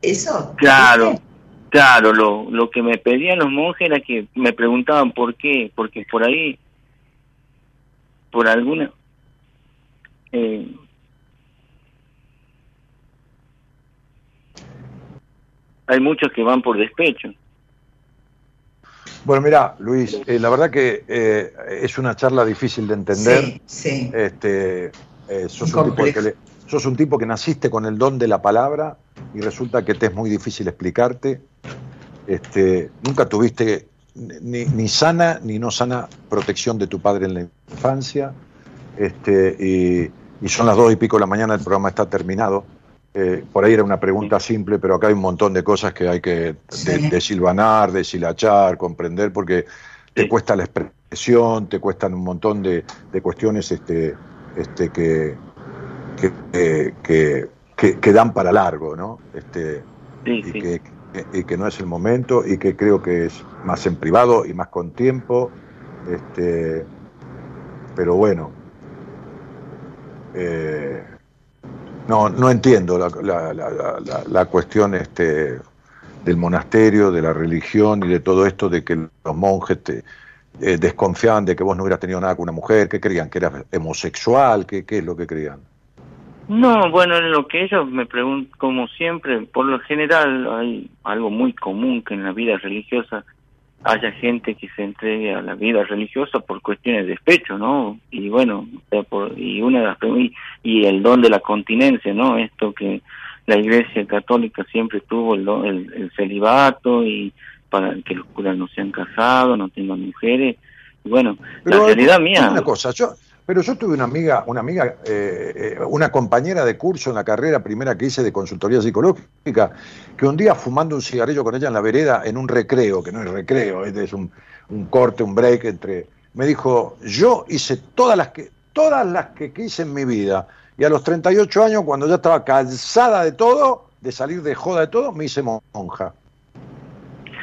¿Eso? Claro, claro, lo, lo que me pedían los monjes era que me preguntaban por qué, porque por ahí, por alguna... Eh, hay muchos que van por despecho. Bueno, mira, Luis, eh, la verdad que eh, es una charla difícil de entender. Sí, sí. Este, eh, sos, un tipo que le- sos un tipo que naciste con el don de la palabra y resulta que te es muy difícil explicarte. Este, nunca tuviste ni, ni sana ni no sana protección de tu padre en la infancia. Este, y, y son las dos y pico de la mañana, el programa está terminado. Eh, por ahí era una pregunta simple, pero acá hay un montón de cosas que hay que de- desilvanar, deshilachar, comprender, porque te Sí. cuesta la expresión te cuestan un montón de, de cuestiones este, este, que, que, que, que- que- que dan para largo, ¿no? Este, Sí, y, sí. que, y que no es el momento y que creo que es más en privado y más con tiempo. Este, pero bueno, eh, no, no entiendo la, la- la- la- cuestión este, del monasterio, de la religión y de todo esto de que los monjes te, eh, de que vos no hubieras tenido nada con una mujer, ¿qué creían? ¿Que eras homosexual? ¿Qué, qué es lo que creían? No, bueno, lo que ellos me preguntan, como siempre, por lo general hay algo muy común que en la vida religiosa haya gente que se entregue a la vida religiosa por cuestiones de despecho, ¿no? Y bueno, por- y una de las y, y el don de la continencia, ¿no? Esto que la Iglesia Católica siempre tuvo el, don- el, el celibato y para que los curas no sean casados, no tengan mujeres. Y bueno, la realidad mía, Una cosa, yo, pero yo tuve una amiga, una amiga, eh, eh, una compañera de curso en la carrera primera que hice de consultoría psicológica, que un día fumando un cigarrillo con ella en la vereda en un recreo, que no es recreo, es, es un, un corte, un break entre, me dijo, yo hice todas las que, todas las que quise en mi vida, y a los 38 años, cuando ya estaba cansada de todo, de salir de joda de todo, me hice monja.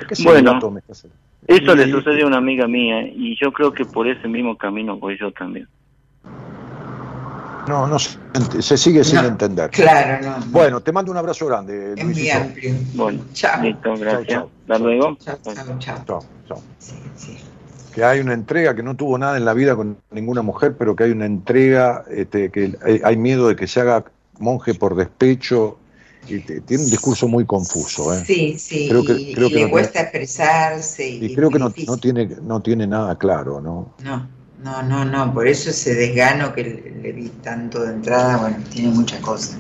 ¿Qué Bueno. celibato me estás- eso le sucedió a una amiga mía y yo creo que por ese mismo camino voy yo también. No, no se, se sigue sin No, entender. Claro, no. Bueno, te mando un abrazo grande, Es muy amplio. Bueno, Chao. listo, gracias. chao. Hasta luego. Chao, chao, chao. Chao, chao. Sí, sí. Que hay una entrega que no tuvo nada en la vida con ninguna mujer, pero que hay una entrega, este, que hay, miedo de que se haga monje por despecho. Y te- tiene un discurso muy confuso, ¿eh? Sí, sí, Creo que- y, creo y que le no cuesta expresarse. Y, Y creo que no tiene, no tiene nada claro, ¿no? No, no, no, no, por eso ese desgano que le, le vi tanto de entrada, bueno, tiene muchas cosas.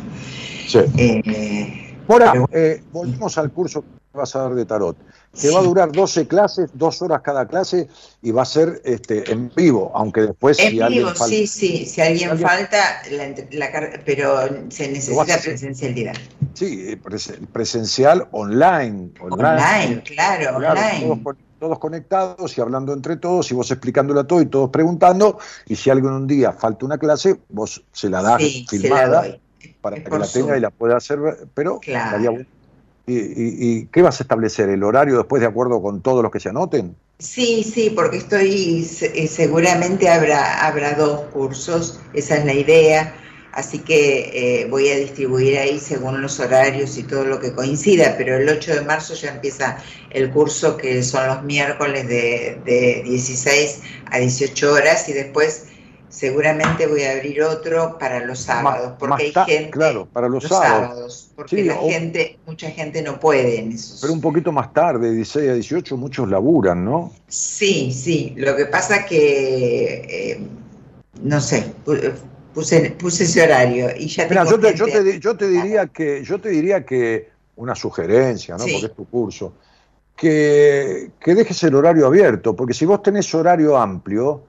Sí. Eh, Ahora, Pero- eh, volvemos al curso que vas a dar de tarot. Que va a durar 12 clases, dos horas cada clase, y va a ser este, en vivo, aunque después en si alguien vivo, falta- sí, sí, si alguien alguien- falta, la, la pero se necesita presencialidad. Sí, eh, presen- presencial, online. Online, claro, Claro, online. Todos, todos conectados y hablando entre todos, y vos explicándolo a todo y todos preguntando, y si alguien un día falta una clase, vos se la das Sí, se la filmada para Es que la tenga y la pueda hacer, pero Claro. ¿Y, y, y qué vas a establecer? ¿El horario después de acuerdo con todos los que se anoten? Sí, sí, porque estoy, eh, seguramente habrá, habrá dos cursos, esa es la idea, así que eh, voy a distribuir ahí según los horarios y todo lo que coincida, pero el 8 de marzo ya empieza el curso que son los miércoles de, de 16 a 18 horas y después seguramente voy a abrir otro para los sábados, porque hay gente... Claro, para los, los sábados. sábados, porque Sí, la o- gente, mucha gente no puede en esos. Pero un poquito más tarde, 16 a 18, muchos laburan, ¿no? Sí, sí, lo que pasa que, eh, no sé, puse, puse ese horario y ya Mira, yo te, yo, te, yo te diría que, yo te diría que, una sugerencia, ¿no? Sí. Porque es tu curso, que, que dejes el horario abierto, porque si vos tenés horario amplio,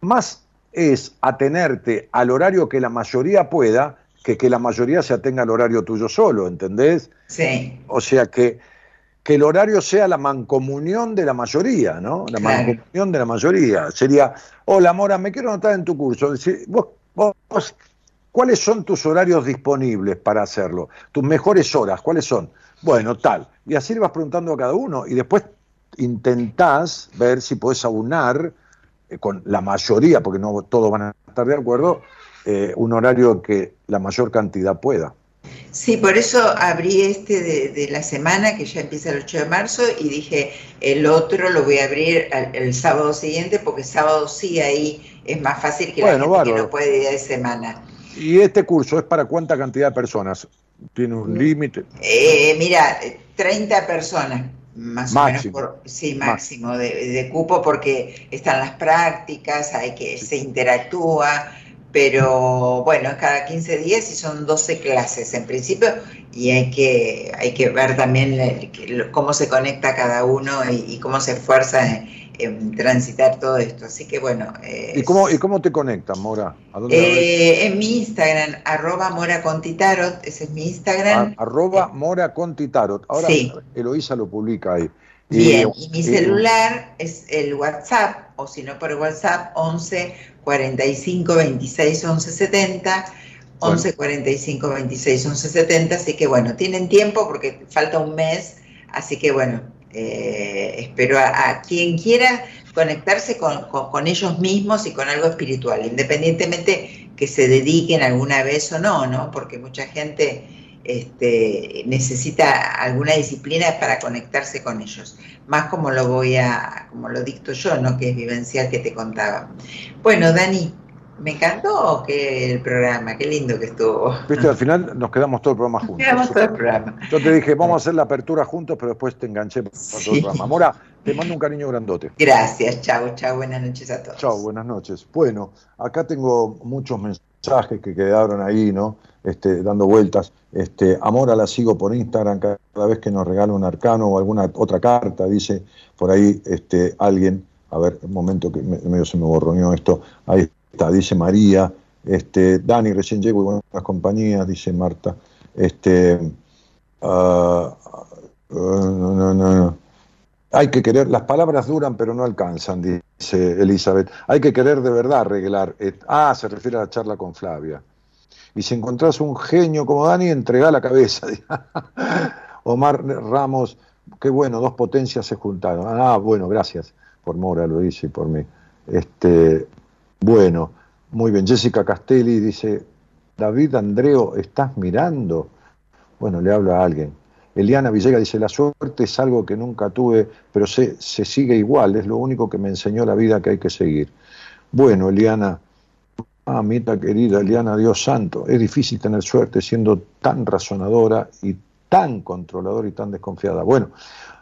más es atenerte al horario que la mayoría pueda, que que la mayoría se atenga al horario tuyo solo, ¿entendés? Sí, O sea que, que el horario sea la mancomunión de la mayoría, ¿no? La Claro. mancomunión de la mayoría. Sería, hola Mora, me quiero anotar en tu curso. Vos, vos- ¿Cuáles son tus horarios disponibles para hacerlo? Tus mejores horas, ¿cuáles son? Bueno, tal. Y así le vas preguntando a cada uno y después intentás ver si podés aunar eh, con la mayoría, porque no todos van a estar de acuerdo, eh, un horario que la mayor cantidad pueda. Sí, por eso abrí este de, de la semana que ya empieza el 8 de marzo y dije el otro lo voy a abrir al- el sábado siguiente porque sábado sí ahí es más fácil que la Bueno, gente que no puede ir de semana. ¿Y este curso es para cuánta cantidad de personas? ¿Tiene un límite? Eh, mira, 30 personas, más Máximo. o menos, por, sí, máximo de, de cupo, porque están las prácticas, hay que se interactúa, pero bueno, es cada 15 días y son 12 clases en principio, y hay que, hay que ver también el- lo- cómo se conecta cada uno y, y cómo se esfuerza en, en transitar todo esto. Así que bueno. eh, ¿Y cómo, ¿Y cómo te conectan, Mora? ¿A dónde eh, en mi Instagram, arroba Mora Contitarot, ese es mi Instagram. A- arroba Mora Conti Tarot. Ahora Sí. Eloísa lo publica ahí. Bien, y mi celular es el WhatsApp, o si no por el WhatsApp, 11 45 26 11 70, 11 45 26 11 70, así que bueno, tienen tiempo porque falta un mes, así que bueno, eh, espero a, a quien quiera conectarse con, con- con ellos mismos y con algo espiritual, independientemente que se dediquen alguna vez o no, ¿no? Porque mucha gente este, necesita alguna disciplina para conectarse con ellos, más como lo voy a, como lo dicto yo, ¿no? Que es vivencial que te contaba. Bueno, Dani, me encantó que el programa, qué lindo que estuvo. Viste, al final nos quedamos todo el programa juntos. Quedamos todo el programa. Yo te dije, vamos a hacer la apertura juntos, pero después te enganché por todo el programa. Mora, te mando un cariño grandote. Gracias, chao, chao, buenas noches a todos. Chao, buenas noches. Bueno, acá tengo muchos mensajes que quedaron ahí, ¿no? Este, dando vueltas. Este, Amora la sigo por Instagram cada vez que nos regala un arcano o alguna otra carta, dice por ahí este, alguien. A ver, un momento que me- medio se me borroneó esto. Ahí está, dice María. Este, Dani, recién llego y buenas compañías, dice Marta. Este, ah, ah, no, no, no. Hay que querer, las palabras duran pero no alcanzan, dice Elizabeth. Hay que querer de verdad arreglar. Eh, Ah, se refiere a la charla con Flavia. Y si encontrás un genio como Dani, entregá la cabeza. *laughs* Omar Ramos, qué bueno, dos potencias se juntaron. Ah, bueno, gracias por Mora, lo dice y por mí. Este, bueno, muy bien. Jessica Castelli dice, David Andreo, ¿estás mirando? Bueno, le hablo a alguien. Eliana Villegas dice, la suerte es algo que nunca tuve, pero se, se sigue igual, es lo único que me enseñó la vida que hay que seguir. Bueno, Eliana, mamita querida, Eliana, Dios santo, es difícil tener suerte siendo tan razonadora y tan controladora y tan desconfiada. Bueno,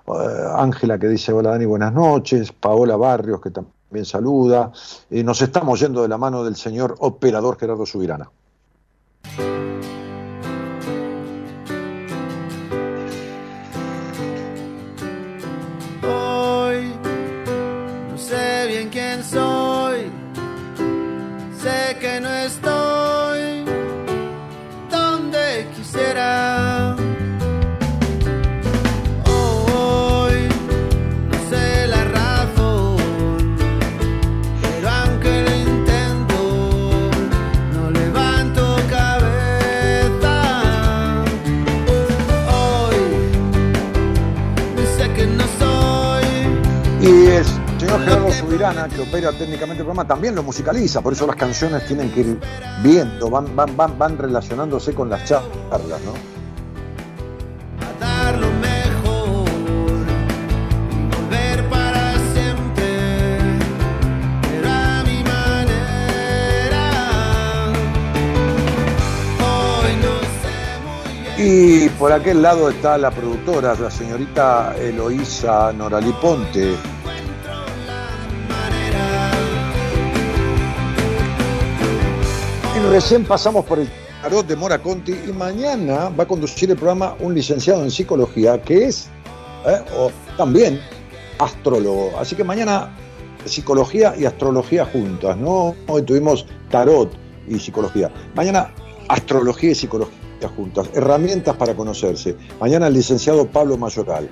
eh, Ángela que dice, hola Dani, buenas noches, Paola Barrios que también saluda, y nos estamos yendo de la mano del señor operador Gerardo Subirana. Que opera técnicamente el programa, también lo musicaliza, por eso las canciones tienen que ir viendo, van, van, van, van relacionándose con las charlas, ¿no? y por aquel lado está la productora, la señorita Eloísa Noralí Recién pasamos por el tarot de Mora Conti y mañana va a conducir el programa un licenciado en psicología que es ¿eh? o también astrólogo. Así que mañana psicología y astrología juntas, ¿no? Hoy tuvimos tarot y psicología. Mañana astrología y psicología juntas, herramientas para conocerse. Mañana el licenciado Pablo Mayoral.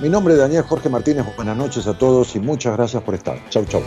Mi nombre es Daniel Jorge Martínez, buenas noches a todos y muchas gracias por estar. Chau, chau.